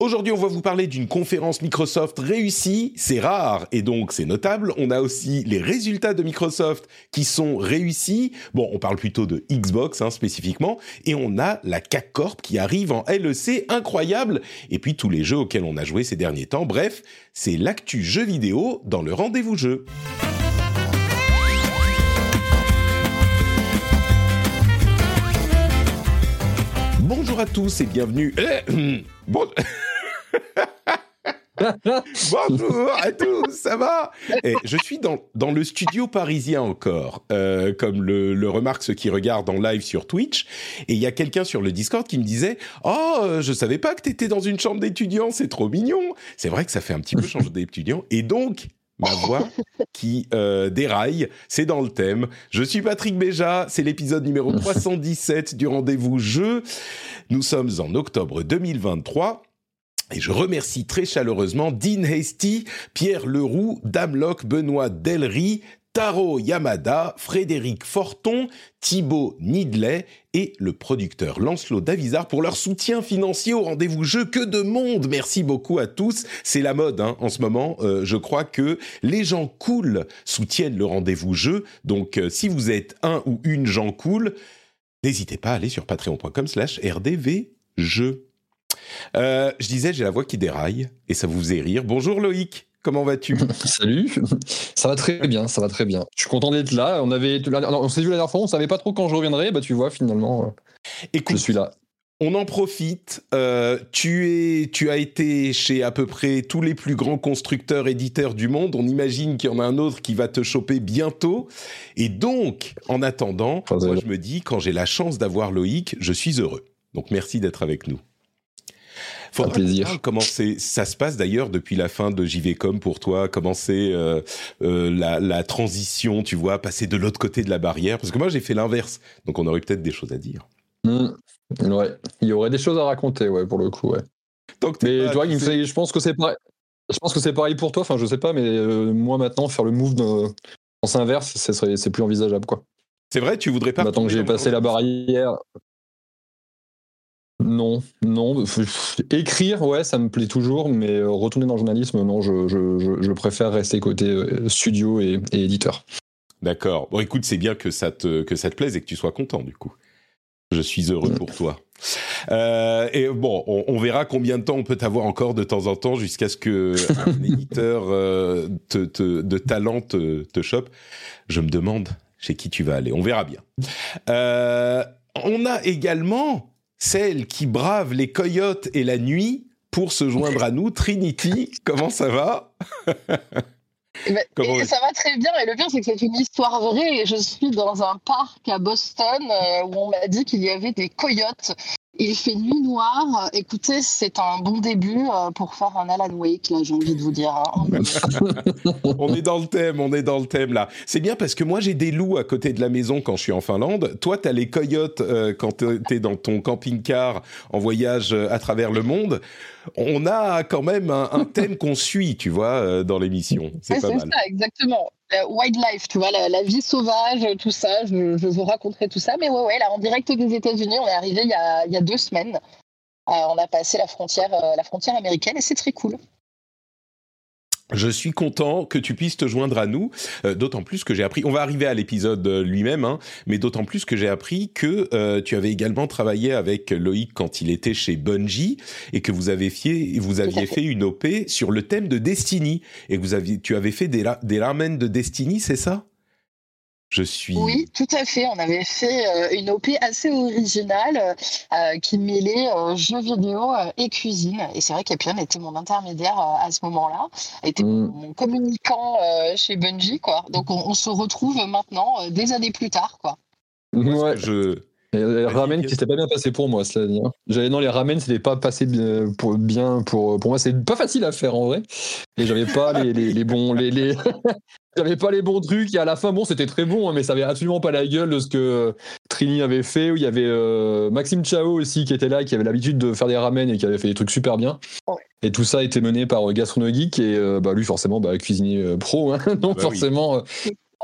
Aujourd'hui, on va vous parler d'une conférence Microsoft réussie. C'est rare et donc c'est notable. On a aussi les résultats de Microsoft qui sont réussis. Bon, on parle plutôt de Xbox hein, spécifiquement. Et on a la CAC Corp qui arrive en LEC incroyable. Et puis tous les jeux auxquels on a joué ces derniers temps. Bref, c'est l'actu jeu vidéo dans le rendez-vous jeu. Bonjour à tous et bienvenue. Bon... Bonjour à tous, ça va? Et Je suis dans, dans le studio parisien encore, euh, comme le, le remarquent ceux qui regardent en live sur Twitch. Et il y a quelqu'un sur le Discord qui me disait « Oh, je savais pas que tu étais dans une chambre d'étudiant, c'est trop mignon !» C'est vrai que ça fait un petit peu chambre d'étudiant. Et donc, ma voix qui euh, déraille, c'est dans le thème. Je suis Patrick Béja, c'est l'épisode numéro 317 du rendez-vous jeu. Nous sommes en octobre 2023. Et je remercie très chaleureusement Dean Hasty, Pierre Leroux, Damlock, Benoît Delry, Taro Yamada, Frédéric Forton, Thibaut Nidley et le producteur Lancelot Davizard pour leur soutien financier au rendez-vous jeu. Que de monde Merci beaucoup à tous. C'est la mode hein, en ce moment. Euh, je crois que les gens cool soutiennent le rendez-vous jeu. Donc euh, si vous êtes un ou une gens cool, n'hésitez pas à aller sur patreon.com slash rdvjeu. Euh, je disais, j'ai la voix qui déraille et ça vous faisait rire. Bonjour Loïc, comment vas-tu? Salut, ça va très bien, ça va très bien. Je suis content d'être là. On avait, on s'est vu la dernière fois, on savait pas trop quand je reviendrai. Bah tu vois, finalement, Écoute, je suis là. On en profite. Euh, tu es, tu as été chez à peu près tous les plus grands constructeurs éditeurs du monde. On imagine qu'il y en a un autre qui va te choper bientôt. Et donc, en attendant, moi je me dis quand j'ai la chance d'avoir Loïc, je suis heureux. Donc merci d'être avec nous. Faudra plaisir. Comment ça se passe d'ailleurs depuis la fin de JVcom pour toi Comment c'est euh, euh, la, la, transition, tu vois, passer de l'autre côté de la barrière Parce que moi j'ai fait l'inverse, donc on aurait peut-être des choses à dire. Mmh. Ouais, il y aurait des choses à raconter, ouais, pour le coup, ouais. Mais tu vois, je pense que c'est pareil. Je pense que c'est pareil pour toi. Enfin, je sais pas, mais euh, moi maintenant faire le move en sens inverse, c'est plus envisageable, quoi. C'est vrai, tu voudrais pas. Maintenant que j'ai passé la barrière. Non, non. Écrire, ouais, ça me plaît toujours, mais euh, retourner dans le journalisme, non, je, je, je préfère rester côté euh, studio et, éditeur. D'accord. Bon, écoute, c'est bien que ça, te, que ça te plaise et que tu sois content, du coup. Je suis heureux pour toi. Euh, et bon, on, verra combien de temps on peut t'avoir encore de temps en temps jusqu'à ce que un éditeur te, te, de talent te, chope. Je me demande chez qui tu vas aller. On verra bien. On a également celle qui brave les coyotes et la nuit pour se joindre à nous, Trinity. Comment ça va? Eh ben, et ça va très bien. Et le pire, c'est que c'est une histoire vraie. Je suis dans un parc à Boston euh, où on m'a dit qu'il y avait des coyotes. Il fait nuit noire. Écoutez, c'est un bon début euh, pour faire un Alan Wake, là, j'ai envie de vous dire. Hein. on est dans le thème, on est dans le thème, là. C'est bien parce que moi, j'ai des loups à côté de la maison quand je suis en Finlande. Toi, tu as les coyotes euh, quand tu es dans ton camping-car en voyage à travers le monde on a quand même un, thème qu'on suit, tu vois, euh, dans l'émission. C'est ça, exactement. Wildlife, tu vois, la, vie sauvage, tout ça. Je, vous raconterai tout ça. Mais ouais, ouais, là, en direct des États-Unis, on est arrivé il y a, deux semaines. Euh, on a passé la frontière, euh, la frontière américaine et c'est très cool. Je suis content que tu puisses te joindre à nous, euh, d'autant plus que j'ai appris, on va arriver à l'épisode euh, lui-même, hein, mais d'autant plus que j'ai appris que euh, tu avais également travaillé avec Loïc quand il était chez Bungie et que vous, avez fait, vous aviez fait. une OP sur le thème de Destiny et que vous aviez, tu avais fait des, des ramen de Destiny, c'est ça? Je suis. Oui, tout à fait. On avait fait euh, une OP assez originale euh, qui mêlait euh, jeux vidéo et cuisine. Et c'est vrai qu'Epion était mon intermédiaire à ce moment-là, était mm. mon communicant chez Bungie, quoi. Donc on, se retrouve maintenant des années plus tard, quoi. Ouais. Je les ramen qui s'était pas bien passé pour moi, cela dit. Hein. J'avais non, les ramen c'était pas passé bien pour, bien pour, pour moi. C'est pas facile à faire en vrai. Et j'avais pas les, les, bons les, les... j'avais pas les bons trucs. Et à la fin, bon, c'était très bon, hein, mais ça avait absolument pas la gueule de ce que euh, Trini avait fait. Où il y avait euh, Maxime Chao aussi qui était là, qui avait l'habitude de faire des ramen et qui avait fait des trucs super bien. Et tout ça était mené par Gastronogeek et bah, lui forcément bah, cuisinier pro, hein, donc bah forcément.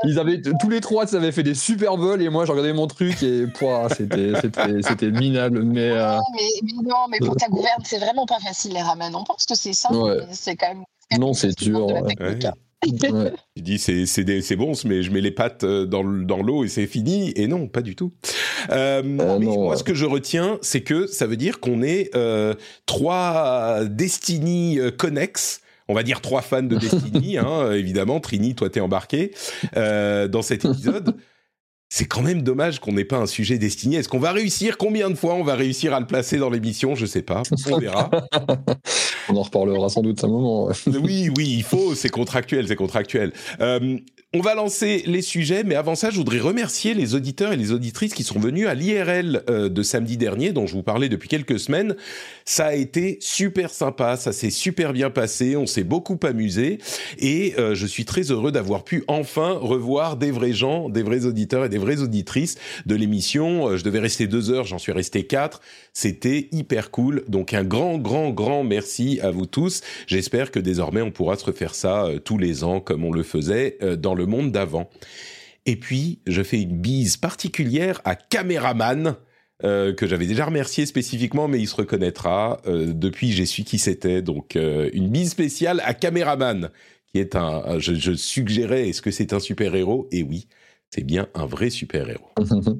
Ils avaient tous les trois, ça avait fait des super vols et moi j'ai regardé mon truc et c'était c'était minable. Mais, euh, non, mais, non, mais pour ta gouverne, c'est vraiment pas facile les ramen. On pense que c'est ça, c'est quand même. Non, c'est dur. Ouais. Il dit c'est bon, mais je mets les pattes euh, dans, dans l'eau et c'est fini. Et non, pas du tout. Euh, ah moi, ce que je retiens, c'est que ça veut dire qu'on est trois Destiny connexes on va dire trois fans de Destiny, hein, évidemment. Trini, toi, t'es embarqué euh, dans cet épisode. C'est quand même dommage qu'on n'ait pas un sujet Destiny. Est-ce qu'on va réussir? Combien de fois on va réussir à le placer dans l'émission? Je sais pas. On verra. on en reparlera sans doute un moment. oui, oui, il faut. C'est contractuel, c'est contractuel. Euh, on va lancer les sujets, mais avant ça, je voudrais remercier les auditeurs et les auditrices qui sont venus à l'IRL euh, de samedi dernier, dont je vous parlais depuis quelques semaines. Ça a été super sympa, ça s'est super bien passé, on s'est beaucoup amusé, et euh, je suis très heureux d'avoir pu enfin revoir des vrais gens, des vrais auditeurs et des vraies auditrices de l'émission. Euh, je devais rester deux heures, j'en suis resté quatre. C'était hyper cool, donc un grand, grand, grand merci à vous tous. J'espère que désormais on pourra se refaire ça tous les ans comme on le faisait dans le monde d'avant. Et puis, je fais une bise particulière à Caméraman, euh, que j'avais déjà remercié spécifiquement, mais il se reconnaîtra. Euh, depuis, j'ai su qui c'était. Donc, euh, une bise spéciale à Caméraman, qui est un... je, je suggérais, est-ce que c'est un super-héros? Et oui, c'est bien un vrai super-héros.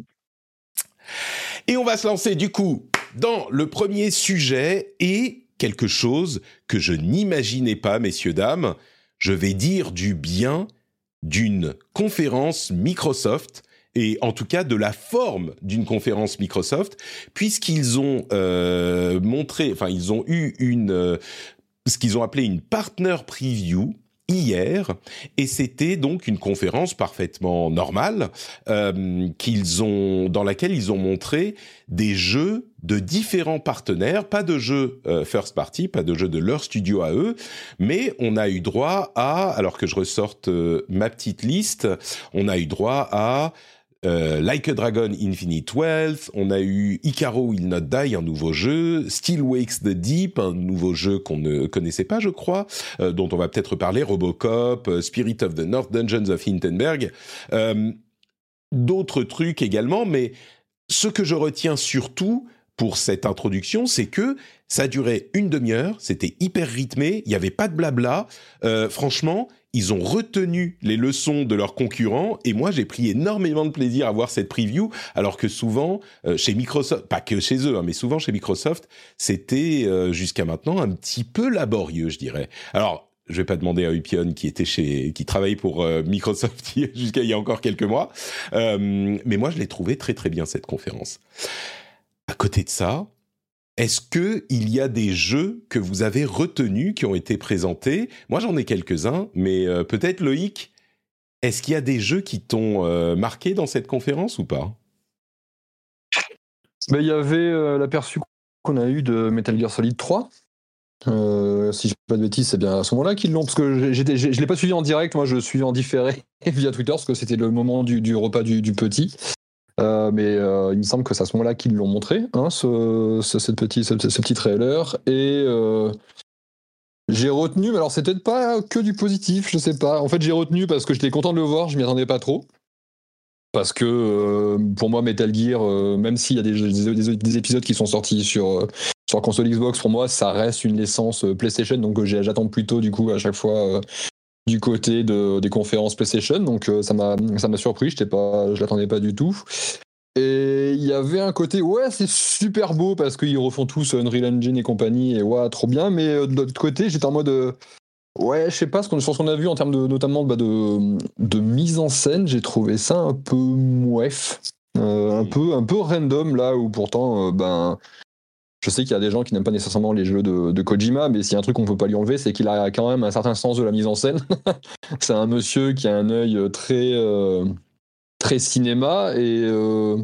et on va se lancer, du coup, dans le premier sujet et quelque chose que je n'imaginais pas, messieurs, dames. Je vais dire du bien d'une conférence Microsoft et en tout cas de la forme d'une conférence Microsoft, puisqu'ils ont euh, montré, enfin ils ont eu une, euh, ce qu'ils ont appelé une partner preview hier, et c'était donc une conférence parfaitement normale euh, qu'ils ont, dans laquelle ils ont montré des jeux de différents partenaires, pas de jeux euh, first party, pas de jeux de leur studio à eux, mais on a eu droit à, alors que je ressorte euh, ma petite liste, on a eu droit à euh, like a Dragon Infinite Wealth, on a eu Icaro Will Not Die, un nouveau jeu, Still Wakes the Deep, un nouveau jeu qu'on ne connaissait pas, je crois, euh, dont on va peut-être parler, Robocop, euh, Spirit of the North, Dungeons of Hindenburg, d'autres trucs également, mais ce que je retiens surtout pour cette introduction, c'est que ça durait une demi-heure, c'était hyper rythmé, il n'y avait pas de blabla, franchement, ils ont retenu les leçons de leurs concurrents et moi j'ai pris énormément de plaisir à voir cette preview alors que souvent euh, chez Microsoft, pas que chez eux, hein, mais souvent chez Microsoft, c'était euh, jusqu'à maintenant un petit peu laborieux, je dirais. Alors je vais pas demander à Upion qui était chez, qui travaille pour euh, Microsoft jusqu'à il y a encore quelques mois, mais moi je l'ai trouvé très très bien cette conférence. À côté de ça, est-ce que il y a des jeux que vous avez retenus qui ont été présentés? Moi, j'en ai quelques-uns, mais euh, peut-être Loïc. Est-ce qu'il y a des jeux qui t'ont euh, marqué dans cette conférence ou pas? Il y avait euh, l'aperçu qu'on a eu de Metal Gear Solid 3. si je ne pas de bêtises, c'est bien à ce moment-là qu'ils l'ont, parce que je ne l'ai pas suivi en direct, moi je suis en différé via Twitter, parce que c'était le moment du, repas du, petit. Euh, mais euh, il me semble que c'est à ce moment-là qu'ils l'ont montré, hein, ce, ce, petit, ce, petit trailer. Et euh, j'ai retenu, mais alors c'est peut-être pas que du positif, je sais pas. En fait, j'ai retenu parce que j'étais content de le voir, je m'y attendais pas trop. Parce que pour moi, Metal Gear, même s'il y a des, des, épisodes qui sont sortis sur, sur console Xbox, pour moi, ça reste une licence PlayStation. Donc j'attends plutôt, du coup, à chaque fois du côté de, des conférences PlayStation, donc euh, ça m'a surpris, je pas, je l'attendais pas du tout. Et il y avait un côté ouais c'est super beau parce qu'ils refont tous Unreal Engine et compagnie et ouais trop bien, mais euh, de l'autre côté j'étais en mode euh, ouais je sais pas ce qu'on sur ce qu'on a vu en termes de notamment bah, de, de mise en scène, j'ai trouvé ça un peu mouef. un peu un peu random là où pourtant ben je sais qu'il y a des gens qui n'aiment pas nécessairement les jeux de, Kojima, mais s'il y a un truc qu'on ne peut pas lui enlever, c'est qu'il a quand même un certain sens de la mise en scène. c'est un monsieur qui a un œil très, euh, très cinéma et. Euh,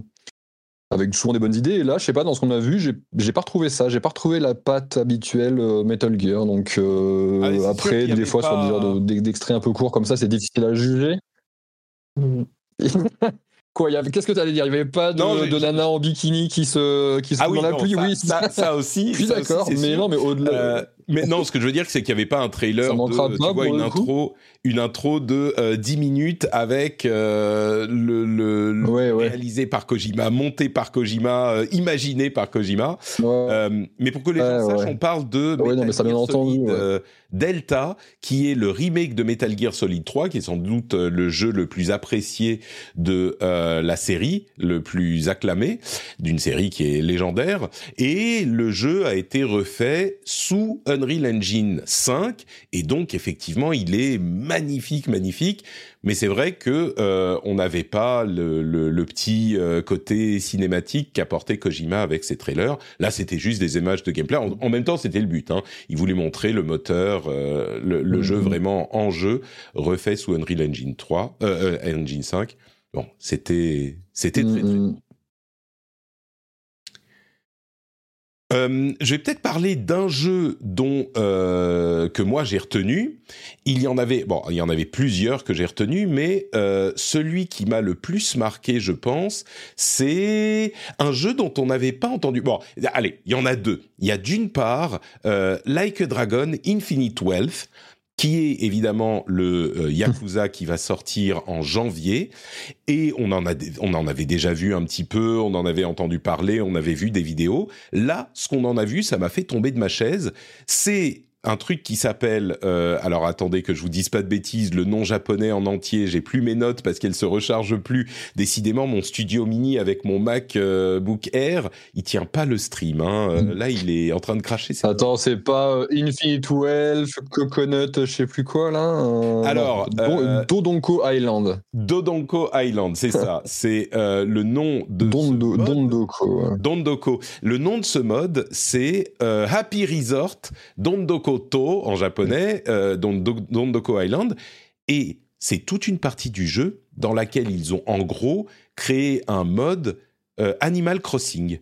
avec souvent des bonnes idées. Et là, je sais pas, dans ce qu'on a vu, j'ai pas retrouvé ça. J'ai pas retrouvé la patte habituelle Metal Gear. Donc ah, après, des fois, sur des d'extraits un peu courts comme ça, c'est difficile à juger. Quoi, qu'est-ce que tu allais dire? Il n'y avait pas de, nana en bikini qui se, qui se ah dans la pluie? Oui, ça, ça aussi. Je d'accord, mais non, mais au-delà. Euh, mais non, ce que je veux dire, c'est qu'il n'y avait pas un trailer de, tu vois, une intro, une intro de euh, 10 minutes avec euh, le, le, réalisé par Kojima, monté par Kojima, euh, imaginé par Kojima. Euh, mais pour que les gens sachent, on parle de Metal Gear Solid Delta, qui est le remake de Metal Gear Solid 3, qui est sans doute le jeu le plus apprécié de la série, le plus acclamé d'une série qui est légendaire. Et le jeu a été refait sous Unreal Engine 5 et donc effectivement il est magnifique, magnifique. Mais c'est vrai que euh, on n'avait pas le, petit euh, côté cinématique qu'apportait Kojima avec ses trailers. Là, c'était juste des images de gameplay. En, même temps, c'était le but. Hein. Il voulait montrer le moteur, euh, le, jeu mhm. vraiment en jeu, refait sous Unreal Engine 3, Engine 5. Bon, c'était c'était très, très mhm. Euh, je vais peut-être parler d'un jeu dont euh, que moi j'ai retenu. Il y en avait, bon, il y en avait plusieurs que j'ai retenu, mais euh, celui qui m'a le plus marqué, je pense, c'est un jeu dont on n'avait pas entendu. Bon, allez, il y en a deux. Il y a d'une part Like a Dragon Infinite Wealth qui est évidemment le euh, Yakuza qui va sortir en janvier. Et on en, a, on en avait déjà vu un petit peu, on en avait entendu parler, on avait vu des vidéos. Là, ce qu'on en a vu, ça m'a fait tomber de ma chaise. C'est un truc qui s'appelle, euh, alors attendez que je vous dise pas de bêtises, le nom japonais en entier, j'ai plus mes notes parce qu'elles se rechargent plus. Décidément, mon studio mini avec mon MacBook euh, Air, il tient pas le stream. Hein. Euh, mm. là, il est en train de cracher. Attends, c'est pas Infinite Wealth, Coconut, je sais plus quoi là Alors, Dodonko Island. Dodonko Island, c'est ça. c'est le nom de Dondo, Dondoko. Dondoko. Le nom de ce mode, c'est Happy Resort Dondoko en japonais, euh, Dondoko Island, et c'est toute une partie du jeu dans laquelle ils ont en gros créé un mode euh, Animal Crossing,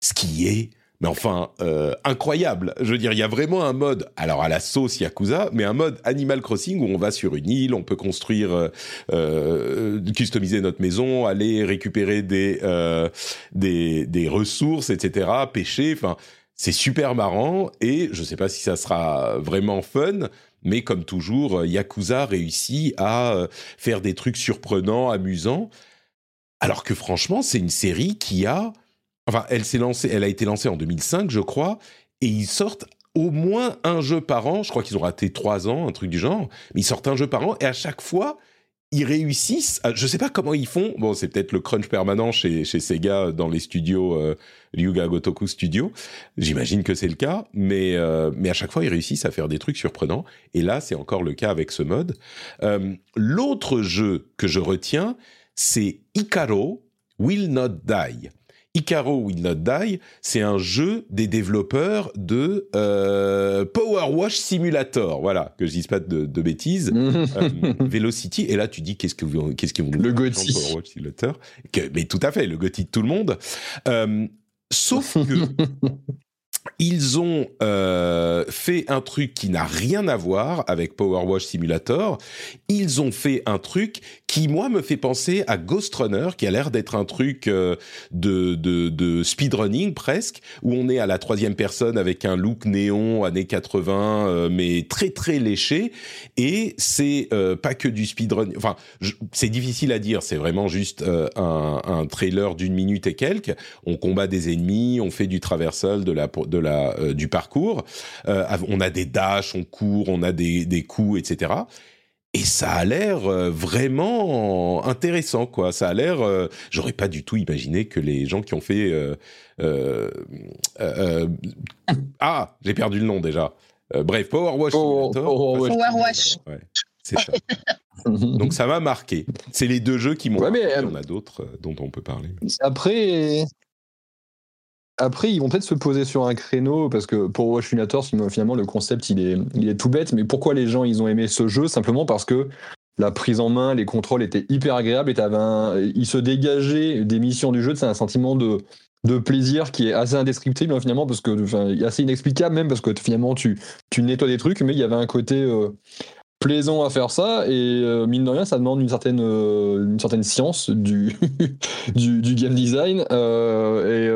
ce qui est mais enfin euh, incroyable. Je veux dire, il y a vraiment un mode, alors à la sauce Yakuza, mais un mode Animal Crossing où on va sur une île, on peut construire, customiser notre maison, aller récupérer des, des ressources, etc., pêcher. Enfin, c'est super marrant et je ne sais pas si ça sera vraiment fun, mais comme toujours, Yakuza réussit à euh, faire des trucs surprenants, amusants. Alors que franchement, c'est une série qui a, enfin, elle s'est lancée, elle a été lancée en 2005, je crois, et ils sortent au moins un jeu par an. Je crois qu'ils ont raté trois ans, un truc du genre. Mais ils sortent un jeu par an et à chaque fois, ils réussissent. Je sais pas comment ils font. Bon, c'est peut-être le crunch permanent chez, Sega dans les studios euh, Ryuga Gotoku Studio. J'imagine que c'est le cas, mais euh, mais à chaque fois ils réussissent à faire des trucs surprenants. Et là, c'est encore le cas avec ce mode. Euh, L'autre jeu que je retiens, c'est Icaro Will Not Die. Icaro Will Not Die, c'est un jeu des développeurs de euh, Power Wash Simulator. Voilà, que je dise pas de, bêtises. euh, Velocity. Et là, tu dis qu'est-ce que vous, qu'est-ce que vous le Gotti Power Wash Simulator? Que, Mais tout à fait, le Gotti de tout le monde. Euh, sauf que ils ont euh, fait un truc qui n'a rien à voir avec Power Wash Simulator. Ils ont fait un truc qui, moi, me fait penser à Ghost Runner, qui a l'air d'être un truc euh, de, de, de speedrunning presque, où on est à la troisième personne avec un look néon années 80, euh, mais très très léché. Et c'est euh, pas que du speedrunning. Enfin, c'est difficile à dire. C'est vraiment juste un, un trailer d'une minute et quelques. On combat des ennemis, on fait du traversal de la de la, euh, du parcours. Euh, on a des dashs, on court, on a des, des coups, etc. Et ça a l'air euh, vraiment intéressant, quoi. Ça a l'air. J'aurais pas du tout imaginé que les gens qui ont fait. ah, j'ai perdu le nom déjà. bref, Power Wash. Power, Wash. c'est ça. Donc ça m'a marqué. C'est les deux jeux qui m'ont. Ouais, Il y en a d'autres dont on peut parler. Après, après, ils vont peut-être se poser sur un créneau parce que pour Watch Simulator, finalement, le concept il est, tout bête. Mais pourquoi les gens ils ont aimé ce jeu? Simplement parce que la prise en main, les contrôles étaient hyper agréables et avais il se dégageait des missions du jeu, c'est un sentiment de, plaisir qui est assez indescriptible hein, finalement parce que assez inexplicable même parce que finalement tu tu nettoies des trucs mais il y avait un côté euh, plaisant à faire ça et euh, mine de rien ça demande une certaine euh, une certaine science du du, game design et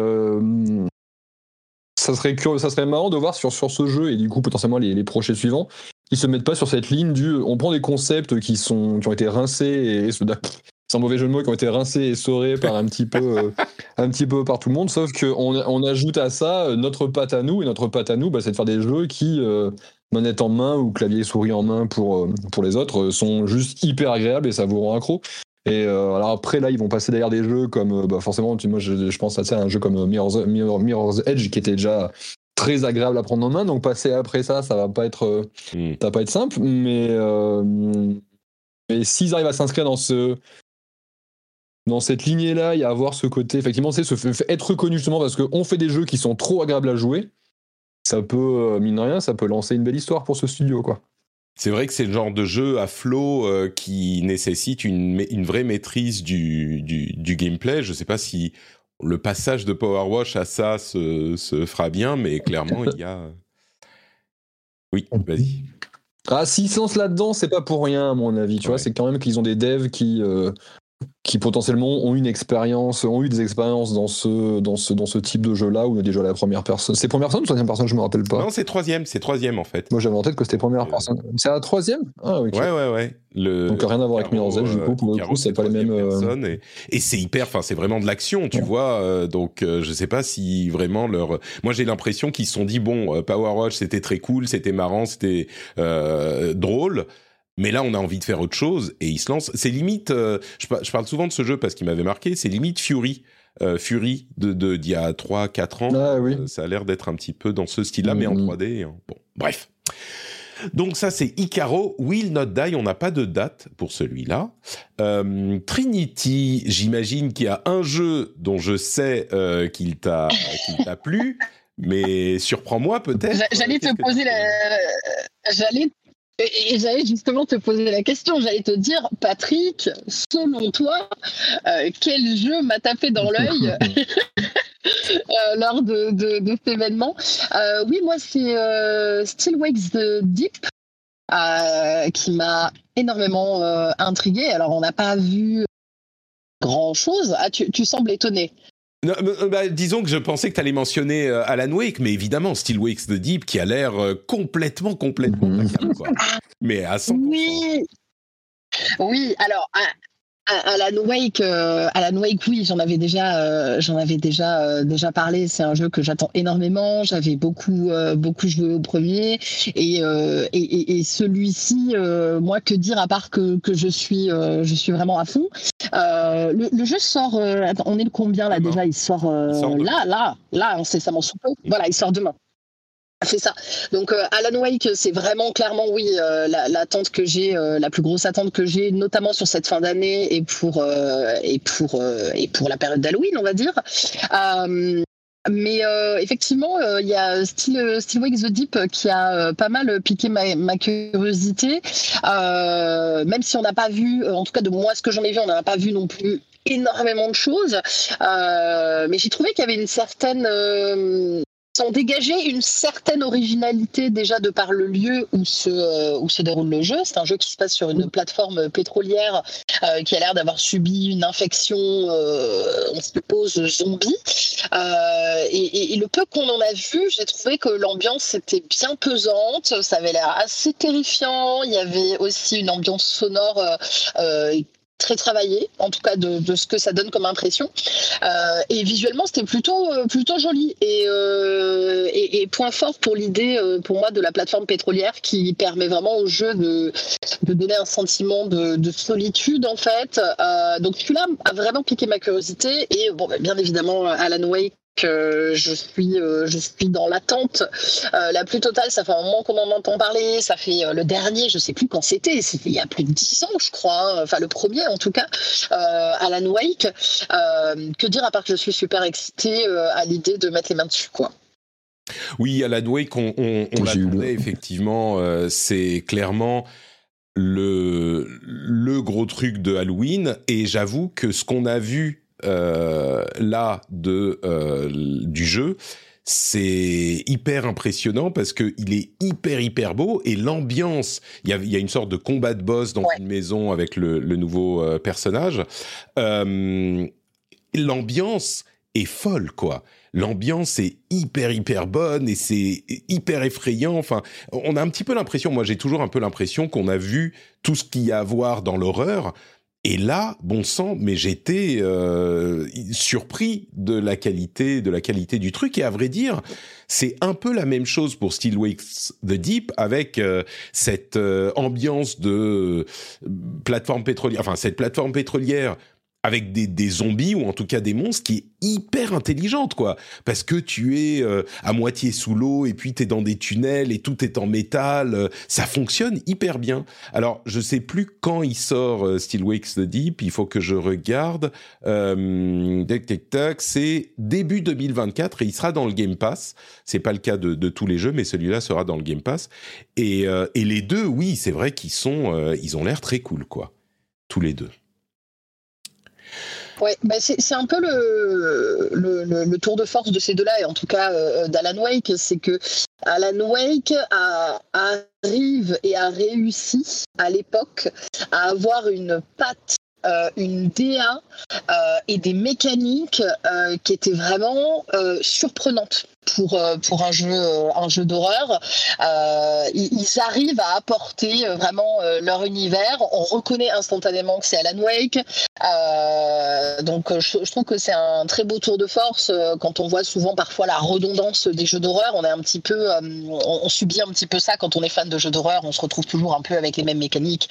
ça serait ça serait marrant de voir sur sur ce jeu et du coup potentiellement les, les projets suivants ils se mettent pas sur cette ligne du on prend des concepts qui sont qui ont été rincés et, et sans mauvais jeu de mots, qui ont été rincés et saurés par un petit peu, euh, un petit peu par tout le monde. Sauf qu'on on ajoute à ça euh, notre patte à nous, et notre patte à nous, bah, c'est de faire des jeux qui, euh, manette en main ou clavier et souris en main pour, pour les autres, sont juste hyper agréables et ça vous rend accro. Et alors après, là, ils vont passer derrière des jeux comme, bah, forcément, moi, je, pense à ça, un jeu comme Mirror's, Mirror's, Edge qui était déjà très agréable à prendre en main. Donc passer après ça, ça va pas être, hmm. ça va pas être simple. Mais, mais s'ils arrivent à s'inscrire dans ce, dans cette lignée-là, il y a avoir ce côté, effectivement, c'est être reconnu justement parce qu'on fait des jeux qui sont trop agréables à jouer. Ça peut, euh, mine de rien, ça peut lancer une belle histoire pour ce studio, quoi. C'est vrai que c'est le genre de jeu à flow euh, qui nécessite une, une, vraie maîtrise du, du, gameplay. Je ne sais pas si le passage de Power Wash à ça se, se fera bien, mais clairement, il y a. Oui, vas-y. Ah, s'ils se lancent là-dedans, c'est pas pour rien, à mon avis. Tu vois, c'est quand même qu'ils ont des devs qui, euh, qui potentiellement ont une expérience, ont eu des expériences dans ce, dans ce, dans ce type de jeu-là, où déjà la première personne. C'est première personne ou troisième personne, je me rappelle pas. Non, c'est troisième, c'est troisième en fait. Moi j'avais en tête que c'était première euh, personne. C'est la troisième? Ah, ok. Ouais, ouais, ouais. Le... Donc rien à voir avec Mirror's Edge, du coup, pour le coup, c'est pas les mêmes. Euh, et, c'est hyper, enfin, c'est vraiment de l'action, tu vois. Euh, donc je sais pas si vraiment leur. Moi j'ai l'impression qu'ils se sont dit, bon, Power Watch c'était très cool, c'était marrant, c'était drôle mais là, on a envie de faire autre chose et il se lance. C'est limite. Euh, je, parle souvent de ce jeu parce qu'il m'avait marqué. C'est limite Fury. Euh, Fury de d'il y a 3-4 ans. Ah, oui. Euh, ça a l'air d'être un petit peu dans ce style-là, mais en 3D. Mm-hmm. Bon, bref. Donc ça, c'est Icaro. Will Not Die. On n'a pas de date pour celui-là. Trinity. J'imagine qu'il y a un jeu dont je sais qu'il t'a qu'il t'a plu. Mais surprends-moi peut-être. J'allais te poser la. J'allais et, j'allais justement te poser la question, j'allais te dire, Patrick, selon toi, euh, quel jeu m'a tapé dans l'œil euh, lors de, cet événement? Euh, Oui, moi, c'est Still Wakes the Deep qui m'a énormément intrigué. Alors, on n'a pas vu grand-chose. Ah, tu sembles étonné. Euh, bah, disons que je pensais que tu allais mentionner euh, Alan Wake, mais évidemment, Still Wakes the Deep, qui a l'air euh, complètement, complètement mhm. Mais à 100%. Oui, oui alors, Alan Wake, euh, Alan Wake, oui, j'en avais déjà, euh, j'en avais déjà, euh, déjà parlé. C'est un jeu que j'attends énormément. J'avais beaucoup, beaucoup joué au premier, et, et, et, celui-ci, moi, que dire à part que, que je suis, je suis vraiment à fond. Le, le, jeu sort. on est le combien là déjà Il sort, il sort là, là, là, incessamment sous peu. Voilà, il sort demain. C'est ça. Donc euh, Alan Wake, c'est vraiment clairement oui euh, l'attente que j'ai, euh, la plus grosse attente que j'ai, notamment sur cette fin d'année et pour et pour et pour la période d'Halloween, on va dire. Mais effectivement, il y a Still, Still Wake the Deep qui a pas mal piqué ma, ma curiosité, même si on n'a pas vu, en tout cas de moi ce que j'en ai vu, on n'a pas vu non plus énormément de choses, mais j'ai trouvé qu'il y avait une certaine ont dégagé une certaine originalité déjà de par le lieu où se, euh, où se déroule le jeu. C'est un jeu qui se passe sur une plateforme pétrolière euh, qui a l'air d'avoir subi une infection, euh, on suppose, zombie. Et, et, le peu qu'on en a vu, j'ai trouvé que l'ambiance était bien pesante, ça avait l'air assez terrifiant. Il y avait aussi une ambiance sonore très travaillé, en tout cas de, ce que ça donne comme impression. Euh, et visuellement, c'était plutôt euh, plutôt joli euh, et, point fort pour l'idée, pour moi, de la plateforme pétrolière qui permet vraiment au jeu de, de donner un sentiment de, solitude en fait. donc celui-là a vraiment piqué ma curiosité et bon, bah, bien évidemment, Alan Wake que je suis, euh, je suis dans l'attente euh, la plus totale. Ça fait un moment qu'on en entend parler. Ça fait euh, le dernier, je sais plus quand c'était. C'était il y a plus de dix ans, je crois. Hein. Enfin, le premier en tout cas, Alan Wake. que dire à part que je suis super excitée à l'idée de mettre les mains dessus, quoi. Oui, Alan Wake, on, on, on l'attendait effectivement. c'est clairement le, le gros truc de Halloween. Et j'avoue que ce qu'on a vu euh, là de, euh, du jeu, c'est hyper impressionnant parce que il est hyper hyper beau et l'ambiance. Il y a, y a, une sorte de combat de boss dans une maison avec le, le nouveau euh, personnage. Euh, l'ambiance est folle quoi l'ambiance est hyper hyper bonne et c'est hyper effrayant. Enfin, on a un petit peu l'impression, moi j'ai toujours un peu l'impression qu'on a vu tout ce qu'il y a à voir dans l'horreur. Et là, bon sang, mais j'étais euh, surpris de la qualité, de la qualité du truc. Et à vrai dire, c'est un peu la même chose pour Still Wakes the Deep avec euh, cette euh, ambiance de plateforme pétrolière, enfin cette plateforme pétrolière avec des, zombies ou en tout cas des monstres qui est hyper intelligente quoi. Parce que tu es euh, à moitié sous l'eau et puis tu es dans des tunnels et tout est en métal euh, ça fonctionne hyper bien. Alors je sais plus quand il sort euh, Still Wakes the Deep il faut que je regarde. Euh, tac tac c'est début 2024 et il sera dans le Game Pass. C'est pas le cas de, de tous les jeux mais celui-là sera dans le Game Pass. Et, et les deux oui c'est vrai qu'ils sont ils ont l'air très cool quoi. Tous les deux Ouais, bah c'est un peu le, le, le, tour de force de ces deux-là, et en tout cas euh, d'Alan Wake, c'est que Alan Wake a, arrive et a réussi à l'époque à avoir une patte euh, une DA euh, et des mécaniques euh, qui étaient vraiment surprenantes pour, pour un jeu, un jeu d'horreur. ils, arrivent à apporter vraiment leur univers. On reconnaît instantanément que c'est Alan Wake. donc je, trouve que c'est un très beau tour de force quand on voit souvent parfois la redondance des jeux d'horreur. On est un petit peu, on, subit un petit peu ça quand on est fan de jeux d'horreur. On se retrouve toujours un peu avec les mêmes mécaniques,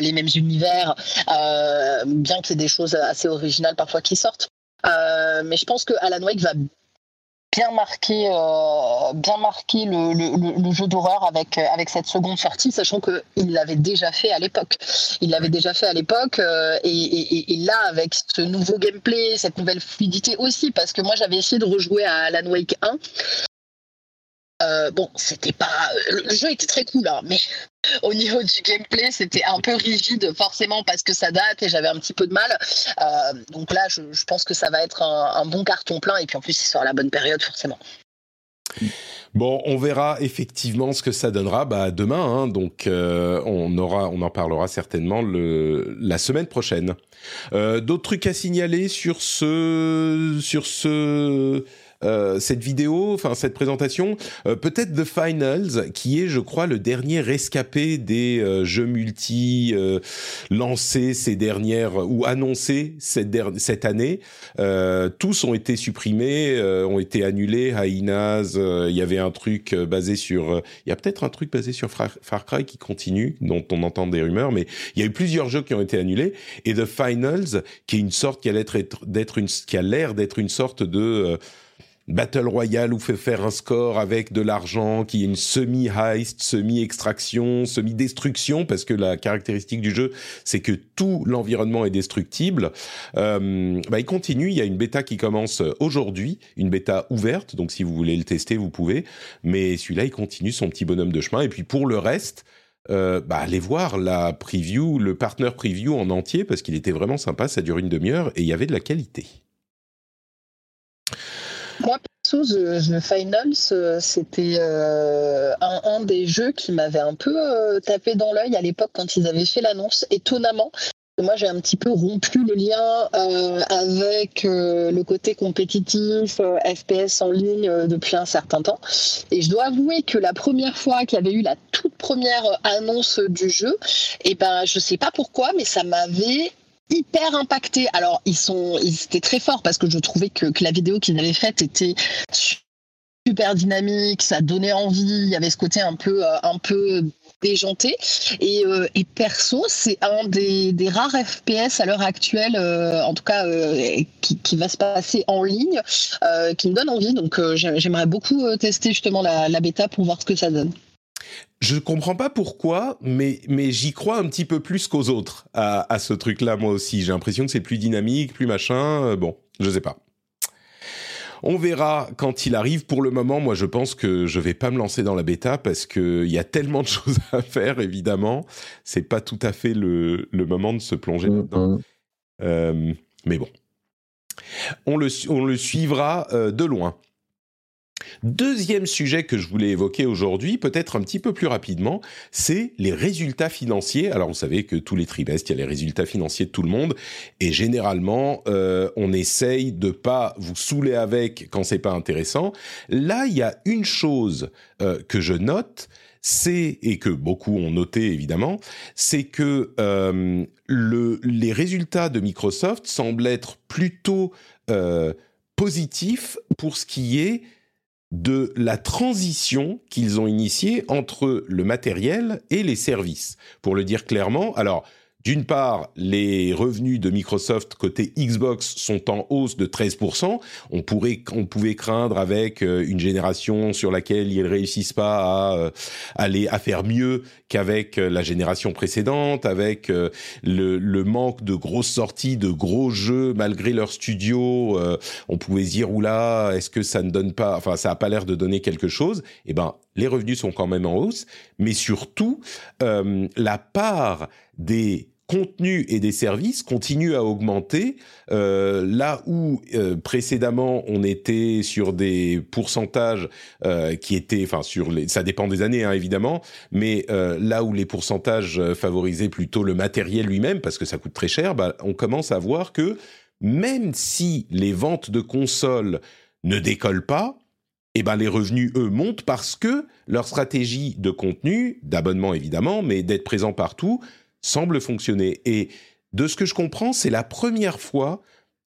les mêmes univers. Euh, bien qu'il y ait des choses assez originales parfois qui sortent. Euh, mais je pense que Alan Wake va bien marquer, euh, bien marquer le, jeu d'horreur avec, avec cette seconde sortie, sachant qu'il l'avait déjà fait à l'époque. Il l'avait déjà fait à l'époque, et, là, avec ce nouveau gameplay, cette nouvelle fluidité aussi, parce que moi j'avais essayé de rejouer à Alan Wake 1, euh, bon, c'était pas. Le jeu était très cool, hein, mais au niveau du gameplay, c'était un peu rigide, forcément, parce que ça date et j'avais un petit peu de mal. Euh, donc là, je, pense que ça va être un, bon carton plein, et puis en plus, il sort la bonne période, forcément. Bon, on verra effectivement ce que ça donnera bah, demain, hein, donc euh, on aura, on en parlera certainement la semaine prochaine. D'autres trucs à signaler sur ce, sur ce euh, cette vidéo, enfin cette présentation, euh, peut-être The Finals, qui est, je crois, le dernier rescapé des euh, jeux multi lancés ces dernières ou annoncés cette, cette année. tous ont été supprimés, ont été annulés. Hainas, il y avait un truc basé sur, il y a peut-être un truc basé sur Far, Cry qui continue, dont on entend des rumeurs, mais il y a eu plusieurs jeux qui ont été annulés. Et The Finals, qui est une sorte qui a l'air d'être une, qui a l'air d'être une sorte de Battle Royale où fait faire un score avec de l'argent, qui est une semi-heist, semi-extraction, semi-destruction, parce que la caractéristique du jeu, c'est que tout l'environnement est destructible. Euh, bah, il continue, il y a une bêta qui commence aujourd'hui, une bêta ouverte, donc si vous voulez le tester, vous pouvez. Mais celui-là, il continue son petit bonhomme de chemin. Et puis pour le reste, euh, bah, allez voir la preview, le partner preview en entier, parce qu'il était vraiment sympa, ça dure une demi-heure, et il y avait de la qualité. Moi, perso, The, Finals, euh, c'était euh, un, des jeux qui m'avait un peu euh, tapé dans l'œil à l'époque quand ils avaient fait l'annonce, étonnamment. Moi, j'ai un petit peu rompu le lien avec le côté compétitif, FPS en ligne depuis un certain temps. Et je dois avouer que la première fois qu'il y avait eu la toute première annonce du jeu, et eh ben, je sais pas pourquoi, mais ça m'avait hyper impacté. Alors, ils, sont, ils étaient très forts parce que je trouvais que, la vidéo qu'ils avaient faite était super dynamique, ça donnait envie, il y avait ce côté un peu, euh, un peu déjanté. Et, euh, et perso, c'est un des, rares FPS à l'heure actuelle, euh, en tout cas qui, va se passer en ligne, qui me donne envie. Donc j'aimerais beaucoup tester justement la bêta pour voir ce que ça donne. Je comprends pas pourquoi, mais, mais j'y crois un petit peu plus qu'aux autres à, à ce truc-là, moi aussi. J'ai l'impression que c'est plus dynamique, plus machin. Euh, bon, je sais pas. On verra quand il arrive. Pour le moment, moi, je pense que je vais pas me lancer dans la bêta parce qu'il y a tellement de choses à faire, évidemment. C'est pas tout à fait le, moment de se plonger mm, dedans. Mm. Euh, mais bon. On le, on le suivra euh, de loin. Deuxième sujet que je voulais évoquer aujourd'hui, peut-être un petit peu plus rapidement, c'est les résultats financiers. Alors vous savez que tous les trimestres, il y a les résultats financiers de tout le monde, et généralement, euh, on essaye de pas vous saouler avec quand c'est pas intéressant. Là, il y a une chose euh, que je note, c'est et que beaucoup ont noté évidemment, c'est que euh, le, les résultats de Microsoft semblent être plutôt positifs pour ce qui est de la transition qu'ils ont initiée entre le matériel et les services. Pour le dire clairement, alors d'une part, les revenus de Microsoft côté Xbox sont en hausse de 13%. On pourrait, on pouvait craindre avec euh, une génération sur laquelle ils réussissent pas à euh, aller à faire mieux qu'avec euh, la génération précédente, avec le, le, manque de grosses sorties, de gros jeux malgré leur studio. on pouvait dire oula, est-ce que ça ne donne pas, enfin ça a pas l'air de donner quelque chose? Eh ben, les revenus sont quand même en hausse, mais surtout la part des contenus et des services continuent à augmenter. Euh, là où euh, précédemment on était sur des pourcentages euh, qui étaient, enfin sur les, ça dépend des années hein, évidemment, mais là où les pourcentages favorisaient plutôt le matériel lui-même parce que ça coûte très cher, bah, on commence à voir que même si les ventes de consoles ne décollent pas, eh ben les revenus eux montent parce que leur stratégie de contenu, d'abonnement évidemment, mais d'être présent partout, semble fonctionner. Et de ce que je comprends, c'est la première fois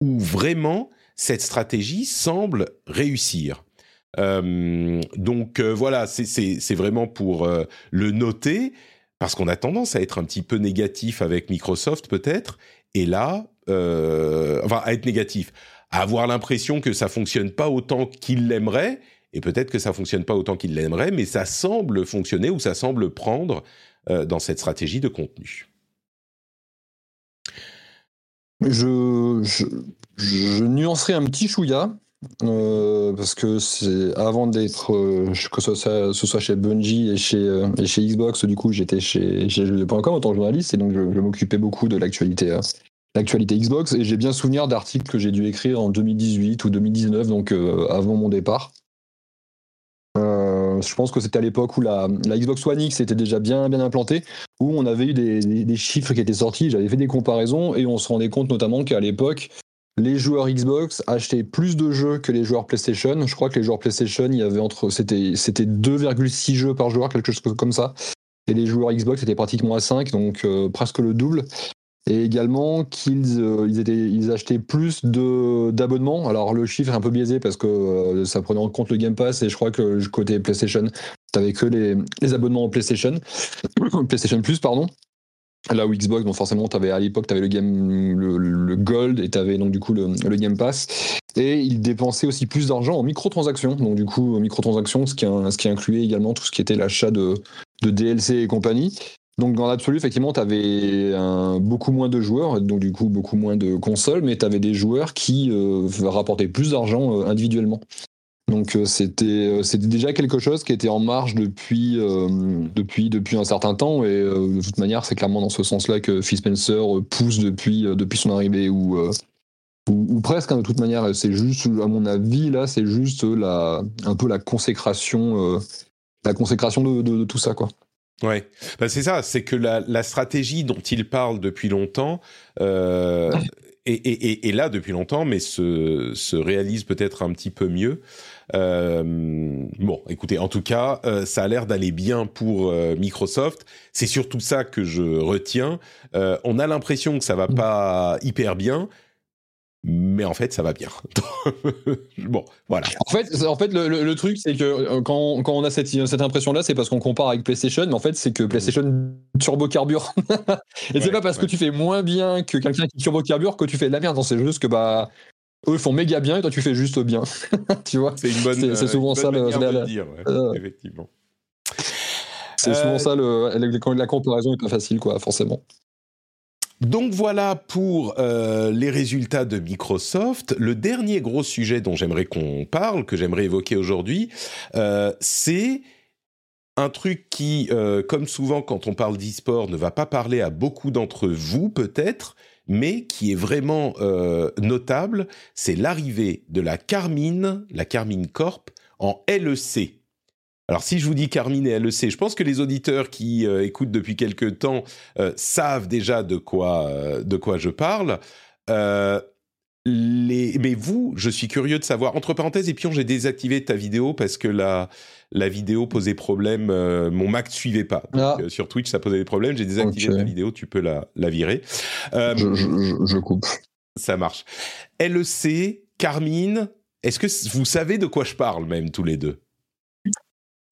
où vraiment cette stratégie semble réussir. Euh, donc euh, voilà, c'est vraiment pour euh, le noter, parce qu'on a tendance à être un petit peu négatif avec Microsoft peut-être, et là, enfin à être négatif, à avoir l'impression que ça fonctionne pas autant qu'il l'aimerait, et peut-être que ça fonctionne pas autant qu'il l'aimerait, mais ça semble fonctionner ou ça semble prendre dans cette stratégie de contenu je, je, nuancerai un petit chouïa. Euh, parce que c'est avant d'être euh, que ce soit, chez Bungie et chez, Xbox, du coup j'étais chez, chez Jeux.com en tant que journaliste et donc je, m'occupais beaucoup de l'actualité l'actualité Xbox et j'ai bien souvenir d'articles que j'ai dû écrire en 2018 ou 2019 donc avant mon départ je pense que c'était à l'époque où la, Xbox One X était déjà bien, implantée, où on avait eu des, chiffres qui étaient sortis, j'avais fait des comparaisons, et on se rendait compte notamment qu'à l'époque, les joueurs Xbox achetaient plus de jeux que les joueurs PlayStation. Je crois que les joueurs PlayStation, il y avait entre, c'était, c'était 2,6 jeux par joueur, quelque chose comme ça. Et les joueurs Xbox étaient pratiquement à 5, donc euh, presque le double et également qu'ils euh, ils achetaient plus d'abonnements. Alors le chiffre est un peu biaisé parce que euh, ça prenait en compte le Game Pass et je crois que côté PlayStation, t'avais que les, les abonnements en PlayStation, PlayStation Plus pardon. Là où Xbox, donc forcément, à l'époque, tu avais le, game, le, Gold et tu avais donc du coup le, le, Game Pass. Et ils dépensaient aussi plus d'argent en microtransactions. Donc du coup, microtransactions, ce qui, ce qui incluait également tout ce qui était l'achat de, de DLC et compagnie. Donc dans l'absolu, effectivement, tu avais beaucoup moins de joueurs, donc du coup beaucoup moins de consoles, mais tu avais des joueurs qui euh, rapportaient plus d'argent euh, individuellement. Donc euh, c'était c'était déjà quelque chose qui était en marche depuis depuis depuis un certain temps et de toute manière c'est clairement dans ce sens-là que Phil Spencer pousse depuis depuis son arrivée ou ou, presque hein, de toute manière c'est juste à mon avis là c'est juste la un peu la consécration la consécration de, de tout ça quoi. Ouais, bah, c'est ça, c'est que la, la, stratégie dont il parle depuis longtemps euh, est, là depuis longtemps, mais se, se réalise peut-être un petit peu mieux. Euh, bon, écoutez, en tout cas, euh, ça a l'air d'aller bien pour euh, Microsoft. C'est surtout ça que je retiens. Euh, on a l'impression que ça va pas hyper bien, mais en fait ça va bien. bon, voilà. En fait, en fait le, truc c'est que euh, quand, quand, on a cette, cette impression-là, c'est parce qu'on compare avec PlayStation, mais en fait c'est que PlayStation turbo carbure. Et c'est pas parce que tu fais moins bien que quelqu'un qui turbo carbure que tu fais de la merde. C'est juste que bah eux font méga bien et toi tu fais juste bien. tu vois? C'est une bonne. C'est souvent ça le, de dire, euh, effectivement. C'est souvent ça le, la, la comparaison est pas facile quoi, forcément. Donc voilà pour euh, les résultats de Microsoft. Le dernier gros sujet dont j'aimerais qu'on parle, que j'aimerais évoquer aujourd'hui, euh, c'est un truc qui, euh, comme souvent quand on parle d'e-sport, ne va pas parler à beaucoup d'entre vous peut-être, mais qui est vraiment notable, c'est l'arrivée de la Carmine, la Carmine Corp, en LEC. Alors si je vous dis Carmine et LEC, je pense que les auditeurs qui euh, écoutent depuis quelques temps euh, savent déjà de quoi, euh, de quoi je parle. Les... Mais vous, je suis curieux de savoir. Entre parenthèses, et puis j'ai désactivé ta vidéo parce que la, la vidéo posait problème. mon Mac ne suivait pas. Ah. sur Twitch, ça posait des problèmes. J'ai désactivé ta vidéo. Tu peux la, la virer. Je, je, je, coupe. Ça marche. LEC, Carmine, est-ce que vous savez de quoi je parle même tous les deux?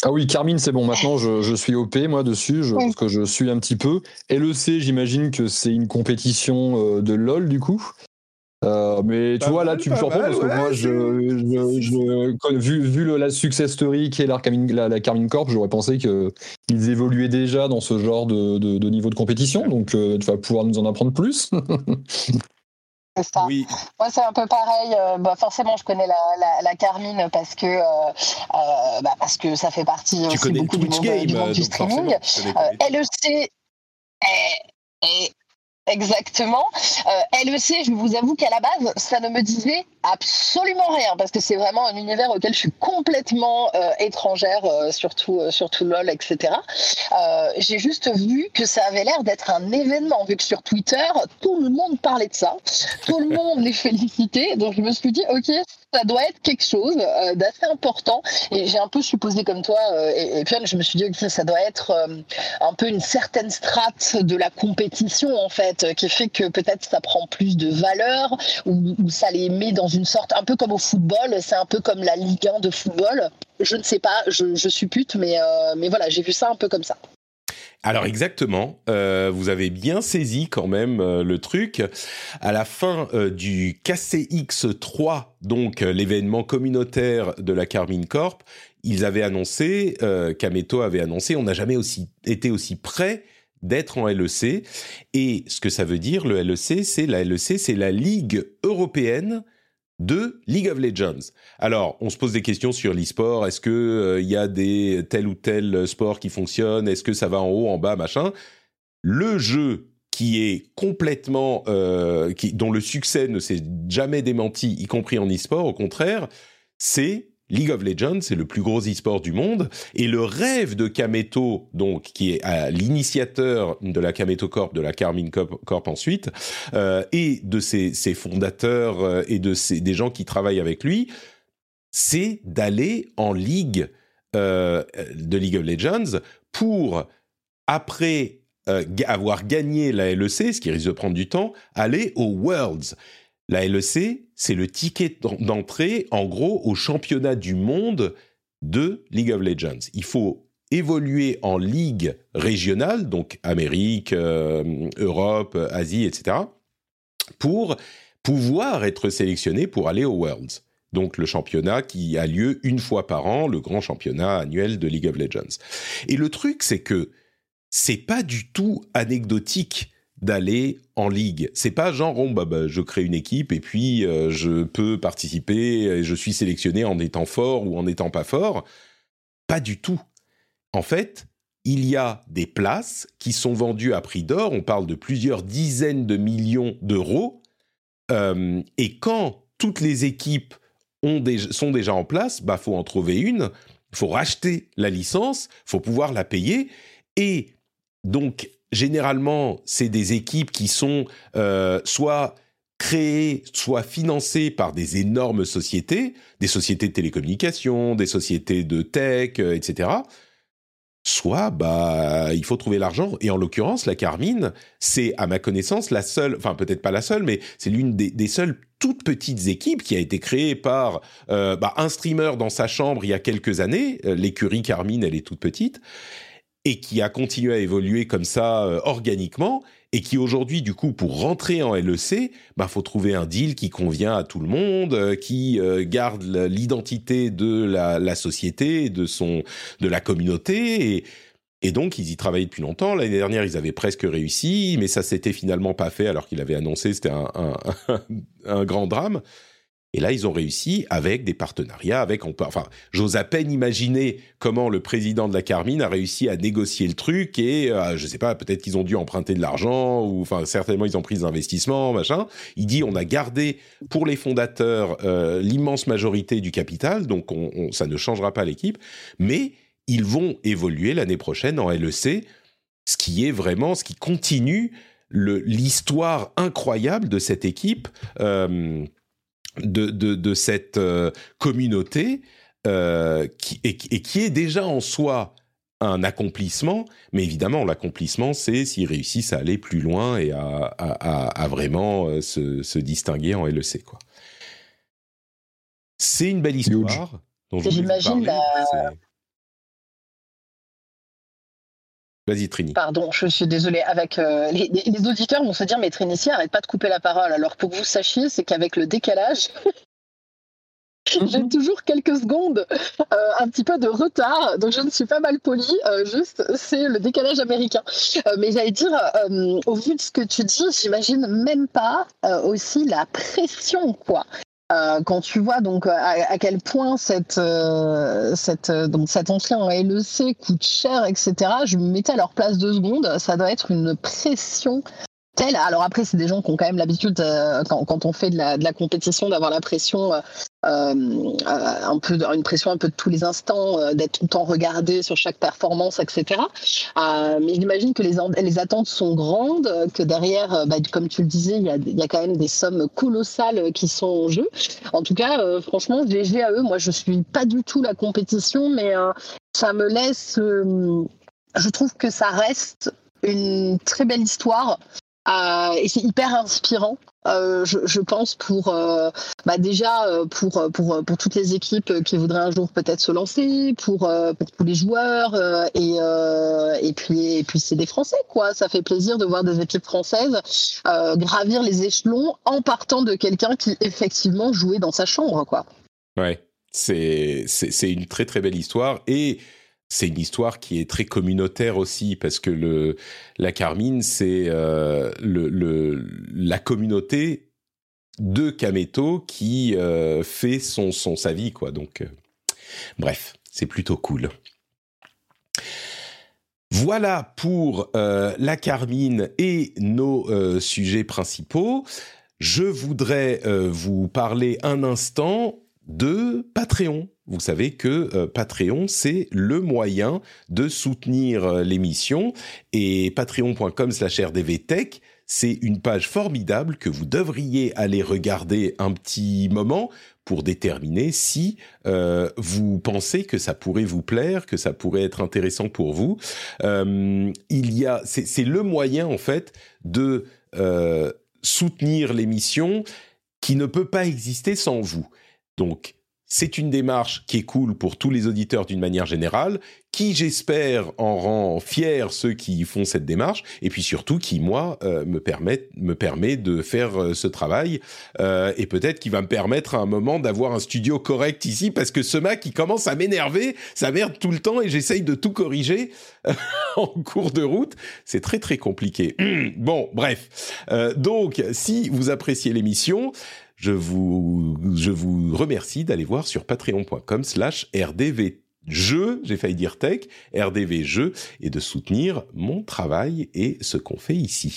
Ah oui, Carmine, c'est bon. Maintenant, je, suis OP, moi, dessus, je, parce que je suis un petit peu. LEC, j'imagine que c'est une compétition euh, de LoL, du coup. Euh, mais tu vois, là, tu me surprends parce que moi, je, vu, vu la success story qui est la Carmine, la, Carmine Corp, j'aurais pensé qu'ils évoluaient déjà dans ce genre de, niveau de compétition. Donc, euh, tu vas pouvoir nous en apprendre plus. C'est ça. Moi, c'est un peu pareil. Euh, bah, forcément, je connais la, Carmine parce que, euh, euh, bah, parce que ça fait partie aussi beaucoup du monde, du, monde du streaming. LEC est, Exactement. Euh, LEC, je vous avoue qu'à la base, ça ne me disait absolument rien parce que c'est vraiment un univers auquel je suis complètement euh, étrangère, euh, surtout euh, surtout LOL, etc. J'ai juste vu que ça avait l'air d'être un événement, vu que sur Twitter, tout le monde parlait de ça, tout le monde les félicitait. Donc je me suis dit, ok, ça doit être quelque chose d'assez important. Et j'ai un peu supposé comme toi, et, puis je me suis dit, ok, ça doit être un peu une certaine strate de la compétition en fait qui fait que peut-être ça prend plus de valeur ou, ça les met dans une sorte, un peu comme au football, c'est un peu comme la Ligue 1 de football. Je ne sais pas, je, suppute, mais, euh, mais voilà, j'ai vu ça un peu comme ça. Alors exactement, euh, vous avez bien saisi quand même euh, le truc. À la fin du KCX3, donc l'événement communautaire de la Carmine Corp, ils avaient annoncé, Kameto avait annoncé, on n'a jamais aussi été aussi près d'être en LEC. Et ce que ça veut dire, le LEC, c'est la LEC, c'est la Ligue européenne de League of Legends. Alors, on se pose des questions sur l'e-sport. Est-ce que euh, il y a des tel ou tel sport qui fonctionne? Est-ce que ça va en haut, en bas, machin? Le jeu qui est complètement, euh, qui, dont le succès ne s'est jamais démenti, y compris en e-sport, au contraire, c'est League of Legends, c'est le plus gros e-sport du monde, et le rêve de Kameto, donc qui est l'initiateur de la Kameto Corp, de la Carmine Corp, ensuite, euh, et de ses, fondateurs euh, et de des gens qui travaillent avec lui, c'est d'aller en ligue euh, de League of Legends pour après avoir gagné la LEC, ce qui risque de prendre du temps, aller aux Worlds. La LEC, c'est le ticket d'entrée, en gros, au championnat du monde de League of Legends. Il faut évoluer en ligue régionale, donc Amérique, euh, Europe, Asie, etc., pour pouvoir être sélectionné pour aller aux Worlds. Donc le championnat qui a lieu une fois par an, le grand championnat annuel de League of Legends. Et le truc, c'est que c'est pas du tout anecdotique d'aller en ligue. C'est pas genre bah, bah, je crée une équipe et puis euh, je peux participer et je suis sélectionné en étant fort ou en étant pas fort. Pas du tout. En fait, il y a des places qui sont vendues à prix d'or. On parle de plusieurs dizaines de millions d'euros. Euh, et quand toutes les équipes ont sont déjà en place, bah faut en trouver une. Il faut racheter la licence, faut pouvoir la payer et donc généralement, c'est des équipes qui sont euh, soit créées, soit financées par des énormes sociétés, des sociétés de télécommunications, des sociétés de tech, euh, etc. Soit, bah, il faut trouver l'argent. Et en l'occurrence, la Carmine, c'est, à ma connaissance, la seule, enfin peut-être pas la seule, mais c'est l'une des, seules toutes petites équipes qui a été créée par euh, bah, un streamer dans sa chambre il y a quelques années. L'écurie Carmine, elle est toute petite et qui a continué à évoluer comme ça euh, organiquement et qui aujourd'hui du coup pour rentrer en LEC, bah faut trouver un deal qui convient à tout le monde, euh, qui euh, garde l'identité de la, la, société, de son de la communauté et Et donc, ils y travaillaient depuis longtemps. L'année dernière, ils avaient presque réussi, mais ça s'était finalement pas fait alors qu'il avait annoncé c'était un, un, grand drame. Et là, ils ont réussi avec des partenariats, avec, enfin, j'ose à peine imaginer comment le président de la Carmine a réussi à négocier le truc et, euh, je sais pas, peut-être qu'ils ont dû emprunter de l'argent ou, enfin, certainement ils ont pris des investissements, machin. Il dit, on a gardé pour les fondateurs euh, l'immense majorité du capital, donc on, ça ne changera pas l'équipe, mais ils vont évoluer l'année prochaine en LEC, ce qui est vraiment, ce qui continue l'histoire incroyable de cette équipe. Euh, de, de, cette euh, communauté euh, qui, et, qui est déjà en soi un accomplissement, mais évidemment l'accomplissement c'est s'ils réussissent à aller plus loin et à, à, vraiment euh, se, se, distinguer en LEC quoi. C'est une belle histoire. J'imagine la, Vas-y, Trini. Pardon, je suis désolée. Avec euh, les, auditeurs vont se dire, mais Trini, si, arrête pas de couper la parole. Alors, pour que vous sachiez, c'est qu'avec le décalage, j'ai toujours quelques secondes, euh, un petit peu de retard, donc je ne suis pas mal polie. Euh, juste, c'est le décalage américain. mais j'allais dire, au vu de ce que tu dis, j'imagine même pas aussi la pression, quoi. Euh, quand tu vois donc à, quel point cette, euh, cette, euh, donc cette entrée en LEC coûte cher, etc., je me mettais à leur place deux secondes. Ça doit être une pression alors après, c'est des gens qui ont quand même l'habitude, euh, quand, on fait de la, compétition, d'avoir la pression, euh, euh, un peu, une pression un peu de tous les instants, d'être tout le temps regardé sur chaque performance, etc. mais j'imagine que les, attentes sont grandes, que derrière, bah, comme tu le disais, il y, a, y, a, quand même des sommes colossales qui sont en jeu. En tout cas, franchement, GG à eux, moi je suis pas du tout la compétition, mais ça me laisse, je trouve que ça reste une très belle histoire euh, et c'est hyper inspirant. Euh, je, pense pour euh, bah déjà pour, pour pour toutes les équipes qui voudraient un jour peut-être se lancer, pour pour tous les joueurs et et puis et puis c'est des Français quoi. Ça fait plaisir de voir des équipes françaises gravir les échelons en partant de quelqu'un qui effectivement jouait dans sa chambre quoi. Ouais, c'est une très très belle histoire et c'est une histoire qui est très communautaire aussi parce que la Carmine c'est euh, la communauté de Kameto qui euh, fait son son sa vie quoi donc euh, bref c'est plutôt cool. Voilà pour la Carmine et nos sujets principaux. Je voudrais vous parler un instant de Patreon. Vous savez que euh, Patreon, c'est le moyen de soutenir euh, l'émission et patreon.com slash rdvtech, c'est une page formidable que vous devriez aller regarder un petit moment pour déterminer si euh, vous pensez que ça pourrait vous plaire, que ça pourrait être intéressant pour vous. il y a, c'est le moyen en fait de soutenir l'émission qui ne peut pas exister sans vous. Donc, c'est une démarche qui est cool pour tous les auditeurs d'une manière générale, qui j'espère en rend fiers ceux qui font cette démarche, et puis surtout qui moi euh, me permet me permet de faire euh, ce travail euh, et peut-être qui va me permettre à un moment d'avoir un studio correct ici parce que ce Mac il commence à m'énerver, ça merde tout le temps et j'essaye de tout corriger en cours de route, c'est très très compliqué. bon, bref, donc si vous appréciez l'émission je vous, je vous remercie d'aller voir sur patreon.com slash rdv jeu, j'ai failli dire tech, rdv jeu, et de soutenir mon travail et ce qu'on fait ici.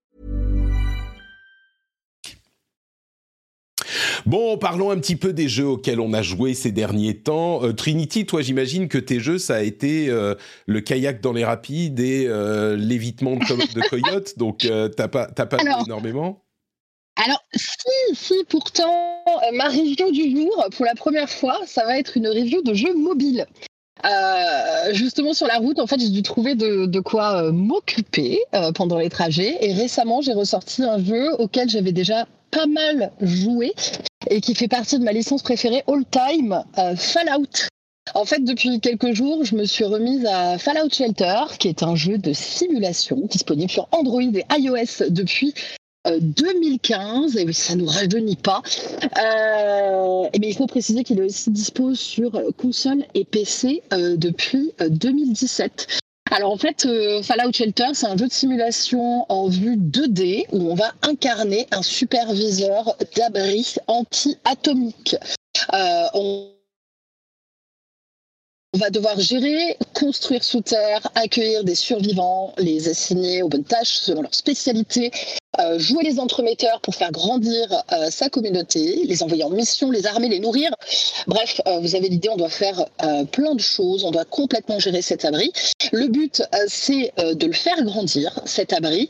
Bon, parlons un petit peu des jeux auxquels on a joué ces derniers temps. Euh, Trinity, toi, j'imagine que tes jeux, ça a été euh, le kayak dans les rapides et euh, l'évitement de, de coyotes, donc t'as pas, pas alors, énormément? alors, si, si, pourtant, ma review du jour, pour la première fois, ça va être une review de jeux mobiles. justement sur la route, en fait, j'ai dû trouver de, quoi m'occuper pendant les trajets. Et récemment, j'ai ressorti un jeu auquel j'avais déjà pas mal joué et qui fait partie de ma licence préférée all time, euh, Fallout. En fait, depuis quelques jours, je me suis remise à Fallout Shelter, qui est un jeu de simulation disponible sur Android et iOS depuis 2015, euh, et ça nous rajeunit pas. Euh, mais il faut préciser qu'il est aussi dispo sur console et PC depuis 2017. Alors en fait, euh, Fallout Shelter, c'est un jeu de simulation en vue 2D où on va incarner un superviseur d'abri anti-atomique. Euh, on va devoir gérer, construire sous terre, accueillir des survivants, les assigner aux bonnes tâches selon leur spécialité, euh, jouer les entremetteurs pour faire grandir euh, sa communauté, les envoyer en mission, les armer, les nourrir. Bref, euh, vous avez l'idée, on doit faire plein de choses, on doit complètement gérer cet abri. Le but, c'est de le faire grandir, cet abri,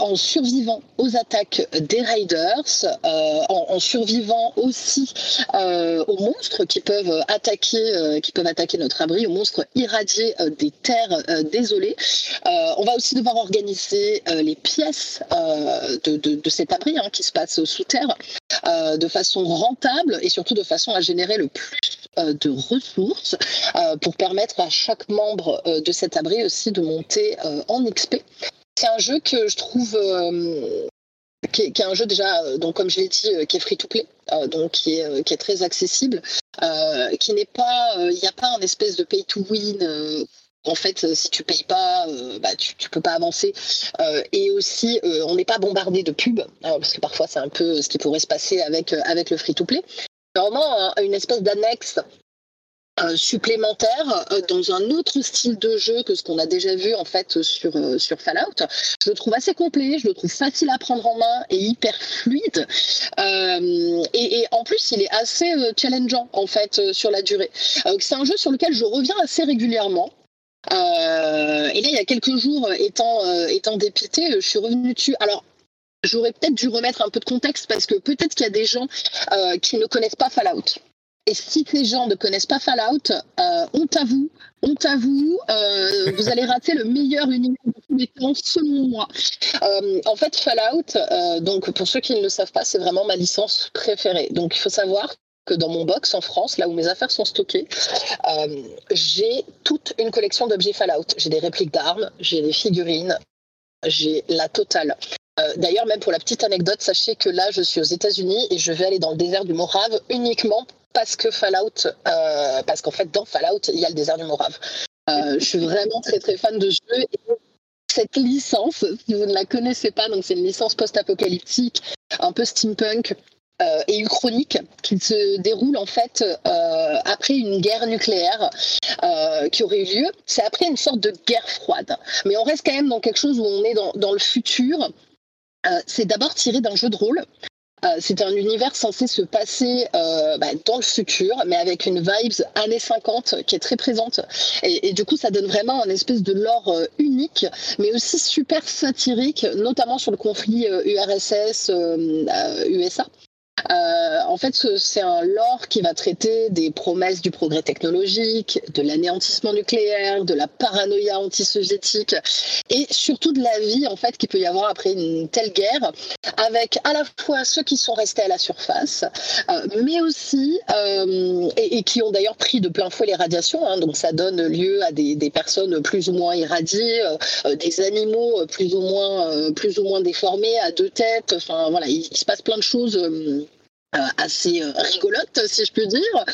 en survivant aux attaques des raiders, en, en, survivant aussi aux monstres qui peuvent attaquer, qui peuvent attaquer notre abri, aux monstres irradiés des terres désolées. on va aussi devoir organiser les pièces euh, de, cet abri hein, qui se passe sous terre euh, de façon rentable et surtout de façon à générer le plus euh, de ressources pour permettre à chaque membre de cet abri aussi de monter en XP. C'est un jeu que je trouve qui est, un jeu déjà, donc comme je l'ai dit, qui est free to play, donc qui est, qui est, très accessible, qui n'est pas, il n'y a pas un espèce de pay to win en fait, euh, si tu payes pas, euh, bah, tu, tu peux pas avancer. Euh, et aussi, on n'est pas bombardé de pubs, parce que parfois c'est un peu ce qui pourrait se passer avec, avec le free-to-play. Vraiment, une espèce d'annexe supplémentaire dans un autre style de jeu que ce qu'on a déjà vu en fait sur, sur Fallout. Je le trouve assez complet, je le trouve facile à prendre en main et hyper fluide. et, et, en plus, il est assez challengeant en fait sur la durée. c'est un jeu sur lequel je reviens assez régulièrement. Euh, et là, il y a quelques jours, étant, euh, étant dépité, je suis revenue dessus. Alors, j'aurais peut-être dû remettre un peu de contexte parce que peut-être qu'il y a des gens euh, qui ne connaissent pas Fallout. Et si ces gens ne connaissent pas Fallout, honte à vous, honte à vous, vous allez rater le meilleur univers de tous les temps, selon moi. en fait, Fallout, donc pour ceux qui ne le savent pas, c'est vraiment ma licence préférée. Donc il faut savoir que dans mon box en France, là où mes affaires sont stockées, euh, j'ai toute une collection d'objets Fallout. J'ai des répliques d'armes, j'ai des figurines, j'ai la totale. Euh, d'ailleurs, même pour la petite anecdote, sachez que là, je suis aux États-Unis et je vais aller dans le désert du Morave uniquement parce que Fallout, euh, parce qu'en fait, dans Fallout, il y a le désert du Morave. je suis vraiment très très fan de jeu. Et cette licence, si vous ne la connaissez pas, donc c'est une licence post-apocalyptique, un peu steampunk, euh, et uchronique qui se déroule en fait euh, après une guerre nucléaire euh, qui aurait eu lieu. C'est après une sorte de guerre froide. Mais on reste quand même dans quelque chose où on est dans, le futur. c'est d'abord tiré d'un jeu de rôle. c'est un univers censé se passer bah, dans le futur, mais avec une vibes années 50 qui est très présente. Et, et du coup, ça donne vraiment un espèce de lore unique, mais aussi super satirique, notamment sur le conflit URSS-USA. Euh, en fait, c'est un lore qui va traiter des promesses du progrès technologique, de l'anéantissement nucléaire, de la paranoïa antisoviétique et surtout de la vie en fait qu'il peut y avoir après une telle guerre, avec à la fois ceux qui sont restés à la surface, euh, mais aussi euh, et, qui ont d'ailleurs pris de plein fouet les radiations. Hein, donc ça donne lieu à des, personnes plus ou moins irradiées, des animaux plus ou moins plus ou moins déformés à deux têtes. Enfin voilà, il, il se passe plein de choses assez rigolote, si je peux dire.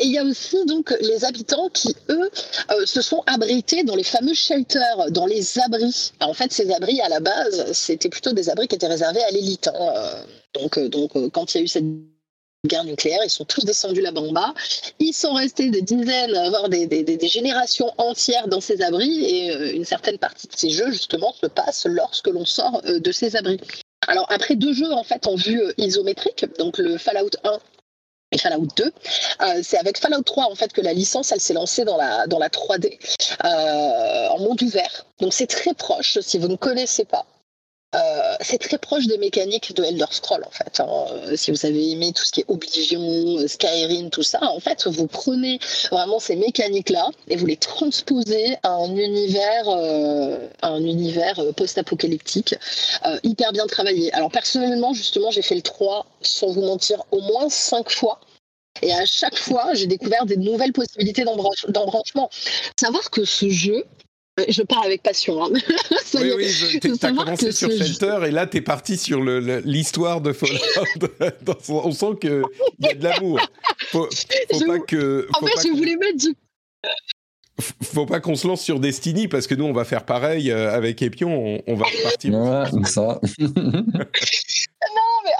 et il y a aussi donc les habitants qui, eux, se sont abrités dans les fameux shelters, dans les abris. en fait, ces abris, à la base, c'était plutôt des abris qui étaient réservés à l'élite. Hein. Donc, donc quand il y a eu cette guerre nucléaire, ils sont tous descendus là-bas en bas. Ils sont restés des dizaines, voire des, des, générations entières dans ces abris et euh, une certaine partie de ces jeux, justement, se passe lorsque l'on sort euh, de ces abris. Alors, après deux jeux, en fait, en vue euh, isométrique, donc le Fallout 1 et Fallout 2. c'est avec Fallout 3 en fait que la licence elle s'est lancée dans la dans la 3D en monde ouvert. Donc c'est très proche si vous ne connaissez pas. Euh, c'est très proche des mécaniques de Elder Scroll en fait. Hein. Euh, si vous avez aimé tout ce qui est Oblivion, euh, Skyrim, tout ça, en fait, vous prenez vraiment ces mécaniques-là et vous les transposez à un univers, un univers post-apocalyptique hyper bien travaillé. Alors personnellement, justement, j'ai fait le 3 sans vous mentir au moins 5 fois. Et à chaque fois, j'ai découvert des nouvelles possibilités d'embranchement. Savoir que ce jeu, je pars avec passion. Hein. oui, oui, tu as commencé sur Shelter et là, tu es parti sur l'histoire de Fallout. On sent qu'il y a de l'amour. Faut, faut pas que. En fait, je voulais mettre du. Faut pas qu'on se lance sur Destiny parce que nous, on va faire pareil euh, avec Epion. On, va repartir. Ouais, ça.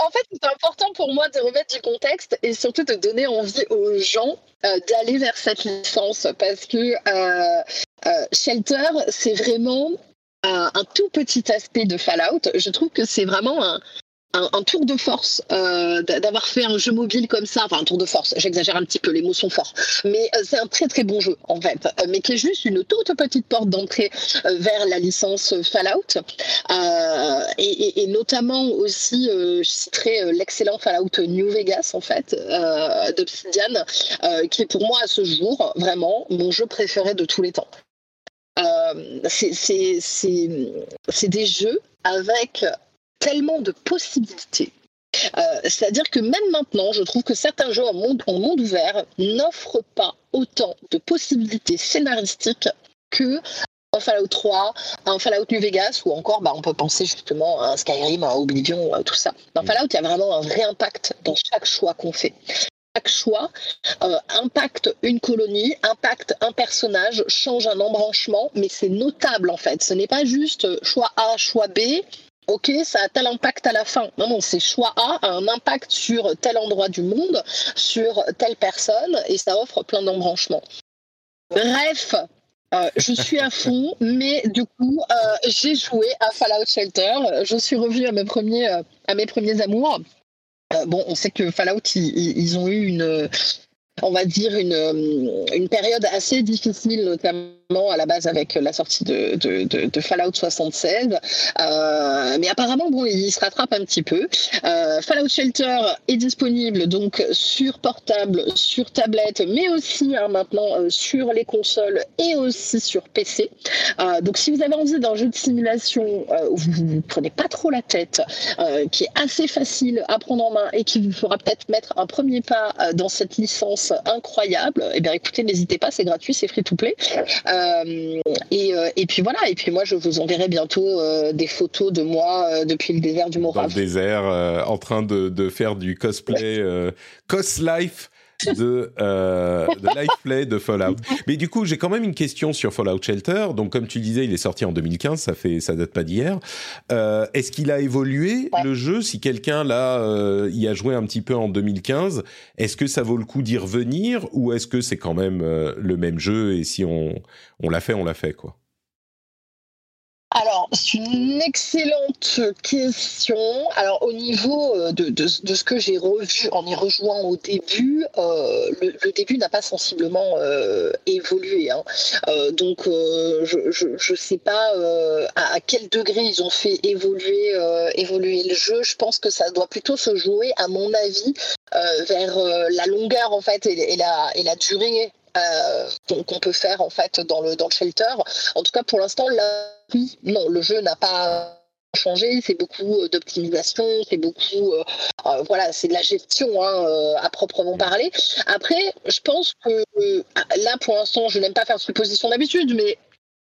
en fait, c'est important pour moi de remettre du contexte et surtout de donner envie aux gens euh, d'aller vers cette licence parce que euh, euh, Shelter, c'est vraiment un, tout petit aspect de Fallout. Je trouve que c'est vraiment un, un, tour de force euh, d'avoir fait un jeu mobile comme ça. Enfin, un tour de force, j'exagère un petit peu, les mots sont forts. Mais euh, c'est un très très bon jeu, en fait. Euh, mais qui est juste une toute petite porte d'entrée vers la licence Fallout. Et, et, notamment aussi, je citerai l'excellent Fallout New Vegas, en fait, d'Obsidian, qui est pour moi à ce jour vraiment mon jeu préféré de tous les temps. c'est des jeux avec tellement de possibilités. Euh, c'est-à-dire que même maintenant, je trouve que certains jeux en monde, en monde ouvert n'offrent pas autant de possibilités scénaristiques que un Fallout 3, un Fallout New Vegas, ou encore, bah, on peut penser justement à un Skyrim, à Oblivion, euh, tout ça. Dans mm. Fallout, il y a vraiment un vrai impact dans chaque choix qu'on fait. Chaque choix euh, impacte une colonie, impacte un personnage, change un embranchement, mais c'est notable en fait. Ce n'est pas juste choix A, choix B, ok, ça a tel impact à la fin. Non, non, c'est choix A a un impact sur tel endroit du monde, sur telle personne, et ça offre plein d'embranchements. Bref, euh, je suis à fond, mais du coup, euh, j'ai joué à Fallout Shelter. Je suis revenue à mes premiers, euh, à mes premiers amours. bon, on sait que Fallout, ils ont eu une, on va dire, une, une période assez difficile, notamment à la base avec la sortie de, de, Fallout 76. Euh, mais apparemment, bon, il se rattrape un petit peu. Euh, Fallout Shelter est disponible donc sur portable, sur tablette, mais aussi hein, maintenant euh, sur les consoles et aussi sur PC. donc si vous avez envie d'un jeu de simulation où vous ne prenez pas trop la tête, qui est assez facile à prendre en main et qui vous fera peut-être mettre un premier pas dans cette licence incroyable, eh bien écoutez, n'hésitez pas, c'est gratuit, c'est free to play. Euh, euh, et, puis voilà, et puis moi je vous enverrai bientôt euh, des photos de moi depuis le désert du Morave. Dans le désert, en train de, de, faire du cosplay, cos life de, euh, de live play de Fallout. Mais du coup, j'ai quand même une question sur Fallout Shelter. Donc, comme tu disais, il est sorti en 2015, ça fait, ça date pas d'hier. Euh, est-ce qu'il a évolué le jeu? Si quelqu'un là euh, y a joué un petit peu en 2015, est-ce que ça vaut le coup d'y revenir ou est-ce que c'est quand même euh, le même jeu et si on, on l'a fait, on l'a fait quoi? Alors, c'est une excellente question. Alors, au niveau euh, de, ce que j'ai revu en y rejoignant au début, euh, le, début n'a pas sensiblement euh, évolué. Hein. donc, je ne sais pas à, quel degré ils ont fait évoluer, évoluer le jeu. Je pense que ça doit plutôt se jouer, à mon avis, vers la longueur en fait et, la, et la durée qu'on peut faire en fait dans le, dans le shelter. En tout cas, pour l'instant, là, oui, non, le jeu n'a pas changé, c'est beaucoup euh, d'optimisation, c'est beaucoup, euh, voilà, c'est de la gestion hein, à proprement parler. Après, je pense que là, pour l'instant, je n'aime pas faire supposition d'habitude, mais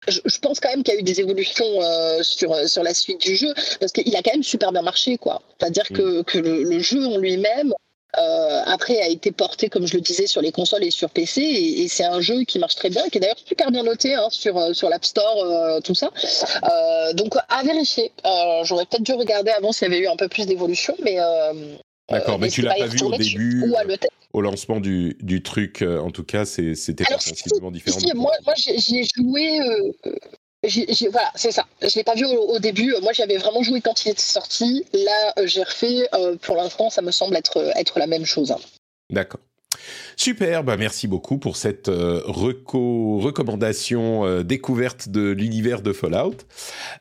je, pense quand même qu'il y a eu des évolutions sur, sur la suite du jeu, parce qu'il a quand même super bien marché, quoi. C'est-à-dire que, que le, jeu en lui-même, euh, après a été porté, comme je le disais, sur les consoles et sur PC, et, c'est un jeu qui marche très bien, qui est d'ailleurs super bien noté hein, sur, euh, sur l'App Store, euh, tout ça. donc à vérifier. J'aurais peut-être dû regarder avant s'il y avait eu un peu plus d'évolution, mais. D'accord, mais tu l'as pas vu au début, au lancement du, du truc, en tout cas, c'était pas sensiblement différent. moi, moi j'ai joué voilà, c'est ça. Je l'ai pas vu au, début. Moi, j'avais vraiment joué quand il était sorti. Là, euh, j'ai refait. Euh, pour l'instant, ça me semble être, être la même chose. D'accord. Super, bah merci beaucoup pour cette euh, recommandation découverte de l'univers de Fallout.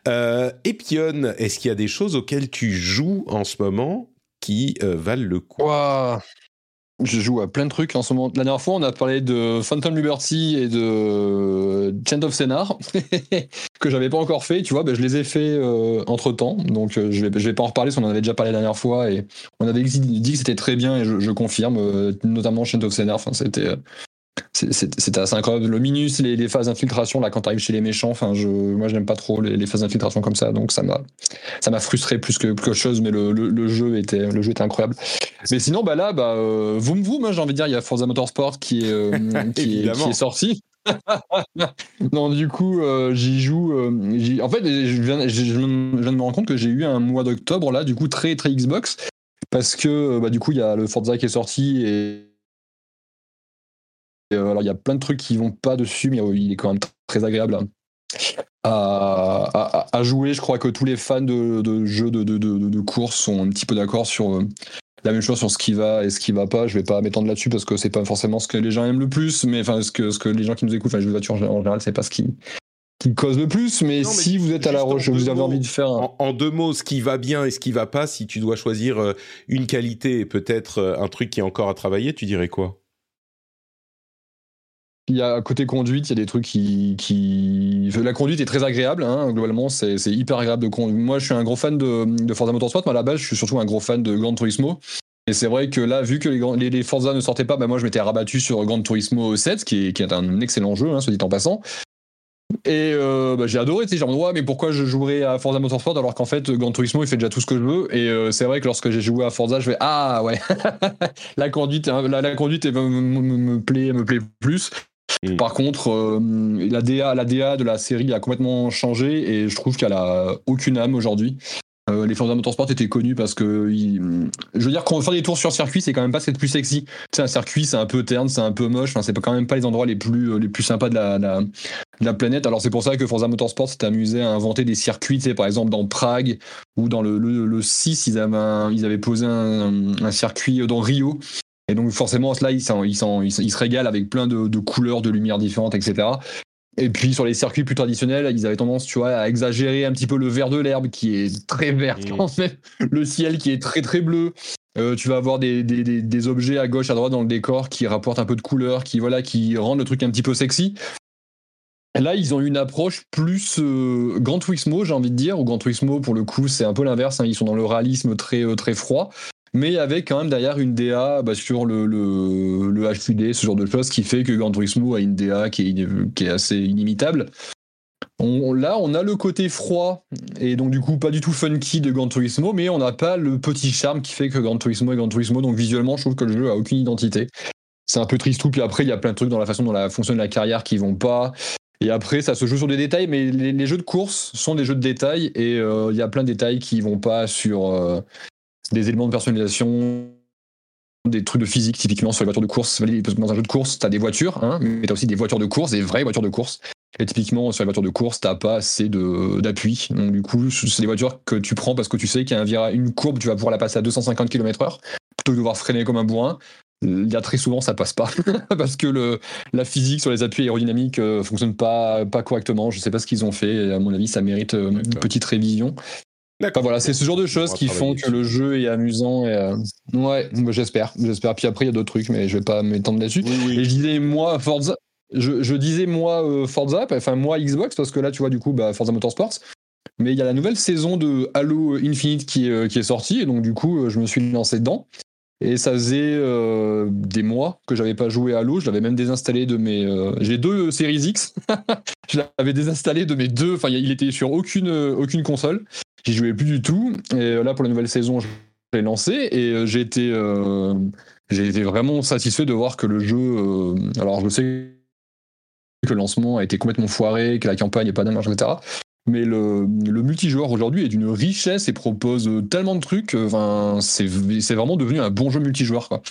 Euh, Epion, est-ce qu'il y a des choses auxquelles tu joues en ce moment qui valent le coup? Je joue à plein de trucs en ce moment. La dernière fois, on a parlé de Phantom Liberty et de Chain of Scénar, que j'avais pas encore fait. Tu vois, ben, je les ai fait euh, entre temps. Donc, euh, je, vais, vais pas en reparler, parce qu'on en avait déjà parlé la dernière fois. Et on avait dit que c'était très bien, et je, confirme, euh, notamment Chain of Scénar. Enfin, c'était c'était assez incroyable. Le minus, les, phases d'infiltration, là, quand tu arrives chez les méchants, enfin, je, moi, je n'aime pas trop les, phases d'infiltration comme ça, donc ça m'a, ça m'a frustré plus que, plus chose, mais le, le, jeu était, le jeu était incroyable. Mais sinon, bah là, bah, euh, vous vous, moi, j'ai envie de dire, il y a Forza Motorsport qui est, euh, qui, est qui, est, sorti. non, du coup, euh, j'y joue. en fait, je viens, je viens, de me rendre compte que j'ai eu un mois d'octobre là, du coup, très très Xbox, parce que bah, du coup, il y a le Forza qui est sorti et euh, alors il y a plein de trucs qui vont pas dessus, mais il est quand même très agréable à, jouer. Je crois que tous les fans de, jeux de, de, course sont un petit peu d'accord sur euh, la même chose sur ce qui va et ce qui va pas. Je vais pas m'étendre là-dessus parce que c'est pas forcément ce que les gens aiment le plus, mais enfin ce que, ce que les gens qui nous écoutent, enfin je voiture en général, c'est pas ce qui, qui cause le plus. Mais, si vous êtes à la recherche, vous avez envie de faire. En, deux mots, ce qui va bien et ce qui va pas, si tu dois choisir euh, une qualité et peut-être un truc qui est encore à travailler, tu dirais quoi? Il y a côté conduite, il y a des trucs qui, qui... la conduite est très agréable. Hein, globalement, c'est hyper agréable de conduire. Moi, je suis un gros fan de, de Forza Motorsport, mais à la base, je suis surtout un gros fan de Gran Turismo. Et c'est vrai que là, vu que les, les, Forza ne sortaient pas, bah moi je m'étais rabattu sur Gran Turismo 7, qui est, qui est un excellent jeu, hein, dit en passant. Et euh, bah, j'ai adoré, sais, genre, mais pourquoi je jouerais à Forza Motorsport alors qu'en fait, Gran Turismo, il fait déjà tout ce que je veux. Et euh, c'est vrai que lorsque j'ai joué à Forza, je fais Ah ouais, la conduite, hein, la, conduite me, me, plaît, me plaît plus. Par contre, euh, la, DA, la DA de la série a complètement changé et je trouve qu'elle a aucune âme aujourd'hui. Euh, les Forza Motorsport étaient connus parce que, je veux dire, quand on fait des tours sur circuit, c'est quand même pas ce plus sexy. C'est un circuit, c'est un peu terne, c'est un peu moche. Enfin, c'est quand même pas les endroits les plus euh, les plus sympas de la, la, la planète. Alors c'est pour ça que Forza Motorsport s'est amusé à inventer des circuits. Tu par exemple dans Prague ou dans le, le, 6, ils avaient ils posé un circuit dans Rio et donc forcément, là, il, se régale avec plein de, couleurs, de lumières différentes, etc. Et puis sur les circuits plus traditionnels, ils avaient tendance, tu vois, à exagérer un petit peu le vert de l'herbe qui est très vert mmh. quand même, le ciel qui est très très bleu. Euh, tu vas avoir des, des, objets à gauche, à droite dans le décor qui rapportent un peu de couleur, qui voilà, qui rendent le truc un petit peu sexy. Là, ils ont une approche plus euh, Grand Turismo, j'ai envie de dire, ou Grand Turismo pour le coup, c'est un peu l'inverse. Hein. ils sont dans le réalisme très euh, très froid mais avec quand même derrière une DA bah, sur le, le, ce genre de choses, qui fait que Gran Turismo a une DA qui est, assez inimitable. Là, on a le côté froid et donc du coup pas du tout funky de Gran Turismo, mais on n'a pas le petit charme qui fait que Gran Turismo est Gran Turismo. Donc visuellement, je trouve que le jeu a aucune identité. C'est un peu triste tout. Puis après, il y a plein de trucs dans la façon dont la fonctionne la carrière qui vont pas. Et après, ça se joue sur des détails, mais les, jeux de course sont des jeux de détails et euh, il y a plein de détails qui vont pas sur euh, des éléments de personnalisation, des trucs de physique, typiquement sur les voitures de course. Dans un jeu de course, tu as des voitures, hein, mais tu as aussi des voitures de course, des vraies voitures de course. Et typiquement, sur les voitures de course, t'as pas assez d'appui. Donc, du coup, c'est des voitures que tu prends parce que tu sais qu'il y a un virage, une courbe, tu vas pouvoir la passer à 250 km/h plutôt que de devoir freiner comme un bourrin. Il y a très souvent, ça passe pas parce que le, la physique sur les appuis aérodynamiques euh, fonctionne pas, pas correctement. Je sais pas ce qu'ils ont fait. À mon avis, ça mérite euh, une petite révision. D'accord. voilà, c'est ce genre de choses qui font que le jeu est amusant. Et, euh, Ouais, j'espère, j'espère. Puis après, il y a d'autres trucs, mais je vais pas m'étendre là-dessus. Et je disais moi Forza, je, disais moi euh, Forza, enfin moi Xbox, parce que là, tu vois, du coup, bah, Forza Motorsports. Mais il y a la nouvelle saison de Halo Infinite qui est, euh, qui est sortie, et donc du coup, je me suis lancé dedans. Et ça faisait des mois que j'avais pas joué à Halo. Je l'avais même désinstallé de mes. J'ai deux Series X. je l'avais désinstallé de mes deux. Enfin, il était sur aucune aucune console. J'y jouais plus du tout. Et là, pour la nouvelle saison, je l'ai lancé et j'ai été j'ai été vraiment satisfait de voir que le jeu. alors, je sais que le lancement a été complètement foiré, que la campagne n'est pas dingue, etc. Mais le, le multijoueur aujourd'hui est d'une richesse et propose tellement de trucs. Enfin, c'est vraiment devenu un bon jeu multijoueur. Quoi.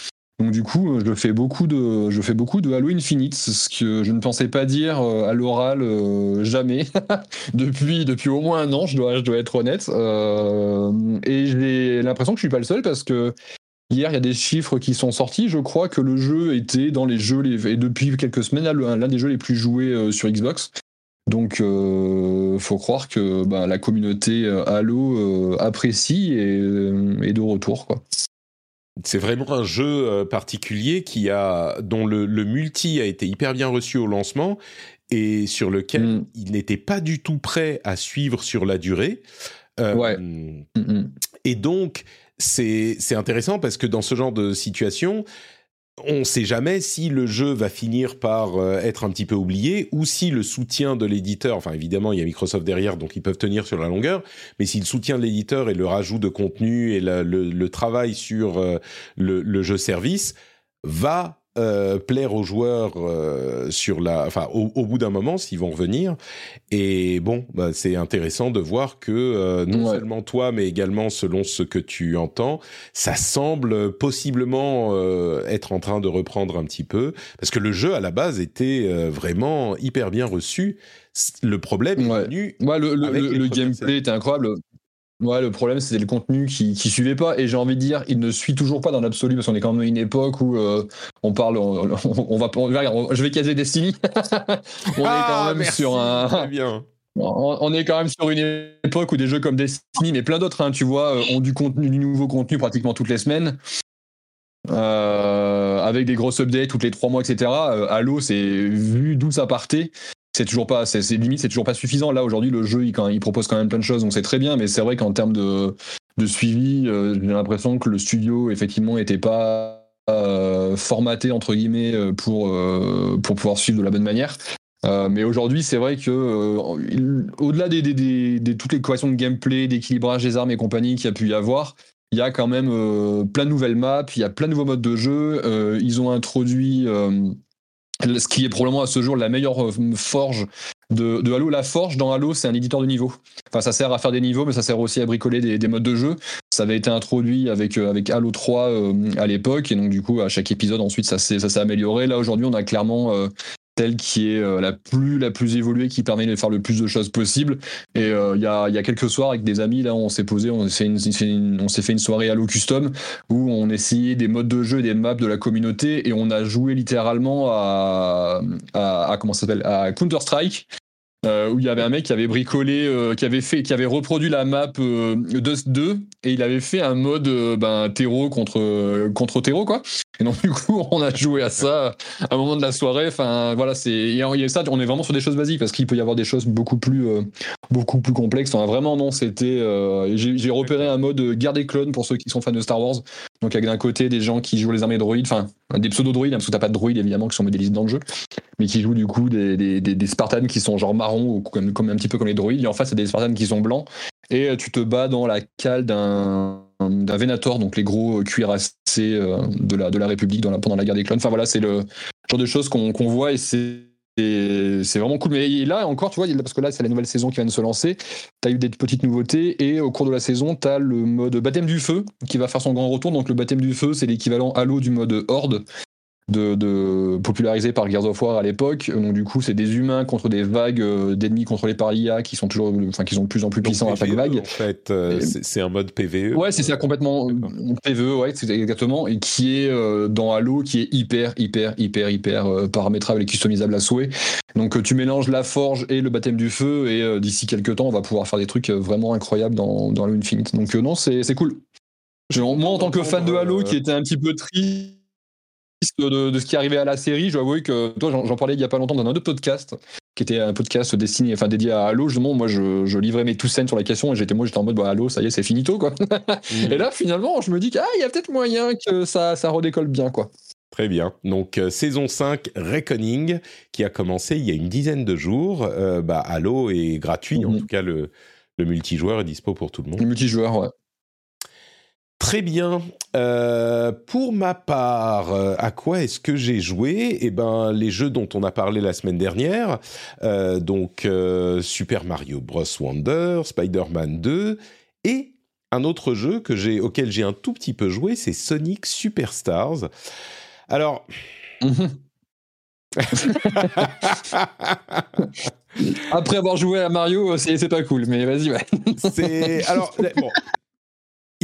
Donc du coup, je fais beaucoup de, je fais beaucoup de Halo Infinite, ce que je ne pensais pas dire euh, à l'oral euh, jamais depuis depuis au moins un an. Je dois, je dois être honnête. Euh, et j'ai l'impression que je suis pas le seul parce que Hier, il y a des chiffres qui sont sortis. Je crois que le jeu était dans les jeux, les, et depuis quelques semaines, l'un des jeux les plus joués euh, sur Xbox. Donc, euh, faut croire que bah, la communauté euh, Halo apprécie et est de retour. Quoi. C'est vraiment un jeu particulier qui a, dont le, multi a été hyper bien reçu au lancement et sur lequel mm. il n'était pas du tout prêt à suivre sur la durée. ouais. Mm, mm. Et donc, c'est intéressant parce que dans ce genre de situation, on ne sait jamais si le jeu va finir par euh, être un petit peu oublié ou si le soutien de l'éditeur, enfin évidemment il y a Microsoft derrière donc ils peuvent tenir sur la longueur, mais si le soutien de l'éditeur et le rajout de contenu et le, travail sur euh, le, jeu service va euh, plaire aux joueurs euh, sur la, enfin au, bout d'un moment s'ils vont revenir. Et bon, bah, c'est intéressant de voir que euh, non seulement toi, mais également selon ce que tu entends, ça semble possiblement être en train de reprendre un petit peu, parce que le jeu à la base était vraiment hyper bien reçu. Le problème est venu. Ouais, le, le gameplay était incroyable. Ouais, le problème, c'était le contenu qui, qui suivait pas. Et j'ai envie de dire, il ne suit toujours pas dans l'absolu, parce qu'on est quand même à une époque où euh, on parle, on, va, je vais caser Destiny. on est quand ah, même sur un. Bien. On, est quand même sur une époque où des jeux comme Destiny, mais plein d'autres, hein, tu vois, euh, ont du contenu, du nouveau contenu pratiquement toutes les semaines. Euh, avec des grosses updates toutes les trois mois, etc. Halo, c'est vu d'où ça partait c'est toujours pas, c'est limite, c'est toujours pas suffisant. Là aujourd'hui, le jeu, il, propose quand même plein de choses, donc c'est très bien. Mais c'est vrai qu'en termes de, suivi, euh, j'ai l'impression que le studio effectivement était pas euh, formaté entre guillemets euh, pour pour pouvoir suivre de la bonne manière. mais aujourd'hui, c'est vrai que au-delà des, toutes les corrections de gameplay, d'équilibrage des armes et compagnie qu'il y a pu y avoir, il y a quand même plein de nouvelles maps, il y a plein de nouveaux modes de jeu. ils ont introduit ce qui est probablement à ce jour la meilleure euh, forge de, Halo. La forge dans Halo, c'est un éditeur de niveau. Enfin, ça sert à faire des niveaux, mais ça sert aussi à bricoler des, modes de jeu. Ça avait été introduit avec, euh, avec Halo 3 euh, à l'époque, et donc du coup, à chaque épisode, ensuite, ça s'est amélioré. Là, aujourd'hui, on a clairement telle qui est euh, la plus la plus évoluée qui permet de faire le plus de choses possible et euh, il y, a, y a quelques soirs avec des amis là on s'est posé on s'est fait fait une soirée Halo Custom où on essayait des modes de jeu des maps de la communauté et on a joué littéralement à, à, comment s'appelle à Counter Strike euh, où il y avait un mec qui avait bricolé, qui avait fait, qui avait reproduit la map Dust 2 et il avait fait un mode ben terreau contre contre terreau quoi. Et donc du coup on a joué à ça à un moment de la soirée. Enfin voilà c'est ça on est vraiment sur des choses basiques parce qu'il peut y avoir des choses beaucoup plus beaucoup plus complexes. Vraiment non c'était j'ai repéré un mode guerre des clones pour ceux qui sont fans de Star Wars. Donc avec d'un côté des gens qui jouent les armées droïdes, enfin des pseudo droïdes hein, parce que t'as pas de droïdes évidemment qui sont modélisés dans le jeu, mais qui jouent du coup des, des, des, Spartans qui sont genre marrons ou comme, un petit peu comme les droïdes. Et en face, c'est des Spartans qui sont blancs. Et euh, tu te bats dans la cale d'un d'un Venator, donc les gros cuirassés euh, de la, de la République pendant la guerre des clones. Enfin voilà, c'est le genre de choses qu'on voit et c'est c'est vraiment cool. Mais là encore, tu vois, parce que là, c'est la nouvelle saison qui vient de se lancer. Tu as eu des petites nouveautés et au cours de la saison, tu as le mode baptême du feu qui va faire son grand retour. Donc, le baptême du feu, c'est l'équivalent Halo du mode Horde de, de, popularisé par Gears of War à l'époque. Donc du coup, c'est des humains contre des vagues euh, d'ennemis contre les parias qui sont toujours, enfin qui sont de plus en plus puissants à chaque vague. En fait, euh, c'est un mode PVE. Ouais, c'est ça complètement PVE, ouais, c'est exactement, et qui est euh, dans Halo, qui est hyper, hyper, hyper, hyper paramétrable et customisable à souhait. Donc tu mélanges la forge et le baptême du feu, et d'ici quelques temps, on va pouvoir faire des trucs vraiment incroyables dans, dans Halo Infinite. Donc non, c'est cool. Moi, en tant que fan de Halo, qui était un petit peu triste de, ce qui arrivait à la série, je dois avouer que toi, j'en parlais il y a pas longtemps dans un autre podcast. qui était un podcast destiné, enfin dédié à Halo, justement, moi je, je livrais mes tout scènes sur la question et j'étais moi j'étais en mode bah Halo, ça y est, c'est finito quoi. Mmh. Et là finalement, je me dis qu'il ah, y a peut-être moyen que ça, ça redécolle bien quoi. Très bien. Donc, euh, saison 5, Reckoning, qui a commencé il y a une dizaine de jours. Euh, bah, Halo est gratuit. En mhm. tout cas, le, le, multijoueur est dispo pour tout le monde. Le multijoueur, ouais. Très bien. Euh, pour ma part, à quoi est-ce que j'ai joué? Eh ben, les jeux dont on a parlé la semaine dernière. donc, Super Mario Bros. Wonder, Spider-Man 2 et un autre jeu que j'ai, auquel j'ai un tout petit peu joué, c'est Sonic Superstars. Alors. Après avoir joué à Mario, c'est pas cool, mais vas-y, ouais. c'est. Alors, bon.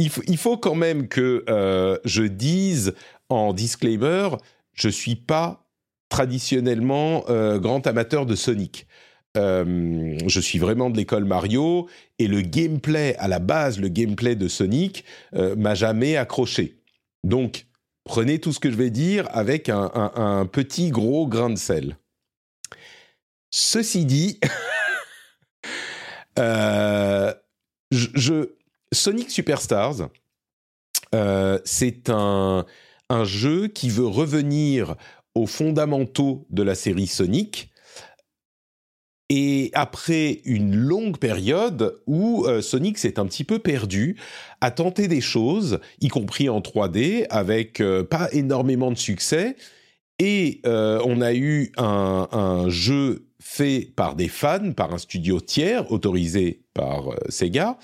Il, il, faut quand même que euh, je dise en disclaimer, je suis pas traditionnellement euh, grand amateur de Sonic. Euh, je suis vraiment de l'école Mario et le gameplay à la base, le gameplay de Sonic m'a jamais accroché. Donc Prenez tout ce que je vais dire avec un, petit gros grain de sel. Ceci dit, je, Sonic Superstars, euh, c'est un, jeu qui veut revenir aux fondamentaux de la série Sonic. Et après une longue période où euh, Sonic s'est un petit peu perdu, a tenté des choses, y compris en 3D, avec euh, pas énormément de succès, et on a eu un, jeu fait par des fans, par un studio tiers autorisé par Sega,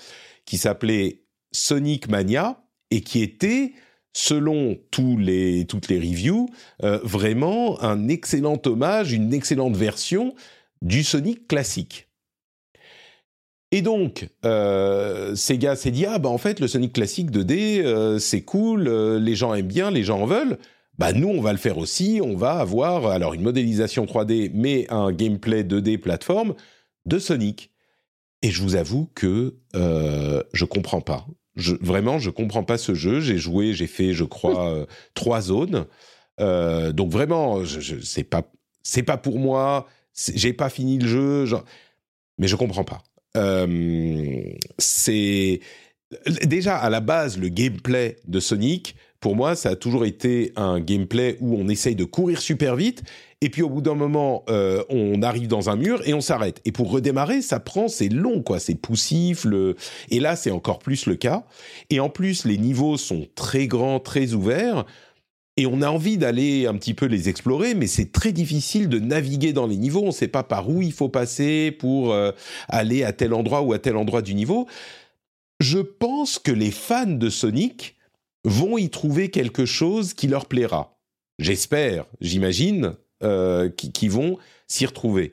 qui s'appelait Sonic Mania, et qui était selon toutes les reviews, vraiment un excellent hommage, une excellente version du Sonic classique. Et donc, euh, Sega s'est dit ah bah en fait le Sonic classique 2D euh, c'est cool, euh, les gens aiment bien, les gens en veulent. Bah nous on va le faire aussi, on va avoir alors une modélisation 3D mais un gameplay 2D plateforme de Sonic. Et je vous avoue que euh, je comprends pas. Je, vraiment je comprends pas ce jeu. J'ai joué, j'ai fait je crois trois zones. donc vraiment je, je c'est pas c'est pas pour moi j'ai pas fini le jeu, genre... mais je comprends pas. Euh, c'est déjà à la base le gameplay de Sonic. Pour moi, ça a toujours été un gameplay où on essaye de courir super vite et puis au bout d'un moment, euh, on arrive dans un mur et on s'arrête. Et pour redémarrer, ça prend, c'est long, quoi, c'est poussif. Et là, c'est encore plus le cas. Et en plus, les niveaux sont très grands, très ouverts et on a envie d'aller un petit peu les explorer, mais c'est très difficile de naviguer dans les niveaux. On ne sait pas par où il faut passer pour euh, aller à tel endroit ou à tel endroit du niveau. Je pense que les fans de Sonic vont y trouver quelque chose qui leur plaira. J'espère, j'imagine, euh, qui, vont s'y retrouver.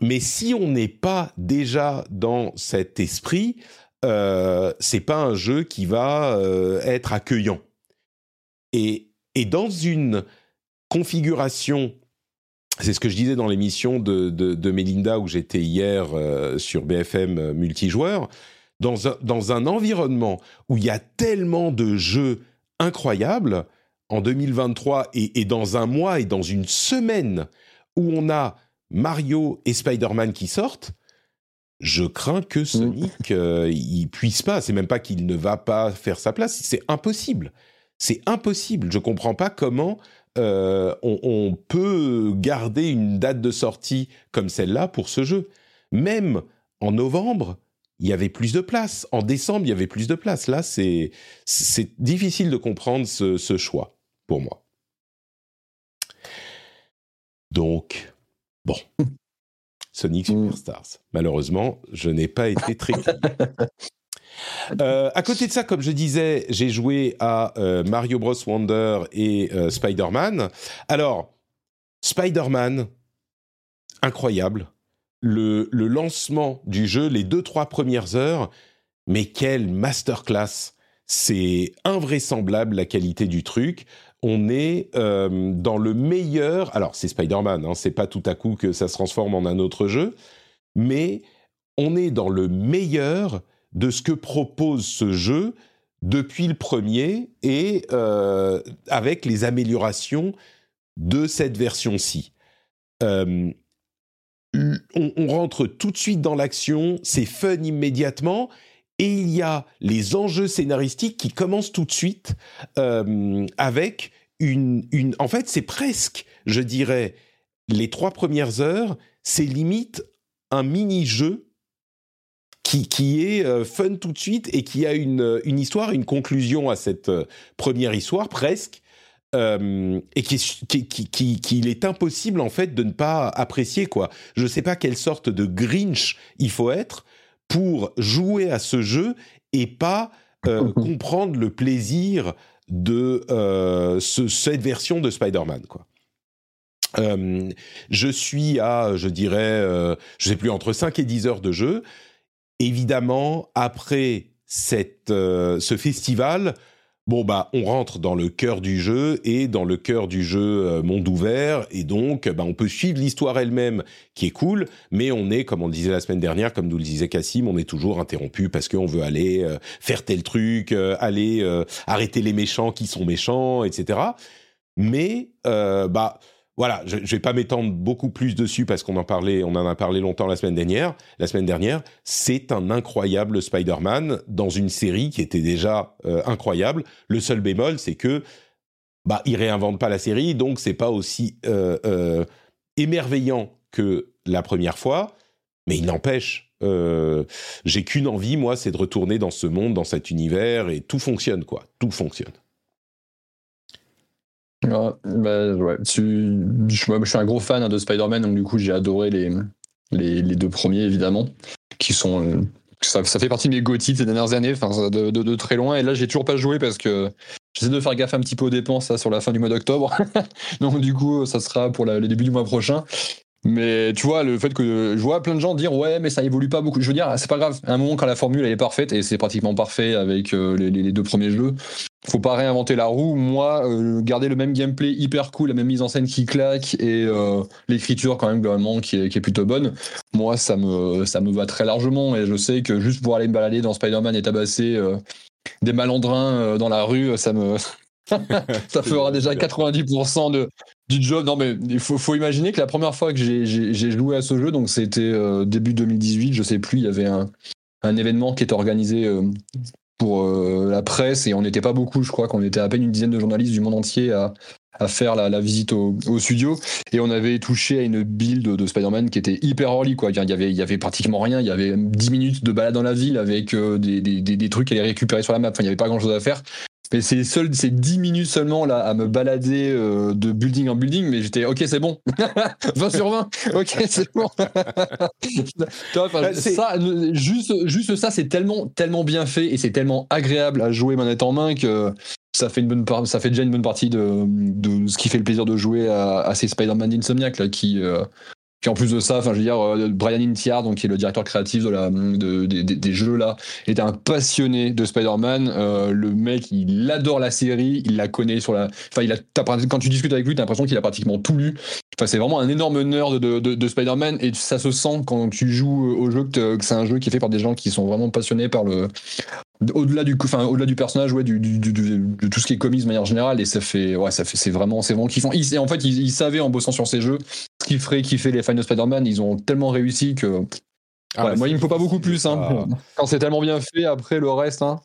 Mais si on n'est pas déjà dans cet esprit, euh, c'est pas un jeu qui va euh, être accueillant. Et, dans une configuration, c'est ce que je disais dans l'émission de, de, Melinda où j'étais hier euh, sur BFM multijoueur, dans un, dans un environnement où il y a tellement de jeux incroyables en 2023 et, et dans un mois et dans une semaine où on a Mario et Spider-Man qui sortent, je crains que Sonic, mm. euh, il puisse pas. C'est même pas qu'il ne va pas faire sa place. C'est impossible. C'est impossible. Je comprends pas comment euh, on, peut garder une date de sortie comme celle-là pour ce jeu. Même en novembre, il y avait plus de place. En décembre, il y avait plus de place. Là, c'est difficile de comprendre ce, ce, choix pour moi. Donc, bon. Sonic. Superstars. Malheureusement, je n'ai pas été très. Euh, à côté de ça, comme je disais, j'ai joué à euh, Mario Bros Wonder et euh, Spider-Man. Alors, Spider-Man, incroyable. Le, le, lancement du jeu, les deux trois premières heures, mais quelle masterclass C'est invraisemblable la qualité du truc. On est dans le meilleur. Alors, c'est Spider-Man, hein, c'est pas tout à coup que ça se transforme en un autre jeu, mais on est dans le meilleur de ce que propose ce jeu depuis le premier et euh, avec les améliorations de cette version-ci. Euh, on, rentre tout de suite dans l'action, c'est fun immédiatement, et il y a les enjeux scénaristiques qui commencent tout de suite euh, avec une, une... En fait, c'est presque, je dirais, les trois premières heures, c'est limite un mini-jeu qui, qui, est euh, fun tout de suite et qui a une, une histoire, une conclusion à cette euh, première histoire presque, euh, et qu'il qui, qui, qui, est impossible en fait de ne pas apprécier quoi. Je ne sais pas quelle sorte de Grinch il faut être pour jouer à ce jeu et pas comprendre le plaisir de ce, cette version de Spider-Man quoi. Euh, je suis à, je dirais, euh, je sais plus, entre 5 et 10 heures de jeu. Évidemment, après cette, euh, ce festival, bon, bah, on rentre dans le cœur du jeu et dans le cœur du jeu monde ouvert. Et donc, bah, on peut suivre l'histoire elle-même qui est cool, mais on est, comme on le disait la semaine dernière, comme nous le disait Cassim, on est toujours interrompu parce qu'on veut aller faire tel truc, aller arrêter les méchants qui sont méchants, etc. Mais, bah, voilà, je ne vais pas m'étendre beaucoup plus dessus parce qu'on en parlait, on en a parlé longtemps la semaine dernière. La semaine dernière, c'est un incroyable Spider-Man dans une série qui était déjà euh, incroyable. Le seul bémol, c'est que bah il réinvente pas la série, donc c'est pas aussi euh, euh, émerveillant que la première fois. Mais il n'empêche, j'ai qu'une envie, moi, c'est de retourner dans ce monde, dans cet univers, et tout fonctionne, quoi. Tout fonctionne. Bah, ouais. Je, suis un gros fan hein, de Spider-Man, donc du coup j'ai adoré les, les, les, deux premiers évidemment, qui sont ça, ça fait partie de mes GOTY ces dernières années, enfin de, de, très loin. Et là j'ai toujours pas joué parce que j'essaie de faire gaffe un petit peu aux dépenses ça, sur la fin du mois d'octobre, donc du coup ça sera pour le début du mois prochain. Mais tu vois, le fait que je vois plein de gens dire ouais, mais ça évolue pas beaucoup. Je veux dire, c'est pas grave. À un moment, quand la formule elle est parfaite, et c'est pratiquement parfait avec euh, les, les, deux premiers jeux, faut pas réinventer la roue. Moi, euh, garder le même gameplay hyper cool, la même mise en scène qui claque et euh, l'écriture quand même globalement qui est, qui est, plutôt bonne. Moi, ça me ça me va très largement et je sais que juste pour aller me balader dans Spider-Man et tabasser des malandrins dans la rue, ça me ça fera déjà 90% de, du job. Non, mais il faut, faut, imaginer que la première fois que j'ai joué à ce jeu, donc c'était euh, début 2018, je sais plus, il y avait un, un événement qui était organisé euh, pour euh, la presse et on n'était pas beaucoup, je crois qu'on était à peine une dizaine de journalistes du monde entier à, à faire la, la visite au, au, studio et on avait touché à une build de Spider-Man qui était hyper early quoi. Il y avait, il y avait pratiquement rien, il y avait 10 minutes de balade dans la ville avec des, des, des, des, trucs à les récupérer sur la map, enfin il n'y avait pas grand chose à faire mais c'est seul, c'est 10 minutes seulement là à me balader euh, de building en building, mais j'étais ok, c'est bon, 20 sur 20, ok, c'est bon. ça, juste, juste ça, c'est tellement, tellement bien fait et c'est tellement agréable à jouer manette en main que ça fait une bonne part, ça fait déjà une bonne partie de, de ce qui fait le plaisir de jouer à, à ces Spider-Man d'Insomniac là qui euh, puis en plus de ça, enfin, je veux dire, euh, Brian Intiard, donc qui est le directeur créatif de la, de, des jeux là, est un passionné de Spider-Man. Euh, le mec, il adore la série, il la connaît sur la. Enfin, il a. Quand tu discutes avec lui, t'as l'impression qu'il a pratiquement tout lu. Enfin, c'est vraiment un énorme nerd de Spider-Man et ça se sent quand tu joues au jeu que, c'est un jeu qui est fait par des gens qui sont vraiment passionnés par le au-delà du enfin au-delà du personnage ouais du, du, de tout ce qui est commis de manière générale et ça fait ouais ça fait c'est vraiment c'est vraiment kiffant. Ils, en fait ils, ils, savaient en bossant sur ces jeux ce qui ferait kiffer les fans de Spider-Man. Ils ont tellement réussi que ah moi il me faut pas beaucoup plus hein. quand c'est tellement bien fait après le reste hein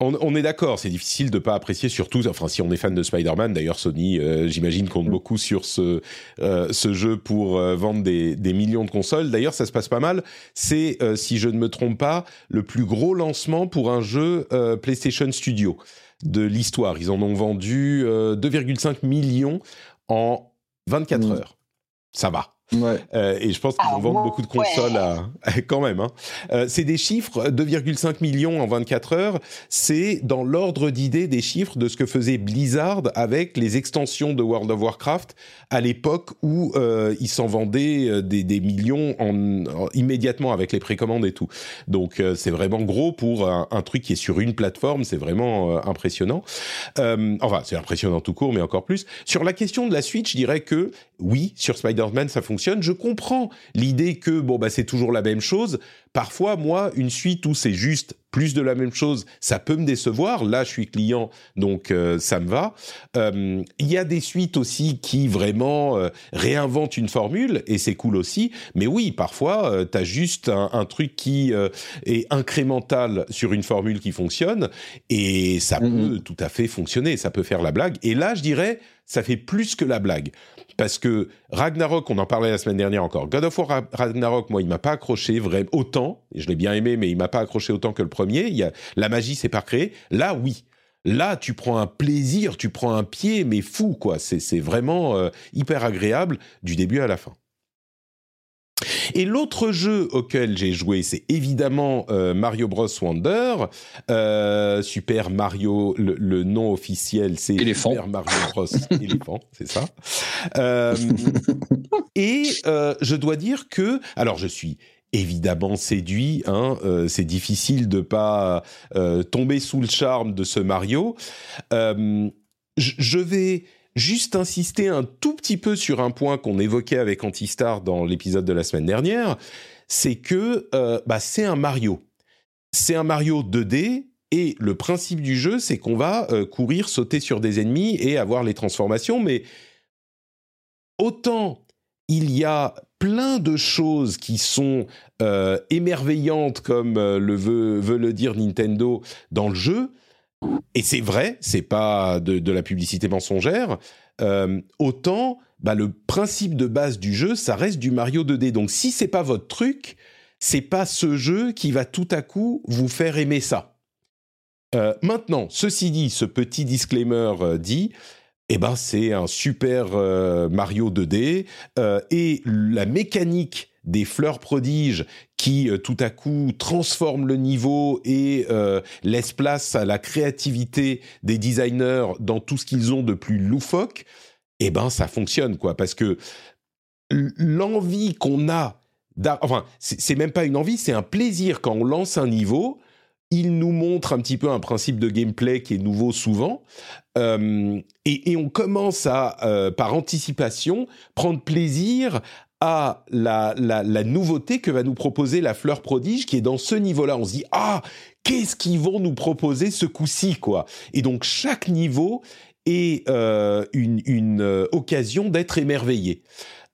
on, est d'accord, c'est difficile de pas apprécier, surtout, enfin si on est fan de Spider-Man, d'ailleurs Sony, euh, j'imagine, compte mm. beaucoup sur ce, euh, ce jeu pour euh, vendre des, des, millions de consoles. D'ailleurs, ça se passe pas mal. C'est, si je ne me trompe pas, le plus gros lancement pour un jeu PlayStation Studio de l'histoire. Ils en ont vendu 2,5 millions en 24 mm. heures. Ça va. Ouais. Euh, et je pense qu'ils vont ah vendre beaucoup de consoles à, quand même. Hein. Euh, c'est des chiffres, 2,5 millions en 24 heures. C'est dans l'ordre d'idée des chiffres de ce que faisait Blizzard avec les extensions de World of Warcraft à l'époque où euh, ils s'en vendaient des, des millions en, immédiatement avec les précommandes et tout. Donc euh, c'est vraiment gros pour un, un, truc qui est sur une plateforme. C'est vraiment euh, impressionnant. enfin, c'est impressionnant tout court, mais encore plus. Sur la question de la Switch, je dirais que oui, sur Spider-Man, ça fonctionne je comprends l'idée que bon bah c'est toujours la même chose. parfois, moi, une suite où c'est juste plus de la même chose, ça peut me décevoir. Là, je suis client, donc euh, ça me va. Euh, il y a des suites aussi qui vraiment euh, réinventent une formule, et c'est cool aussi. Mais oui, parfois, tu as juste un, un truc qui est incrémental sur une formule qui fonctionne, et ça mm-hmm. peut tout à fait fonctionner, ça peut faire la blague. Et là, je dirais, ça fait plus que la blague parce que Ragnarok, on en parlait la semaine dernière encore. God of War Ragnarok, moi, il m'a pas accroché vraiment autant. Je l'ai bien aimé, mais il m'a pas accroché autant que le premier. Il y a, la magie s'est pas créée. Là, oui. Là, tu prends un plaisir, tu prends un pied, mais fou, quoi. C'est vraiment euh, hyper agréable du début à la fin. Et l'autre jeu auquel j'ai joué, c'est évidemment euh, Mario Bros Wonder. Euh, Super Mario, le, nom officiel, c'est Super Mario Bros éléphant, c'est ça. Euh, et je dois dire que, alors je suis évidemment séduit. Hein, c'est difficile de pas tomber sous le charme de ce Mario. je vais juste insister un tout petit peu sur un point qu'on évoquait avec Antistar dans l'épisode de la semaine dernière, c'est que euh, bah, c'est un Mario. C'est un Mario 2D et le principe du jeu, c'est qu'on va euh, courir, sauter sur des ennemis et avoir les transformations, mais autant il y a plein de choses qui sont euh, émerveillantes, comme le veut, veut, le dire Nintendo dans le jeu, et c'est vrai, c'est pas de, la publicité mensongère. Euh, autant, bah, le principe de base du jeu, ça reste du Mario 2D. Donc, si c'est pas votre truc, c'est pas ce jeu qui va tout à coup vous faire aimer ça. Euh, maintenant, ceci dit, ce petit disclaimer euh, dit, eh ben c'est un super Mario 2D et la mécanique des fleurs prodiges qui euh, tout à coup transforment le niveau et euh, laissent place à la créativité des designers dans tout ce qu'ils ont de plus loufoque, eh ben ça fonctionne quoi. Parce que l'envie qu'on a enfin c'est même pas une envie, c'est un plaisir. Quand on lance un niveau, il nous montre un petit peu un principe de gameplay qui est nouveau souvent, euh, et, on commence à, par anticipation, prendre plaisir à la, la, nouveauté que va nous proposer la fleur prodige qui est dans ce niveau-là. On se dit ah qu'est-ce qu'ils vont nous proposer ce coup-ci quoi? Et donc chaque niveau est euh, une, une euh, occasion d'être émerveillé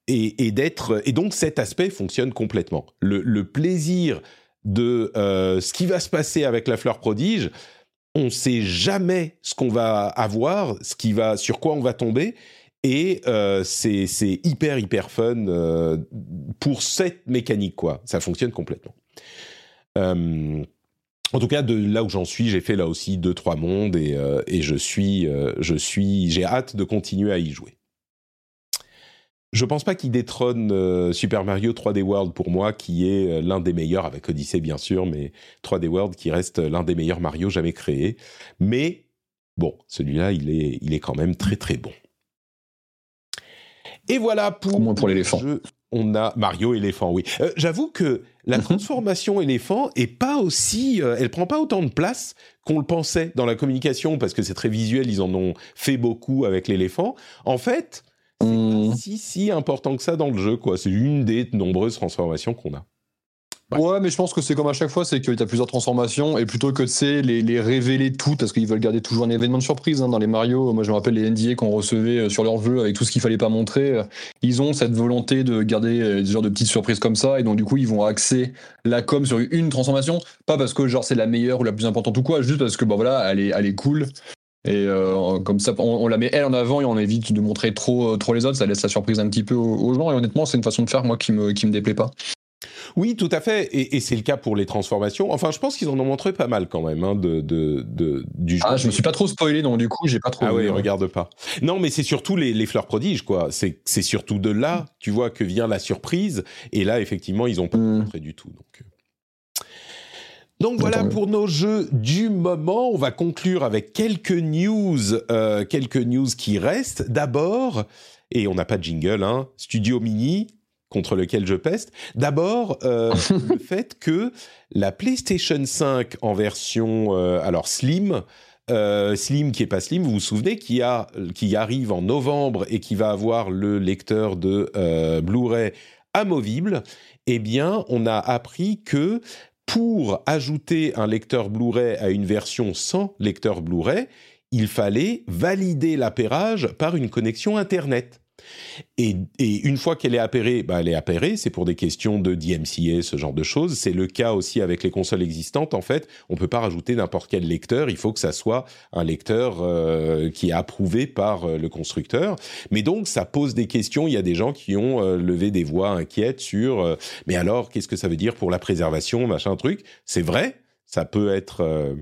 et, et d'être et donc cet aspect fonctionne complètement. Le, le plaisir de euh, ce qui va se passer avec la fleur prodige, on ne sait jamais ce qu'on va avoir, ce qui va sur quoi on va tomber et euh, c'est hyper, hyper fun euh, pour cette mécanique, quoi. Ça fonctionne complètement. Euh, en tout cas, de là où j'en suis, j'ai fait là aussi deux, trois mondes et, je suis, je suis, j'ai hâte de continuer à y jouer. Je pense pas qu'il détrône Super Mario 3D World pour moi, qui est l'un des meilleurs, avec Odyssey bien sûr, mais 3D World qui reste l'un des meilleurs Mario jamais créés. Mais bon, celui-là, il est, il est quand même très très bon. Et voilà pour. moins pour l'éléphant. On a Mario éléphant, oui. Euh, j'avoue que la transformation éléphant est pas aussi, euh, elle prend pas autant de place qu'on le pensait dans la communication parce que c'est très visuel. Ils en ont fait beaucoup avec l'éléphant. En fait, c'est pas si si important que ça dans le jeu, quoi. C'est une des nombreuses transformations qu'on a. Ouais. mais je pense que c'est comme à chaque fois, c'est qu'il y a plusieurs transformations et plutôt que de les, révéler toutes parce qu'ils veulent garder toujours un événement de surprise hein, dans les Mario. Moi, je me rappelle les NDA qu'on recevait euh, sur leur jeu avec tout ce qu'il fallait pas montrer. Euh, ils ont cette volonté de garder euh, des genres de petites surprises comme ça et donc du coup, ils vont axer la com sur une transformation, pas parce que genre c'est la meilleure ou la plus importante ou quoi, juste parce que bon voilà, elle est, elle est cool. Et comme ça, on, la met elle en avant et on évite de montrer trop, trop les autres. Ça laisse la surprise un petit peu aux gens. Et honnêtement, c'est une façon de faire moi qui me, qui me déplaît pas. Oui, tout à fait, et, c'est le cas pour les transformations. Enfin, je pense qu'ils en ont montré pas mal quand même hein, de, du jeu. Ah, je me suis pas trop spoilé, donc du coup, j'ai pas trop. Ah oui, regarde pas. Non, mais c'est surtout les, fleurs prodiges, quoi. C'est surtout de là, tu vois, que vient la surprise. Et là, effectivement, ils ont pas hmm. montré du tout. Donc. Euh. Donc voilà pour nos jeux du moment. On va conclure avec quelques news, euh, quelques news qui restent. D'abord, et on n'a pas de jingle, hein, Studio Mini contre lequel je peste. D'abord, euh, le fait que la PlayStation 5 en version euh, alors slim, euh, slim qui est pas slim, vous vous souvenez, qui a qui arrive en novembre et qui va avoir le lecteur de Blu-ray amovible, eh bien, on a appris que pour ajouter un lecteur Blu-ray à une version sans lecteur Blu-ray, il fallait valider l'appairage par une connexion Internet. Et, une fois qu'elle est appairée, bah elle est appairée, c'est pour des questions de DMCA, ce genre de choses. C'est le cas aussi avec les consoles existantes. En fait, on ne peut pas rajouter n'importe quel lecteur, il faut que ça soit un lecteur euh, qui est approuvé par euh, le constructeur. Mais donc, ça pose des questions. Il y a des gens qui ont euh, levé des voix inquiètes sur mais alors, qu'est-ce que ça veut dire pour la préservation, machin truc? C'est vrai, ça peut être...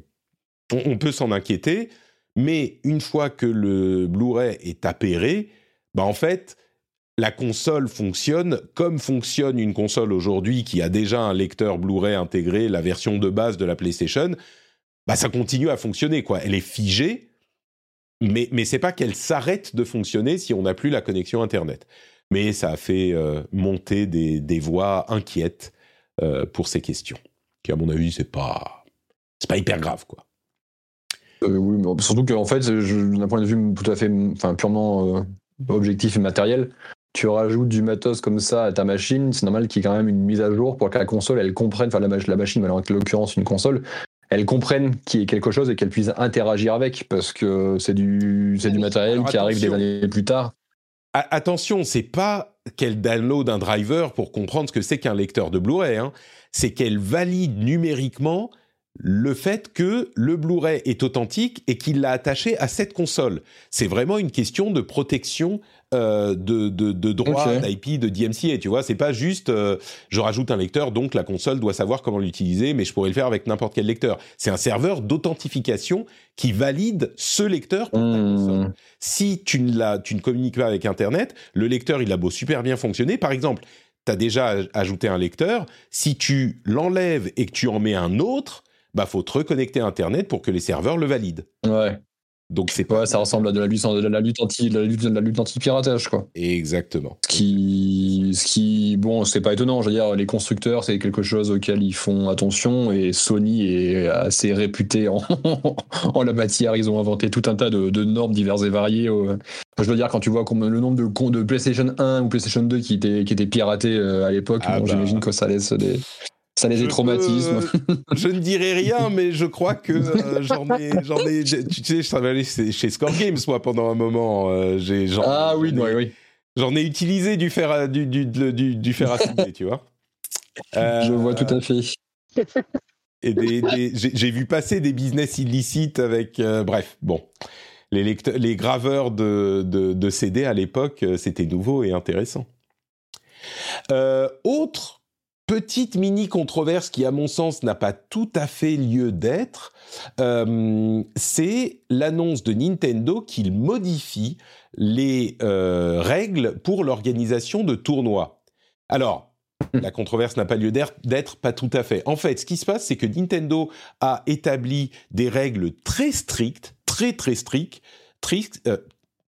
on, peut s'en inquiéter, mais une fois que le Blu-ray est appairé, bah en fait, la console fonctionne comme fonctionne une console aujourd'hui qui a déjà un lecteur Blu-ray intégré, la version de base de la PlayStation. Bah ça continue à fonctionner quoi. Elle est figée, mais mais c'est pas qu'elle s'arrête de fonctionner si on n'a plus la connexion internet. Mais ça a fait euh, monter des, des, voix inquiètes euh, pour ces questions, qui à mon avis c'est pas c'est pas hyper grave quoi. Euh, surtout qu'en fait, d'un point de vue tout à fait, enfin purement objectif et matériel, tu rajoutes du matos comme ça à ta machine, c'est normal qu'il y ait quand même une mise à jour pour que la console, elle comprenne, enfin la, la machine, en l'occurrence une console, elle comprenne qu'il y ait quelque chose et qu'elle puisse interagir avec, parce que c'est du, c'est du matériel qui arrive des années plus tard. Attention, c'est pas qu'elle download un driver pour comprendre ce que c'est qu'un lecteur de Blu-ray, hein. c'est qu'elle valide numériquement le fait que le Blu-ray est authentique et qu'il l'a attaché à cette console. C'est vraiment une question de protection euh, de, de, de droit d'IP, de DMCA. Tu vois, c'est pas juste euh, je rajoute un lecteur, donc la console doit savoir comment l'utiliser, mais je pourrais le faire avec n'importe quel lecteur. C'est un serveur d'authentification qui valide ce lecteur pour ta hmm. console. Si tu ne, tu ne communiques pas avec Internet, le lecteur, il a beau super bien fonctionner. Par exemple, tu as déjà ajouté un lecteur. Si tu l'enlèves et que tu en mets un autre, bah faut te reconnecter à Internet pour que les serveurs le valident. Ouais. Donc c'est pas. ça ressemble à de la lutte, de la lutte anti, la lutte, la lutte anti piratage quoi. Exactement. Ce qui, ce qui, bon, c'est pas étonnant. Je veux dire, les constructeurs, c'est quelque chose auquel ils font attention et Sony est assez réputé en, en la matière. Ils ont inventé tout un tas de, de normes diverses et variées. je veux dire, quand tu vois le nombre de, de PlayStation 1 ou PlayStation 2 qui étaient, qui étaient piratés euh, à l'époque, ah bah. j'imagine que ça laisse des, ça les traumatismes. je ne dirai rien, mais je crois que euh, j'en ai, j'en ai. Tu sais, je travaillais chez Score Games moi pendant un moment. Euh, j'ai, ah oui, oui, oui. J'en ai utilisé du fer, à, du, du, du, du fer à souder, tu vois. je vois tout à fait. Et des, j'ai vu passer des business illicites avec. Euh, bref, bon. Les, les graveurs de, de, de CD à l'époque, c'était nouveau et intéressant. autre petite mini controverse qui, à mon sens, n'a pas tout à fait lieu d'être, euh, c'est l'annonce de Nintendo qu'il modifie les euh, règles pour l'organisation de tournois. Alors, la controverse n'a pas lieu d'être, pas tout à fait. En fait, ce qui se passe, c'est que Nintendo a établi des règles très strictes, très très strictes, euh,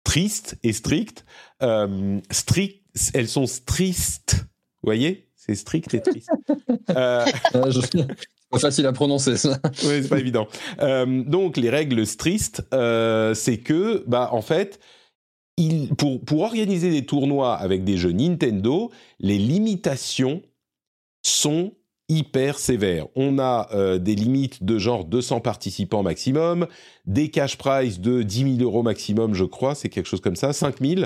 tristes et strictes, strictes, elles sont strictes, vous voyez? C'est strict et triste. euh... pas facile à prononcer ça. oui, c'est pas évident. Euh, donc les règles strictes, euh, c'est que, bah en fait, il, pour pour organiser des tournois avec des jeux Nintendo, les limitations sont hyper sévère. On a euh, des limites de genre 200 participants maximum, des cash prize de 10 000 euros maximum, je crois, c'est quelque chose comme ça, 5 000,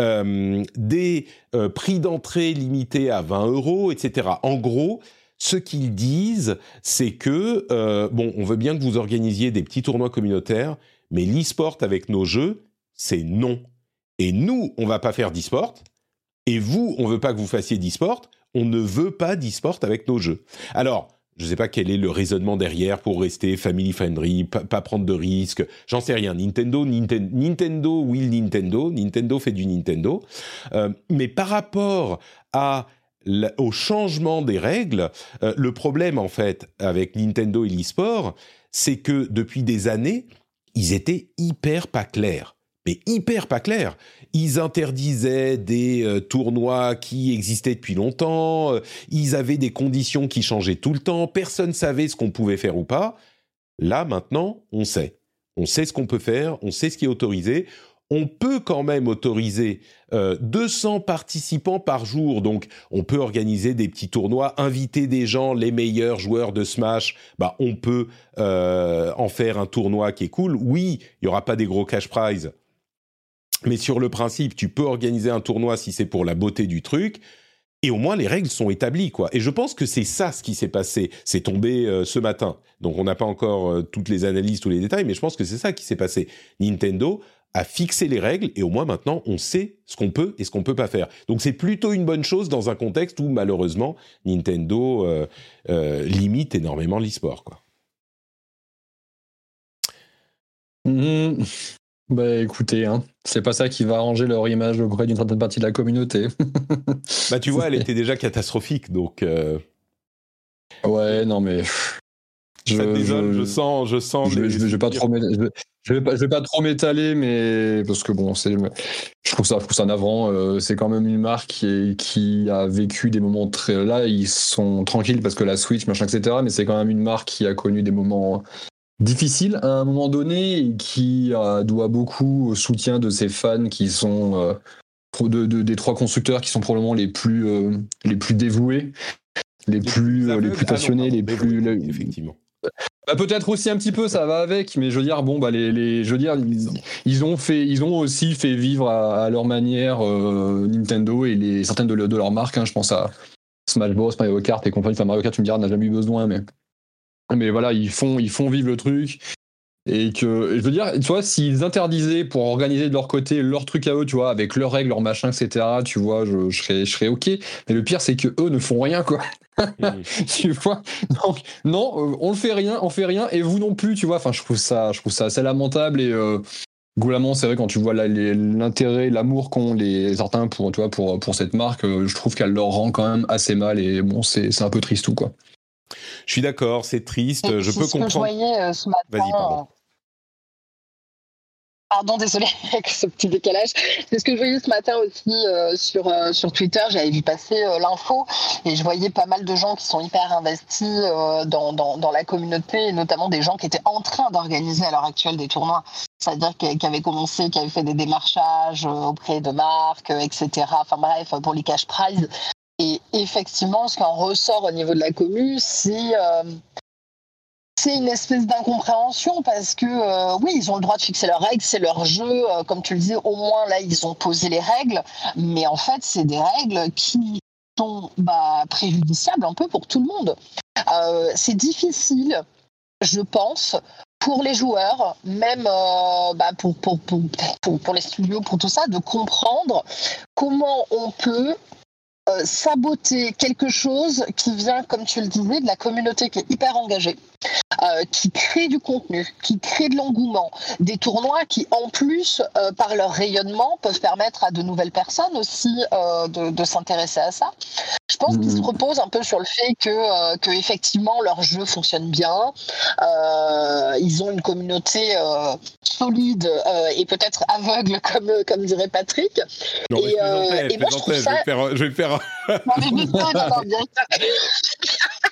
euh, des euh, prix d'entrée limités à 20 euros, etc. En gros, ce qu'ils disent, c'est que, bon, on veut bien que vous organisiez des petits tournois communautaires, mais l'e-sport avec nos jeux, c'est non. Et nous, on va pas faire d'e-sport, et vous, on veut pas que vous fassiez d'e-sport, on ne veut pas d'e-sport avec nos jeux. Alors, je ne sais pas quel est le raisonnement derrière pour rester family friendly, pas, prendre de risques. J'en sais rien. Nintendo, Nintendo, will Nintendo. Nintendo fait du Nintendo. Euh, mais par rapport au changement des règles, euh, le problème en fait avec Nintendo et l'e-sport, c'est que depuis des années, ils étaient hyper pas clairs mais hyper pas clair. Ils interdisaient des euh, tournois qui existaient depuis longtemps, euh, ils avaient des conditions qui changeaient tout le temps, personne savait ce qu'on pouvait faire ou pas. Là, maintenant, on sait. On sait ce qu'on peut faire, on sait ce qui est autorisé. on peut quand même autoriser 200 participants par jour. Donc, on peut organiser des petits tournois, inviter des gens, les meilleurs joueurs de Smash. Bah, on peut en faire un tournoi qui est cool. Oui, il y aura pas des gros cash prizes, mais sur le principe, tu peux organiser un tournoi si c'est pour la beauté du truc. Et au moins les règles sont établies, quoi. Et je pense que c'est ça ce qui s'est passé. C'est tombé euh, ce matin. Donc on n'a pas encore euh, toutes les analyses, tous les détails, mais je pense que c'est ça qui s'est passé. Nintendo a fixé les règles et au moins maintenant on sait ce qu'on peut et ce qu'on peut pas faire. Donc c'est plutôt une bonne chose dans un contexte où malheureusement Nintendo euh, limite énormément l'e-sport, quoi. Mmh. Bah écoutez, hein, c'est pas ça qui va arranger leur image auprès d'une certaine partie de la communauté. bah tu vois, elle était déjà catastrophique, donc. Euh, ouais, non mais. Je, je, sens, je sens. Je, je, vais pas trop, je vais pas, je vais pas trop m'étaler, mais parce que bon, c'est, je trouve ça, je trouve ça navrant. Euh, c'est quand même une marque qui, qui a vécu des moments très. Là, ils sont tranquilles parce que la Switch, machin, etc. Mais c'est quand même une marque qui a connu des moments difficile à un moment donné et qui euh, doit beaucoup au soutien de ses fans qui sont euh, de, des trois constructeurs qui sont probablement les plus euh, les plus dévoués, les, plus les plus passionnés, les plus effectivement. Bah, peut-être aussi un petit peu, ça va avec, mais je veux dire, bon, bah, les, les je veux dire, ils, ont fait, ils ont aussi fait vivre à, leur manière Nintendo et les, certaines de, de leurs marques. Hein, je pense à Smash Bros, Mario Kart et compagnie. Enfin, Mario Kart, tu me diras, n'a jamais eu besoin, mais mais voilà, ils font, ils font vivre le truc. Et que, je veux dire, tu vois, s'ils interdisaient pour organiser de leur côté leur truc à eux, tu vois, avec leurs règles, leurs machins, etc., tu vois, je, je, serais, je serais OK. Mais le pire, c'est que eux ne font rien, quoi. tu vois? Donc, non, euh, on ne fait rien, on fait rien, et vous non plus, tu vois. Enfin, je trouve ça, je trouve ça assez lamentable, et euh, c'est vrai, quand tu vois l'intérêt, l'amour qu'ont les certains pour, tu vois, pour, pour cette marque, euh, je trouve qu'elle leur rend quand même assez mal, et bon, c'est un peu triste, tout, quoi. Je suis d'accord, c'est triste. je peux comprendre. Que je voyais euh, ce matin. Vas-y, pardon. Euh, pardon, désolé avec ce petit décalage. C'est ce que je voyais ce matin aussi euh, sur, sur Twitter. J'avais vu passer l'info et je voyais pas mal de gens qui sont hyper investis dans, dans, dans, la communauté et notamment des gens qui étaient en train d'organiser à l'heure actuelle des tournois. C'est-à-dire qui avaient commencé, qui avaient fait des démarchages auprès de marques, etc. Enfin bref, pour les cash prizes. Et effectivement, ce qu'en ressort au niveau de la commune, c'est euh, une espèce d'incompréhension parce que euh, oui, ils ont le droit de fixer leurs règles, c'est leur jeu, euh, comme tu le dis, au moins là ils ont posé les règles, mais en fait c'est des règles qui sont bah, préjudiciables un peu pour tout le monde. c'est difficile, je pense, pour les joueurs, même bah, pour, pour, pour, pour, les studios, pour tout ça, de comprendre comment on peut euh, saboter quelque chose qui vient, comme tu le disais, de la communauté qui est hyper engagée, euh, qui crée du contenu, qui crée de l'engouement, des tournois qui, en plus, euh, par leur rayonnement, peuvent permettre à de nouvelles personnes aussi de, s'intéresser à ça. Je pense qu'ils se mmh. reposent un peu sur le fait que, que effectivement leur jeu fonctionne bien, ils ont une communauté solide et peut-être aveugle, comme, comme dirait Patrick. et, moi, je trouve ça... je vais faire je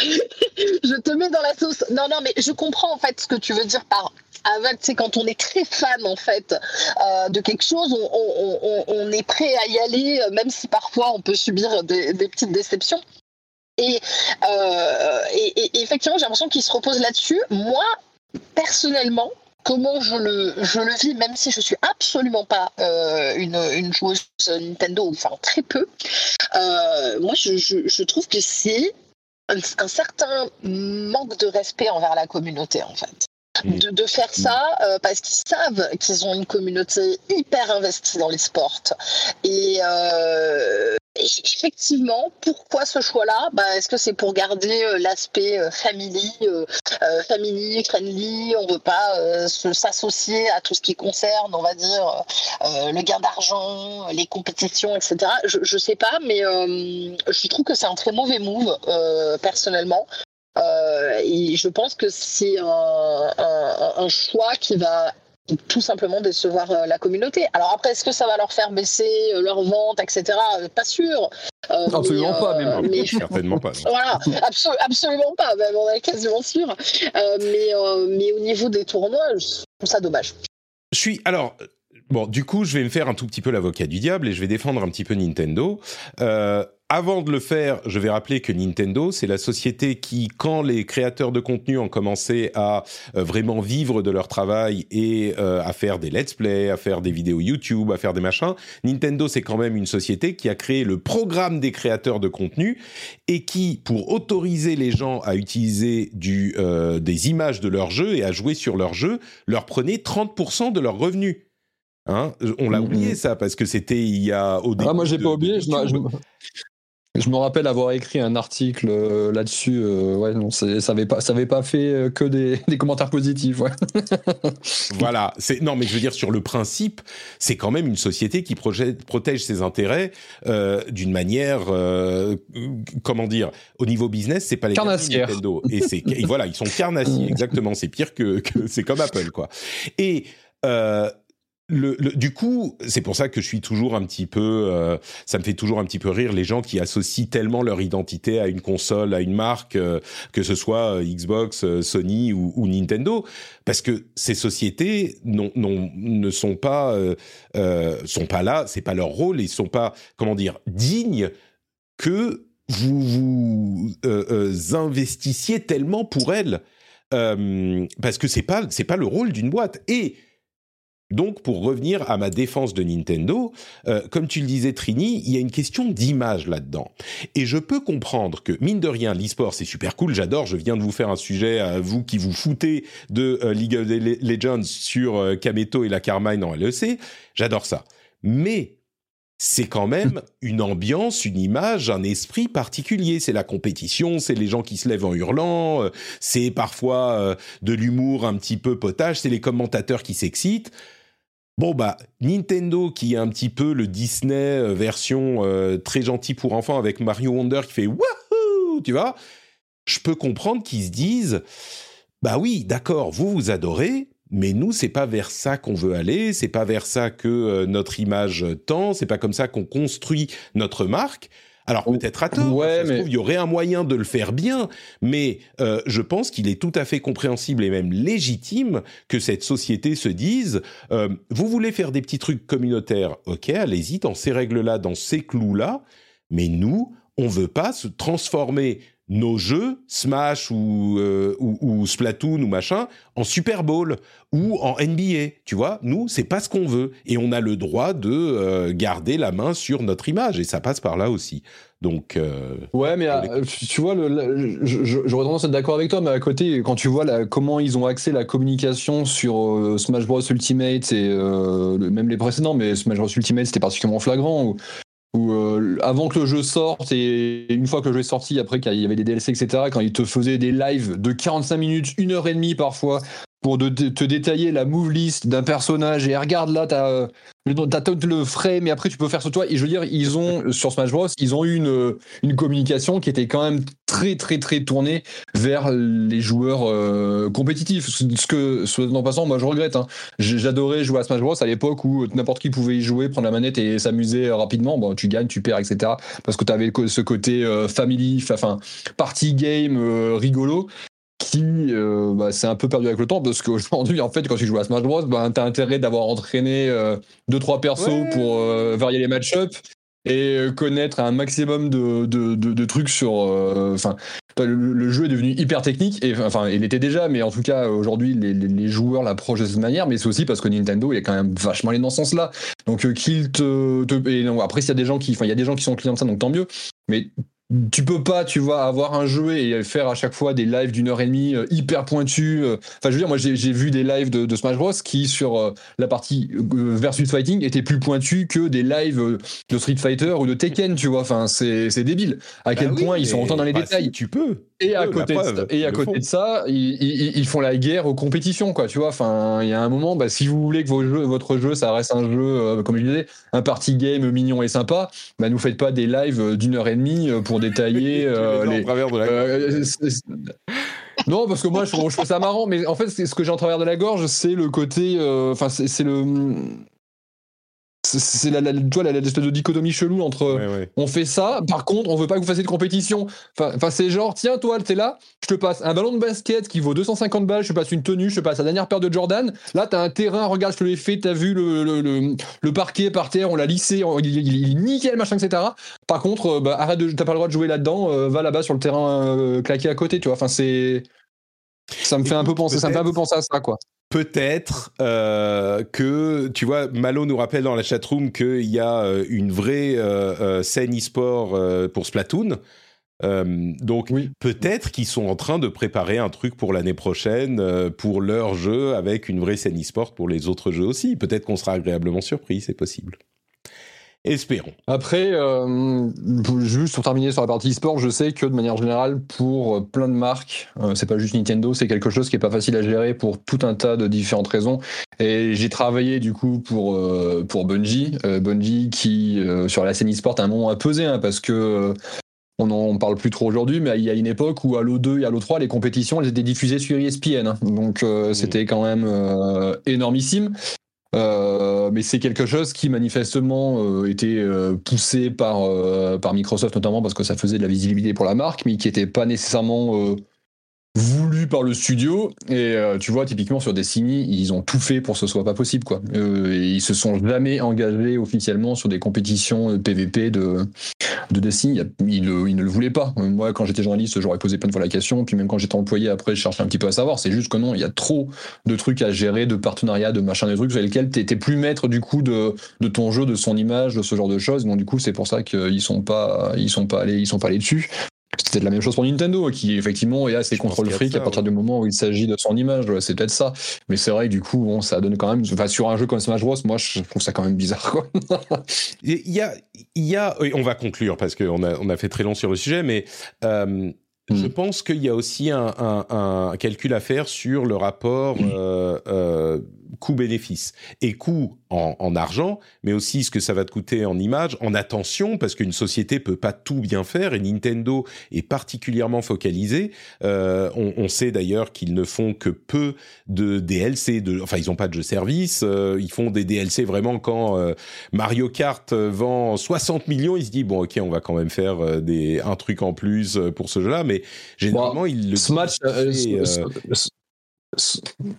te mets dans la sauce. Non, non, mais je comprends en fait ce que tu veux dire par aveugle. C'est quand on est très fan en fait euh, de quelque chose, on, est prêt à y aller, euh, même si parfois on peut subir des, petites déceptions. Et, euh, et effectivement, j'ai l'impression qu'il se repose là-dessus. Moi, personnellement, comment je le, je le vis, même si je suis absolument pas une, joueuse Nintendo, enfin très peu, moi je, je, trouve que c'est un, certain manque de respect envers la communauté en fait. De, faire ça euh, parce qu'ils savent qu'ils ont une communauté hyper investie dans les sports. Et, effectivement, pourquoi ce choix-là? Bah, Est-ce que c'est pour garder euh, l'aspect euh, family, euh, family, friendly On ne veut pas s'associer à tout ce qui concerne, on va dire, le gain d'argent, les compétitions, etc. Je ne sais pas, mais je trouve que c'est un très mauvais move, personnellement. Et je pense que c'est un, un choix qui va tout simplement décevoir euh, la communauté. Alors après, est-ce que ça va leur faire baisser euh, leurs ventes, etc. Euh, pas sûr. absolument pas, même. Mais, Certainement pas. Voilà, absolument pas, même, on est quasiment sûr. mais, mais au niveau des tournois, je trouve ça dommage. Je suis. Alors, bon, du coup, je vais me faire un tout petit peu l'avocat du diable et je vais défendre un petit peu Nintendo. Euh, avant de le faire, je vais rappeler que Nintendo, c'est la société qui, quand les créateurs de contenu ont commencé à euh, vraiment vivre de leur travail et euh, à faire des let's play, à faire des vidéos YouTube, à faire des machins, Nintendo, c'est quand même une société qui a créé le programme des créateurs de contenu et qui, pour autoriser les gens à utiliser du, euh, des images de leur jeu et à jouer sur leur jeu, leur prenait 30% de leurs revenus. Hein on l'a mm-hmm. oublié ça parce que c'était il y a au début. Ah, moi j'ai pas oublié. Je, je me rappelle avoir écrit un article euh, là-dessus. Euh, ouais, non, ça n'avait pas, ça avait pas fait euh, que des, des commentaires positifs. Ouais. voilà. C'est non, mais je veux dire sur le principe, c'est quand même une société qui protège ses intérêts d'une manière, comment dire, au niveau business, c'est pas les Nintendo. Et c'est voilà, ils sont carnassiers. exactement. C'est pire que, que c'est comme Apple, quoi. Et le, du coup, c'est pour ça que je suis toujours un petit peu, euh, ça me fait toujours un petit peu rire les gens qui associent tellement leur identité à une console, à une marque, euh, que ce soit euh, Xbox, Sony ou, ou, Nintendo, parce que ces sociétés non, non, ne sont pas, sont pas là, c'est pas leur rôle, ils sont pas, comment dire, dignes que vous vous investissiez tellement pour elles, parce que c'est pas, c'est pas le rôle d'une boîte. Et donc, pour revenir à ma défense de Nintendo, euh, comme tu le disais, Trini, il y a une question d'image là-dedans. Et je peux comprendre que, mine de rien, l'e-sport, c'est super cool, j'adore, je viens de vous faire un sujet à vous qui vous foutez de euh, League of Legends sur euh, Kameto et la Carmine en LEC, j'adore ça. Mais c'est quand même une ambiance, une image, un esprit particulier. C'est la compétition, c'est les gens qui se lèvent en hurlant, c'est parfois de l'humour un petit peu potage, c'est les commentateurs qui s'excitent. Bon bah Nintendo qui est un petit peu le Disney euh, version euh, très gentil pour enfants avec Mario Wonder qui fait wouhou, tu vois. Je peux comprendre qu'ils se disent bah oui, d'accord, vous vous adorez, mais nous c'est pas vers ça qu'on veut aller, c'est pas vers ça que euh, notre image tend, c'est pas comme ça qu'on construit notre marque. Alors peut-être à tort, ouais, mais... il y aurait un moyen de le faire bien, mais euh, je pense qu'il est tout à fait compréhensible et même légitime que cette société se dise euh, vous voulez faire des petits trucs communautaires, ok, allez-y dans ces règles-là, dans ces clous-là, mais nous, on veut pas se transformer nos jeux, Smash ou, euh, ou, Splatoon ou machin, en Super Bowl ou en NBA. Tu vois, nous, c'est pas ce qu'on veut. Et on a le droit de euh, garder la main sur notre image. Et ça passe par là aussi. Donc. Euh, ouais, mais tu vois, j'aurais tendance à être d'accord avec toi, mais à côté, quand tu vois comment ils ont axé la communication sur Smash Bros Ultimate et même les précédents, mais Smash Bros Ultimate c'était particulièrement flagrant, où euh, avant que le jeu sorte et une fois que le jeu est sorti, après qu'il y avait des DLC, etc., quand ils te faisaient des lives de 45 minutes, une heure et demie parfois, pour te détailler la move list d'un personnage et regarde là, t'as euh, le frais, mais après tu peux faire sur toi. Et je veux dire, ils ont sur Smash Bros, ils ont eu une, une communication qui était quand même très très très tournée vers les joueurs euh, compétitifs. Ce que, en passant, moi je regrette. Hein. J'adorais jouer à Smash Bros à l'époque où n'importe qui pouvait y jouer, prendre la manette et s'amuser rapidement. Bon, tu gagnes, tu perds, etc. Parce que tu avais ce côté euh, family, enfin party game rigolo qui euh, bah, c'est un peu perdu avec le temps parce qu'aujourd'hui en fait quand tu joues à Smash Bros bah, t'as intérêt d'avoir entraîné 2 euh, deux trois persos pour euh, varier les match-ups et connaître un maximum de, de, de, trucs sur enfin le, jeu est devenu hyper technique et enfin il était déjà mais en tout cas aujourd'hui les, les, joueurs l'approchent de cette manière mais c'est aussi parce que Nintendo il est quand même vachement allé dans ce sens là donc qu'il te, te et non, après il y a des gens qui enfin il y a des gens qui sont clients de ça donc tant mieux. Mais tu peux pas, tu vois, avoir un jeu et faire à chaque fois des lives d'une heure et demie euh, hyper pointus. Euh. Enfin, je veux dire, moi, j'ai vu des lives de, Smash Bros qui, sur euh, la partie versus fighting, étaient plus pointus que des lives de Street Fighter ou de Tekken, tu vois. Enfin, c'est débile. À quel bah point ils sont autant dans les bah, détails. tu peux. Et à côté, de, ça, et à côté de ça, ils, font la guerre aux compétitions, quoi. Tu vois, enfin, il y a un moment, bah, si vous voulez que vos jeux, votre jeu, ça reste un jeu, comme je disais, un party game mignon et sympa, bah, nous faites pas des lives d'une heure et demie pour détailler euh, les. Euh, non, parce que moi, je, trouve ça marrant, mais en fait, ce que j'ai en travers de la gorge, c'est le côté. Euh, enfin, c'est le c'est la, la, l'espèce de dichotomie chelou entre on fait ça, par contre, on veut pas que vous fassiez de compétition. Enfin, c'est genre, tiens, toi, t'es là, je te passe un ballon de basket qui vaut 250 balles, je te passe une tenue, je te passe la dernière paire de Jordan. Là, t'as un terrain, regarde, je te l'ai fait, t'as vu le, le, le, parquet par terre, on l'a lissé, il, est nickel, machin, etc. Par contre, euh, bah, arrête de, t'as pas le droit de jouer là-dedans, euh, va là-bas sur le terrain euh, claqué à côté, tu vois. Enfin, c'est. Ça me fait un peu penser, ça me fait un peu penser à ça, quoi peut-être euh, que, tu vois, Malo nous rappelle dans la chatroom qu'il y a euh, une vraie euh, scène e-sport pour Splatoon. donc peut-être qu'ils sont en train de préparer un truc pour l'année prochaine pour leur jeu avec une vraie scène e-sport pour les autres jeux aussi. Peut-être qu'on sera agréablement surpris, c'est possible. Espérons. Après, euh, juste pour terminer sur la partie e-sport, je sais que de manière générale, pour euh, plein de marques, euh, c'est pas juste Nintendo, c'est quelque chose qui est pas facile à gérer pour tout un tas de différentes raisons. Et j'ai travaillé du coup pour pour Bungie, Bungie qui sur la scène e-sport à un moment a pesé, hein, parce que on n'en parle plus trop aujourd'hui, mais il y a une époque où à l'O2 et à l'O3, les compétitions elles étaient diffusées sur ESPN. Hein. donc c'était quand même énormissime. Euh, mais c'est quelque chose qui manifestement euh, était euh, poussé par, par Microsoft notamment parce que ça faisait de la visibilité pour la marque, mais qui n'était pas nécessairement voulu par le studio. Et euh, tu vois typiquement sur Destiny ils ont tout fait pour que ce soit pas possible quoi. Euh, ils se sont jamais engagés officiellement sur des compétitions PVP euh, de de Destiny. Ils, ne le voulaient pas. Moi quand j'étais journaliste j'aurais posé plein de fois la question. Puis même quand j'étais employé après je cherchais un petit peu à savoir. C'est juste que non il y a trop de trucs à gérer de partenariats de machin de trucs sur lesquels t'étais plus maître du coup de, de ton jeu de son image de ce genre de choses. Donc du coup c'est pour ça qu'ils sont pas ils sont pas allés ils sont pas allés dessus c'est la même chose pour Nintendo, qui effectivement est assez contrôle fric à partir du moment où il s'agit de son image. c'est peut-être ça. Mais c'est vrai que du coup, bon, ça donne quand même. Enfin, sur un jeu comme Smash Bros, moi, je trouve ça quand même bizarre. Quoi. il y a, il y a, on va conclure parce qu'on a, on a fait très long sur le sujet, mais euh, je mm. pense qu'il y a aussi un, un, calcul à faire sur le rapport mm. euh, euh, coût-bénéfice. Et coût en, argent, mais aussi ce que ça va te coûter en image, en attention, parce qu'une société peut pas tout bien faire, et Nintendo est particulièrement focalisé. Euh, on, sait d'ailleurs qu'ils ne font que peu de DLC, de, enfin ils n'ont pas de jeu service, euh, ils font des DLC vraiment quand euh, Mario Kart vend 60 millions, ils se disent bon ok on va quand même faire des, un truc en plus pour ce jeu-là, mais généralement ils le... Smash,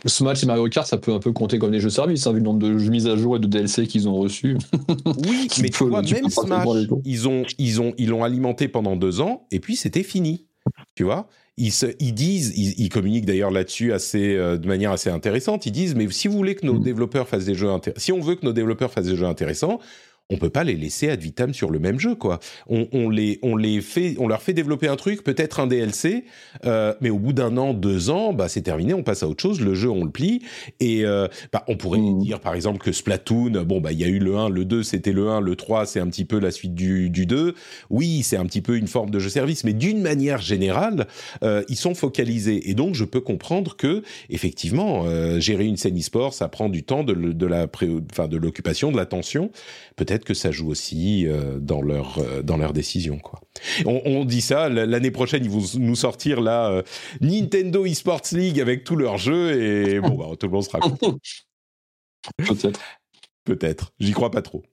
Smash et Mario Kart, ça peut un peu compter comme des jeux services, hein, vu le nombre de mises à jour et de DLC qu'ils ont reçus. Oui, mais tu vois, même Smash, ils ont, ils ont, ils l'ont alimenté pendant deux ans, et puis c'était fini. Tu vois ils, se, ils disent, ils, communiquent d'ailleurs là-dessus assez, euh, de manière assez intéressante. Ils disent, mais si vous voulez que nos mm. développeurs fassent des jeux si on veut que nos développeurs fassent des jeux intéressants, on peut pas les laisser ad vitam sur le même jeu, quoi. On, les, on les fait, on leur fait développer un truc, peut-être un DLC, euh, mais au bout d'un an, deux ans, bah c'est terminé, on passe à autre chose. Le jeu, on le plie, et euh, bah, on pourrait mmh. dire par exemple que Splatoon, bon bah il y a eu le 1, le 2, c'était le 1, le 3, c'est un petit peu la suite du, du 2. Oui, c'est un petit peu une forme de jeu service, mais d'une manière générale, euh, ils sont focalisés, et donc je peux comprendre que effectivement, gérer une scène e-sport, ça prend du temps, de, de la, enfin de l'occupation, de l'attention. Peut-être que ça joue aussi euh, dans leur euh, dans leurs décisions quoi. On, dit ça l'année prochaine ils vont nous sortir la euh, Nintendo eSports League avec tous leurs jeux et bon bah, tout le monde sera content. Peut-être. Peut-être. J'y crois pas trop.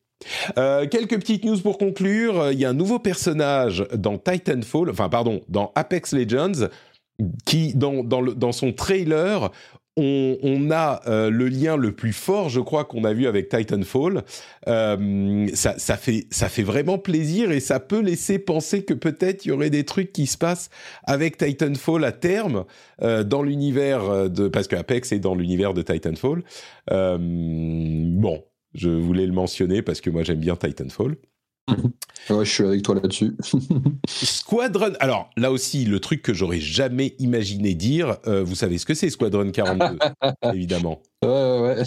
quelques petites news pour conclure. Il y a un nouveau personnage dans Titanfall, enfin pardon, dans Apex Legends, qui dans, dans, le, dans son trailer on, a euh, le lien le plus fort, je crois, qu'on a vu avec Titanfall. Euh, ça, fait, ça fait vraiment plaisir et ça peut laisser penser que peut-être il y aurait des trucs qui se passent avec Titanfall à terme euh, dans l'univers de parce que Apex est dans l'univers de Titanfall. bon, je voulais le mentionner parce que moi j'aime bien Titanfall. Ouais, je suis avec toi là-dessus. Squadron. Alors là aussi, le truc que j'aurais jamais imaginé dire. Euh, vous savez ce que c'est Squadron 42, évidemment. Ouais.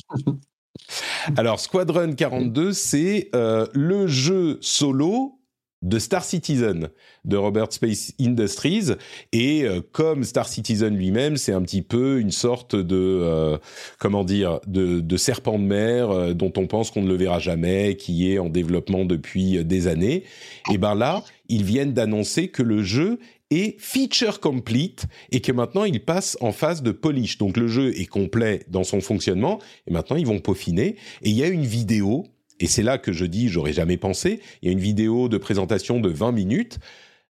Alors Squadron 42, c'est euh, le jeu solo de Star Citizen de Robert Space Industries. Et euh, comme Star Citizen lui-même c'est un petit peu une sorte de euh, comment dire de, serpent de mer euh, dont on pense qu'on ne le verra jamais qui est en développement depuis des années. Et ben là ils viennent d'annoncer que le jeu est feature complete et que maintenant il passe en phase de polish. Donc le jeu est complet dans son fonctionnement et maintenant ils vont peaufiner. Et il y a une vidéo et c'est là que je dis, j'aurais jamais pensé. Il y a une vidéo de présentation de 20 minutes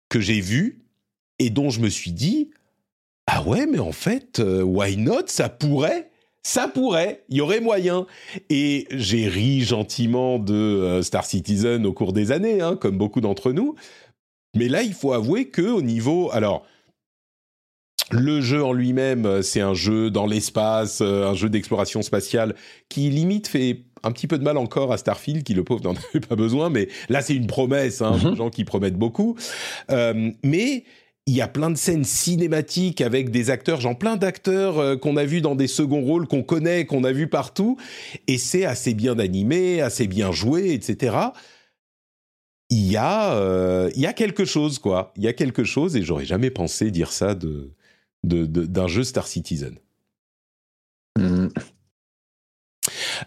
que j'ai vue et dont je me suis dit, ah ouais, mais en fait, euh, why not? Ça pourrait ça pourrait, il y aurait moyen. Et j'ai ri gentiment de euh, Star Citizen au cours des années, hein, comme beaucoup d'entre nous. Mais là, il faut avouer que au niveau, alors, le jeu en lui-même, euh, c'est un jeu dans l'espace, un jeu d'exploration spatiale qui limite fait un petit peu de mal encore à Starfield, qui le pauvre n'en avait pas besoin, mais là c'est une promesse, hein, mm gens qui promettent beaucoup. mais il y a plein de scènes cinématiques avec des acteurs, genre plein d'acteurs euh, qu'on a vus dans des seconds rôles, qu'on connaît, qu'on a vus partout, et c'est assez bien animé, assez bien joué, etc. Il y a, euh, il y a quelque chose, quoi. Il y a quelque chose, et j'aurais jamais pensé dire ça de d'un jeu Star Citizen. Mmh.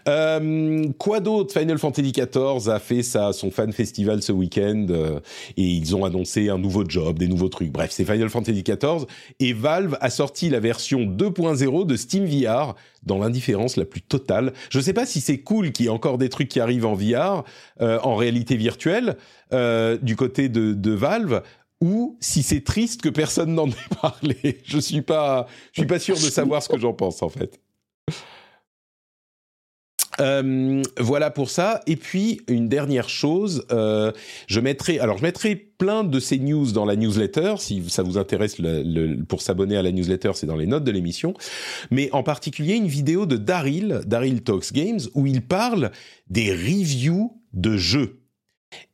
Euh, quoi d'autre? Final Fantasy XIV a fait sa, son fan festival ce week-end euh, et ils ont annoncé un nouveau job, des nouveaux trucs. Bref, c'est Final Fantasy XIV et Valve a sorti la version 2.0 de Steam VR dans l'indifférence la plus totale. Je ne sais pas si c'est cool qu'il y ait encore des trucs qui arrivent en VR, euh, en réalité virtuelle, du côté de, de Valve, ou si c'est triste que personne n'en ait parlé. Je suis pas, je suis pas sûr de savoir ce que j'en pense en fait. Euh, voilà pour ça. Et puis une dernière chose, euh, je mettrai, alors je mettrai plein de ces news dans la newsletter. Si ça vous intéresse, le, pour s'abonner à la newsletter, c'est dans les notes de l'émission. Mais en particulier une vidéo de Daryl, Daryl Talks Games, où il parle des reviews de jeux.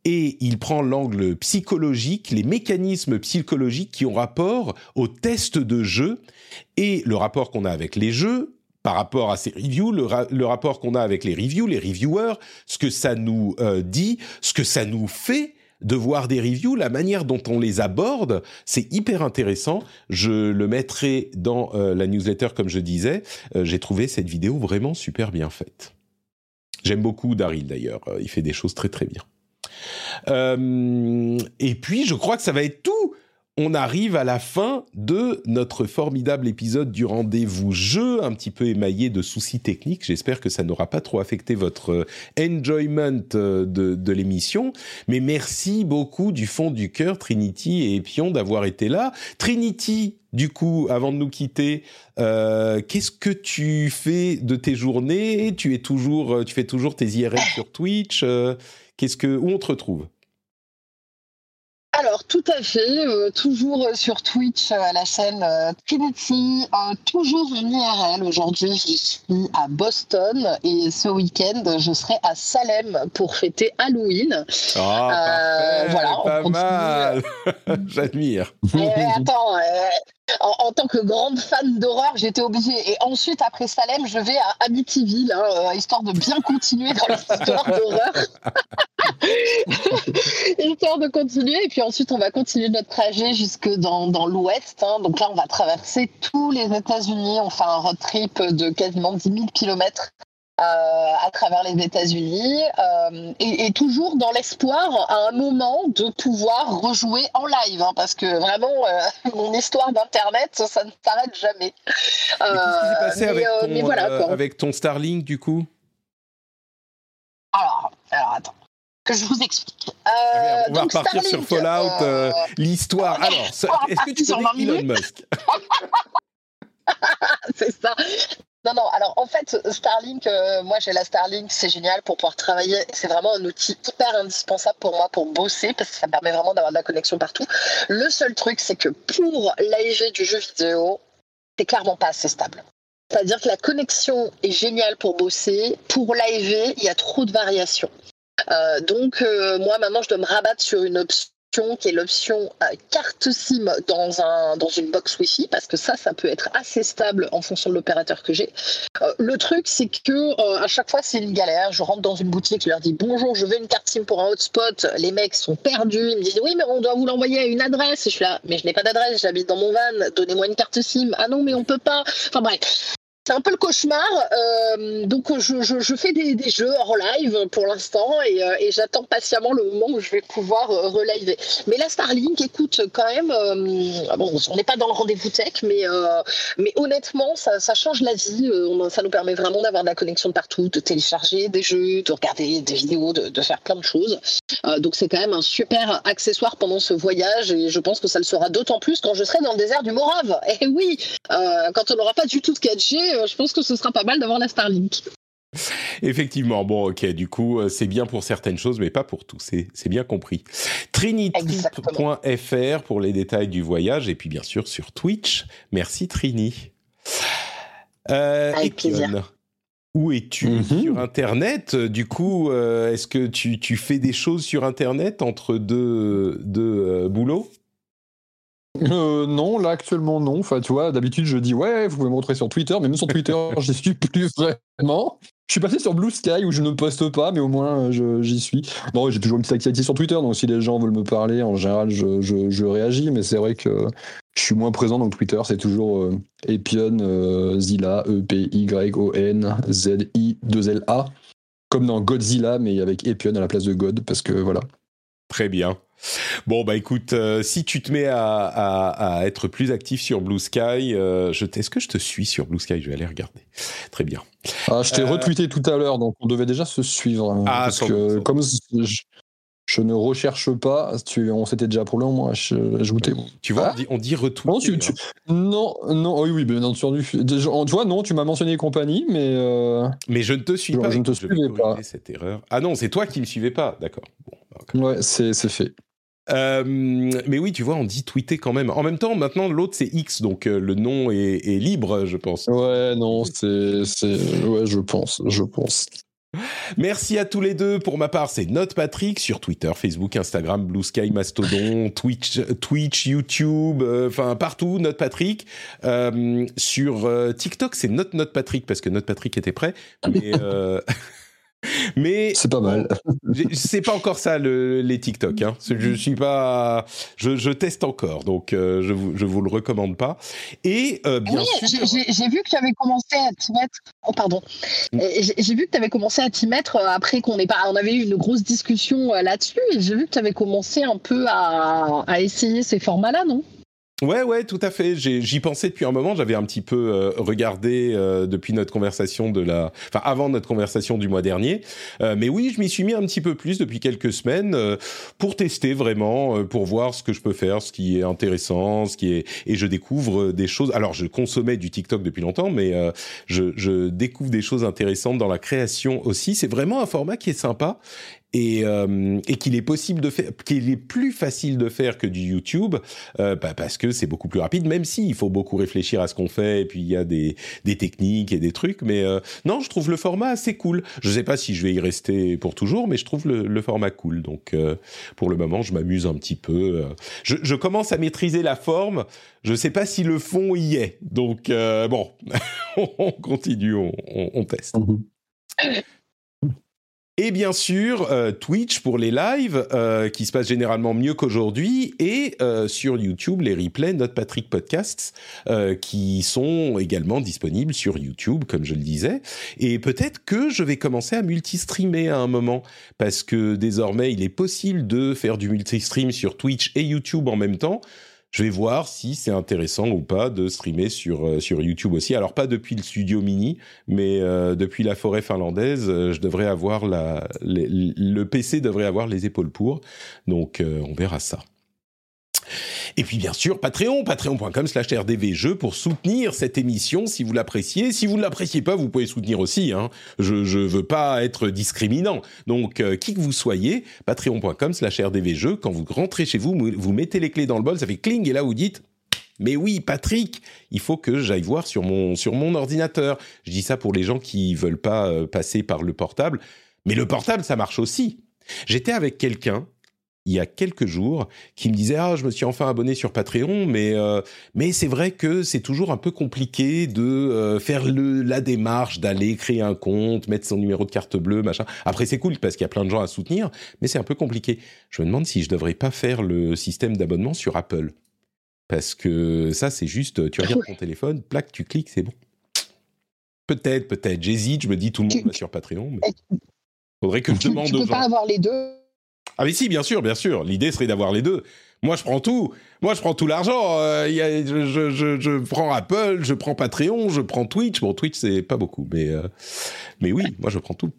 Et il prend l'angle psychologique, les mécanismes psychologiques qui ont rapport aux tests de jeux et le rapport qu'on a avec les jeux, par rapport à ces reviews, le, rapport qu'on a avec les reviews, les reviewers, ce que ça nous euh, dit, ce que ça nous fait de voir des reviews, la manière dont on les aborde, c'est hyper intéressant. Je le mettrai dans euh, la newsletter comme je disais. Euh, j'ai trouvé cette vidéo vraiment super bien faite. J'aime beaucoup Daryl d'ailleurs, il fait des choses très très bien. et puis je crois que ça va être tout on arrive à la fin de notre formidable épisode du rendez-vous jeu, un petit peu émaillé de soucis techniques. J'espère que ça n'aura pas trop affecté votre euh, enjoyment euh, de, l'émission. Mais merci beaucoup du fond du cœur, Trinity et Pion, d'avoir été là. Trinity, du coup, avant de nous quitter, euh, qu'est-ce que tu fais de tes journées? Tu es toujours, tu fais toujours tes IRL sur Twitch. qu'est-ce que où on te retrouve? Alors, tout à fait. Euh, toujours sur Twitch, à la chaîne euh, Trinity. Euh, toujours en IRL. Aujourd'hui, je suis à Boston et ce week-end, je serai à Salem pour fêter Halloween. Ah, voilà, pas mal. J'admire. attends, en, tant que grande fan d'horreur, j'étais obligée. Et ensuite, après Salem, je vais à Amityville, hein, histoire de bien continuer dans l'histoire d'horreur. histoire de continuer. Et puis ensuite, on va continuer notre trajet jusque dans, dans l'ouest. Hein. Donc là, on va traverser tous les États-Unis. On fait un road trip de quasiment 10 000 kilomètres euh, à travers les États-Unis euh, et, toujours dans l'espoir à un moment de pouvoir rejouer en live hein, parce que vraiment euh, mon histoire d'internet ça ne s'arrête jamais. Qu'est-ce qui s'est passé avec, ton, voilà, avec ton Starlink du coup? Alors, alors attends que je vous explique. Ah, on va repartir sur Fallout, l'histoire. Alors, est-ce que tu connais Elon Musk C'est ça. Non, non, alors en fait, Starlink, euh, moi j'ai la Starlink, c'est génial pour pouvoir travailler. C'est vraiment un outil hyper indispensable pour moi pour bosser parce que ça permet vraiment d'avoir de la connexion partout. Le seul truc, c'est que pour l'AIG du jeu vidéo, c'est clairement pas assez stable. C'est-à-dire que la connexion est géniale pour bosser. Pour l'AIG, il y a trop de variations. Euh, donc, euh, moi maintenant, je dois me rabattre sur une option qui est l'option euh, carte SIM dans, un, dans une box Wi-Fi, parce que ça, ça peut être assez stable en fonction de l'opérateur que j'ai. Le truc, c'est que à chaque fois, c'est une galère. Je rentre dans une boutique, je leur dis bonjour, je veux une carte SIM pour un hotspot. Les mecs sont perdus, ils me disent oui, mais on doit vous l'envoyer à une adresse. Et je suis là, mais je n'ai pas d'adresse, j'habite dans mon van, donnez-moi une carte SIM. Ah non, mais on peut pas. Enfin bref, c'est un peu le cauchemar. Euh, donc, je, je, fais des, jeux hors live pour l'instant et, euh, et j'attends patiemment le moment où je vais pouvoir euh, reliver. Mais la Starlink, écoute, quand même, bon, on n'est pas dans le rendez-vous tech, mais, mais honnêtement, ça, change la vie. ça nous permet vraiment d'avoir de la connexion de partout, de télécharger des jeux, de regarder des vidéos, de, faire plein de choses. donc, c'est quand même un super accessoire pendant ce voyage et je pense que ça le sera d'autant plus quand je serai dans le désert du Morave. Et oui, quand on n'aura pas du tout de 4G, euh, je pense que ce sera pas mal d'avoir la Starlink. Effectivement, bon, ok, du coup, euh, c'est bien pour certaines choses, mais pas pour tout, c'est bien compris. Trinity.fr pour les détails du voyage, et puis bien sûr sur Twitch. Merci Trini. Euh, où es-tu mhm. sur Internet? Du coup, euh, est-ce que tu, tu, fais des choses sur Internet entre deux, deux boulots? Euh, non, là actuellement non. Enfin, tu vois, d'habitude je dis ouais, vous pouvez me montrer sur Twitter, mais même sur Twitter, j'y suis plus vraiment. Je suis passé sur Blue Sky où je ne poste pas, mais au moins j'y suis. Non, j'ai toujours une petite activité sur Twitter, donc si les gens veulent me parler, en général, je, je, réagis, mais c'est vrai que je suis moins présent, donc Twitter, c'est toujours euh, Epion, euh, Zilla, E-P-Y-O-N, Z-I-2-L-A, comme dans Godzilla, mais avec Epion à la place de God, parce que voilà. Très bien. Bon bah écoute, euh, si tu te mets à, être plus actif sur Blue Sky, euh, est-ce que je te suis sur Blue Sky? Je vais aller regarder. Très bien. Ah, je t'ai euh, retweeté tout à l'heure, donc on devait déjà se suivre. Hein, ah, parce que comme je, ne recherche pas, tu, on s'était déjà pour moi ajouté. Tu vois, on dit, on Non, non, non, oui, oui, bien entendu. Tu vois, non, tu m'as mentionné compagnie, mais. Mais je ne te suis pas. Je ne te suivais pas. Cette erreur. Ah non, c'est toi qui me suivais pas, d'accord. ouais, c'est fait. Euh, mais oui, tu vois, on dit tweeter quand même. En même temps, maintenant, l'autre, c'est X, donc euh, le nom est, libre, je pense. Ouais, non, c'est... Ouais, je pense, je pense. Merci à tous les deux. Pour ma part, c'est Note Patrick sur Twitter, Facebook, Instagram, Blue Sky, Mastodon, Twitch, Twitch, YouTube, euh, enfin partout. Note Patrick. sur TikTok, c'est Note Note Patrick parce que Note Patrick était prêt. Mais Mais c'est pas mal. c'est pas encore ça le, les TikTok. Hein. Je suis pas, je, je teste encore, donc euh, je vous je vous le recommande pas. Et euh, bien oui, j'ai vu que tu avais commencé à t'y mettre. Oh pardon. Mm. J'ai vu que tu avais commencé à t'y mettre euh, après qu'on ait pas, on avait eu une grosse discussion là-dessus. Et j'ai vu que tu avais commencé un peu à, à essayer ces formats-là, non? Ouais, ouais, tout à fait. J'y pensais depuis un moment. J'avais un petit peu euh, regardé euh, depuis notre conversation de la, enfin avant notre conversation du mois dernier. Euh, mais oui, je m'y suis mis un petit peu plus depuis quelques semaines pour tester vraiment, pour voir ce que je peux faire, ce qui est intéressant, ce qui est, et je découvre des choses. Alors, je consommais du TikTok depuis longtemps, mais je, je découvre des choses intéressantes dans la création aussi. C'est vraiment un format qui est sympa et, euh, et qu'il est possible de faire, qu'il est plus facile de faire que du YouTube, euh, bah parce que c'est beaucoup plus rapide, même si faut beaucoup réfléchir à ce qu'on fait, et puis il y a des, des techniques et des trucs, mais euh, non, je trouve le format assez cool. Je sais pas si je vais y rester pour toujours, mais je trouve le, le format cool. Donc euh, pour le moment, je m'amuse un petit peu. Euh. Je, je, commence à maîtriser la forme. Je sais pas si le fond y est. Donc bon, on continue, on, on, on teste. Mhm. Et bien sûr, euh, Twitch pour les lives, euh, qui se passent généralement mieux qu'aujourd'hui, et euh, sur YouTube, les replays, notre Patrick Podcasts, qui sont également disponibles sur YouTube, comme je le disais. Et peut-être que je vais commencer à multi-streamer à un moment, parce que désormais, il est possible de faire du multi-stream sur Twitch et YouTube en même temps je vais voir si c'est intéressant ou pas de streamer sur euh, sur YouTube aussi. Alors pas depuis le studio mini, mais euh, depuis la forêt finlandaise, euh, je devrais avoir la le PC devrait avoir les épaules pour. Donc on verra ça. Et puis bien sûr, Patreon, patreon.com slash rdvjeux pour soutenir cette émission si vous l'appréciez. Si vous ne l'appréciez pas, vous pouvez soutenir aussi. Hein. Je ne veux pas être discriminant. Donc, euh, qui que vous soyez, patreon.com slash rdvjeux, quand vous rentrez chez vous, vous mettez les clés dans le bol, ça fait cling, et là vous dites... Mais oui, Patrick, il faut que j'aille voir sur mon, sur mon ordinateur. Je dis ça pour les gens qui veulent pas euh, passer par le portable. Mais le portable, ça marche aussi. J'étais avec quelqu'un il y a quelques jours qui me disait ah je me suis enfin abonné sur Patreon mais euh, mais c'est vrai que c'est toujours un peu compliqué de euh, faire le la démarche d'aller créer un compte mettre son numéro de carte bleue machin. Après c'est cool parce qu'il y a plein de gens à soutenir mais c'est un peu compliqué. Je me demande si je devrais pas faire le système d'abonnement sur Apple. Parce que ça c'est juste tu regardes ton téléphone plaque tu cliques c'est bon. Peut-être, peut-être. J'hésite, je me dis tout le monde va sur Patreon. Mais... Faudrait que je demande tu, tu peux pas avoir les deux Ah mais si, bien sûr, bien sûr. L'idée serait d'avoir les deux. Moi, je prends tout. Moi, je prends tout l'argent. Euh, je, prends Apple, je prends Patreon, je prends Twitch. Bon, Twitch, c'est pas beaucoup, mais, euh, mais oui, moi, je prends tout.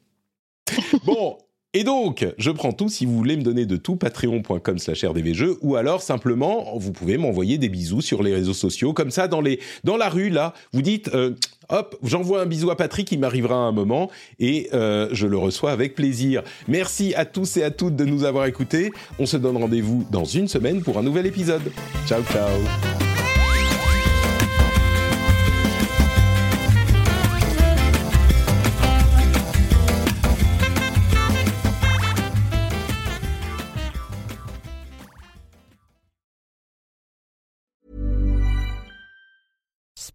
bon, et donc, je prends tout si vous voulez me donner de tout, patreon.com slash rdvjeux, ou alors simplement, vous pouvez m'envoyer des bisous sur les réseaux sociaux, comme ça, dans, les, dans la rue, là, vous dites, euh, hop, j'envoie un bisou à Patrick, il m'arrivera un moment, et euh, je le reçois avec plaisir. Merci à tous et à toutes de nous avoir écoutés. On se donne rendez-vous dans une semaine pour un nouvel épisode. Ciao, ciao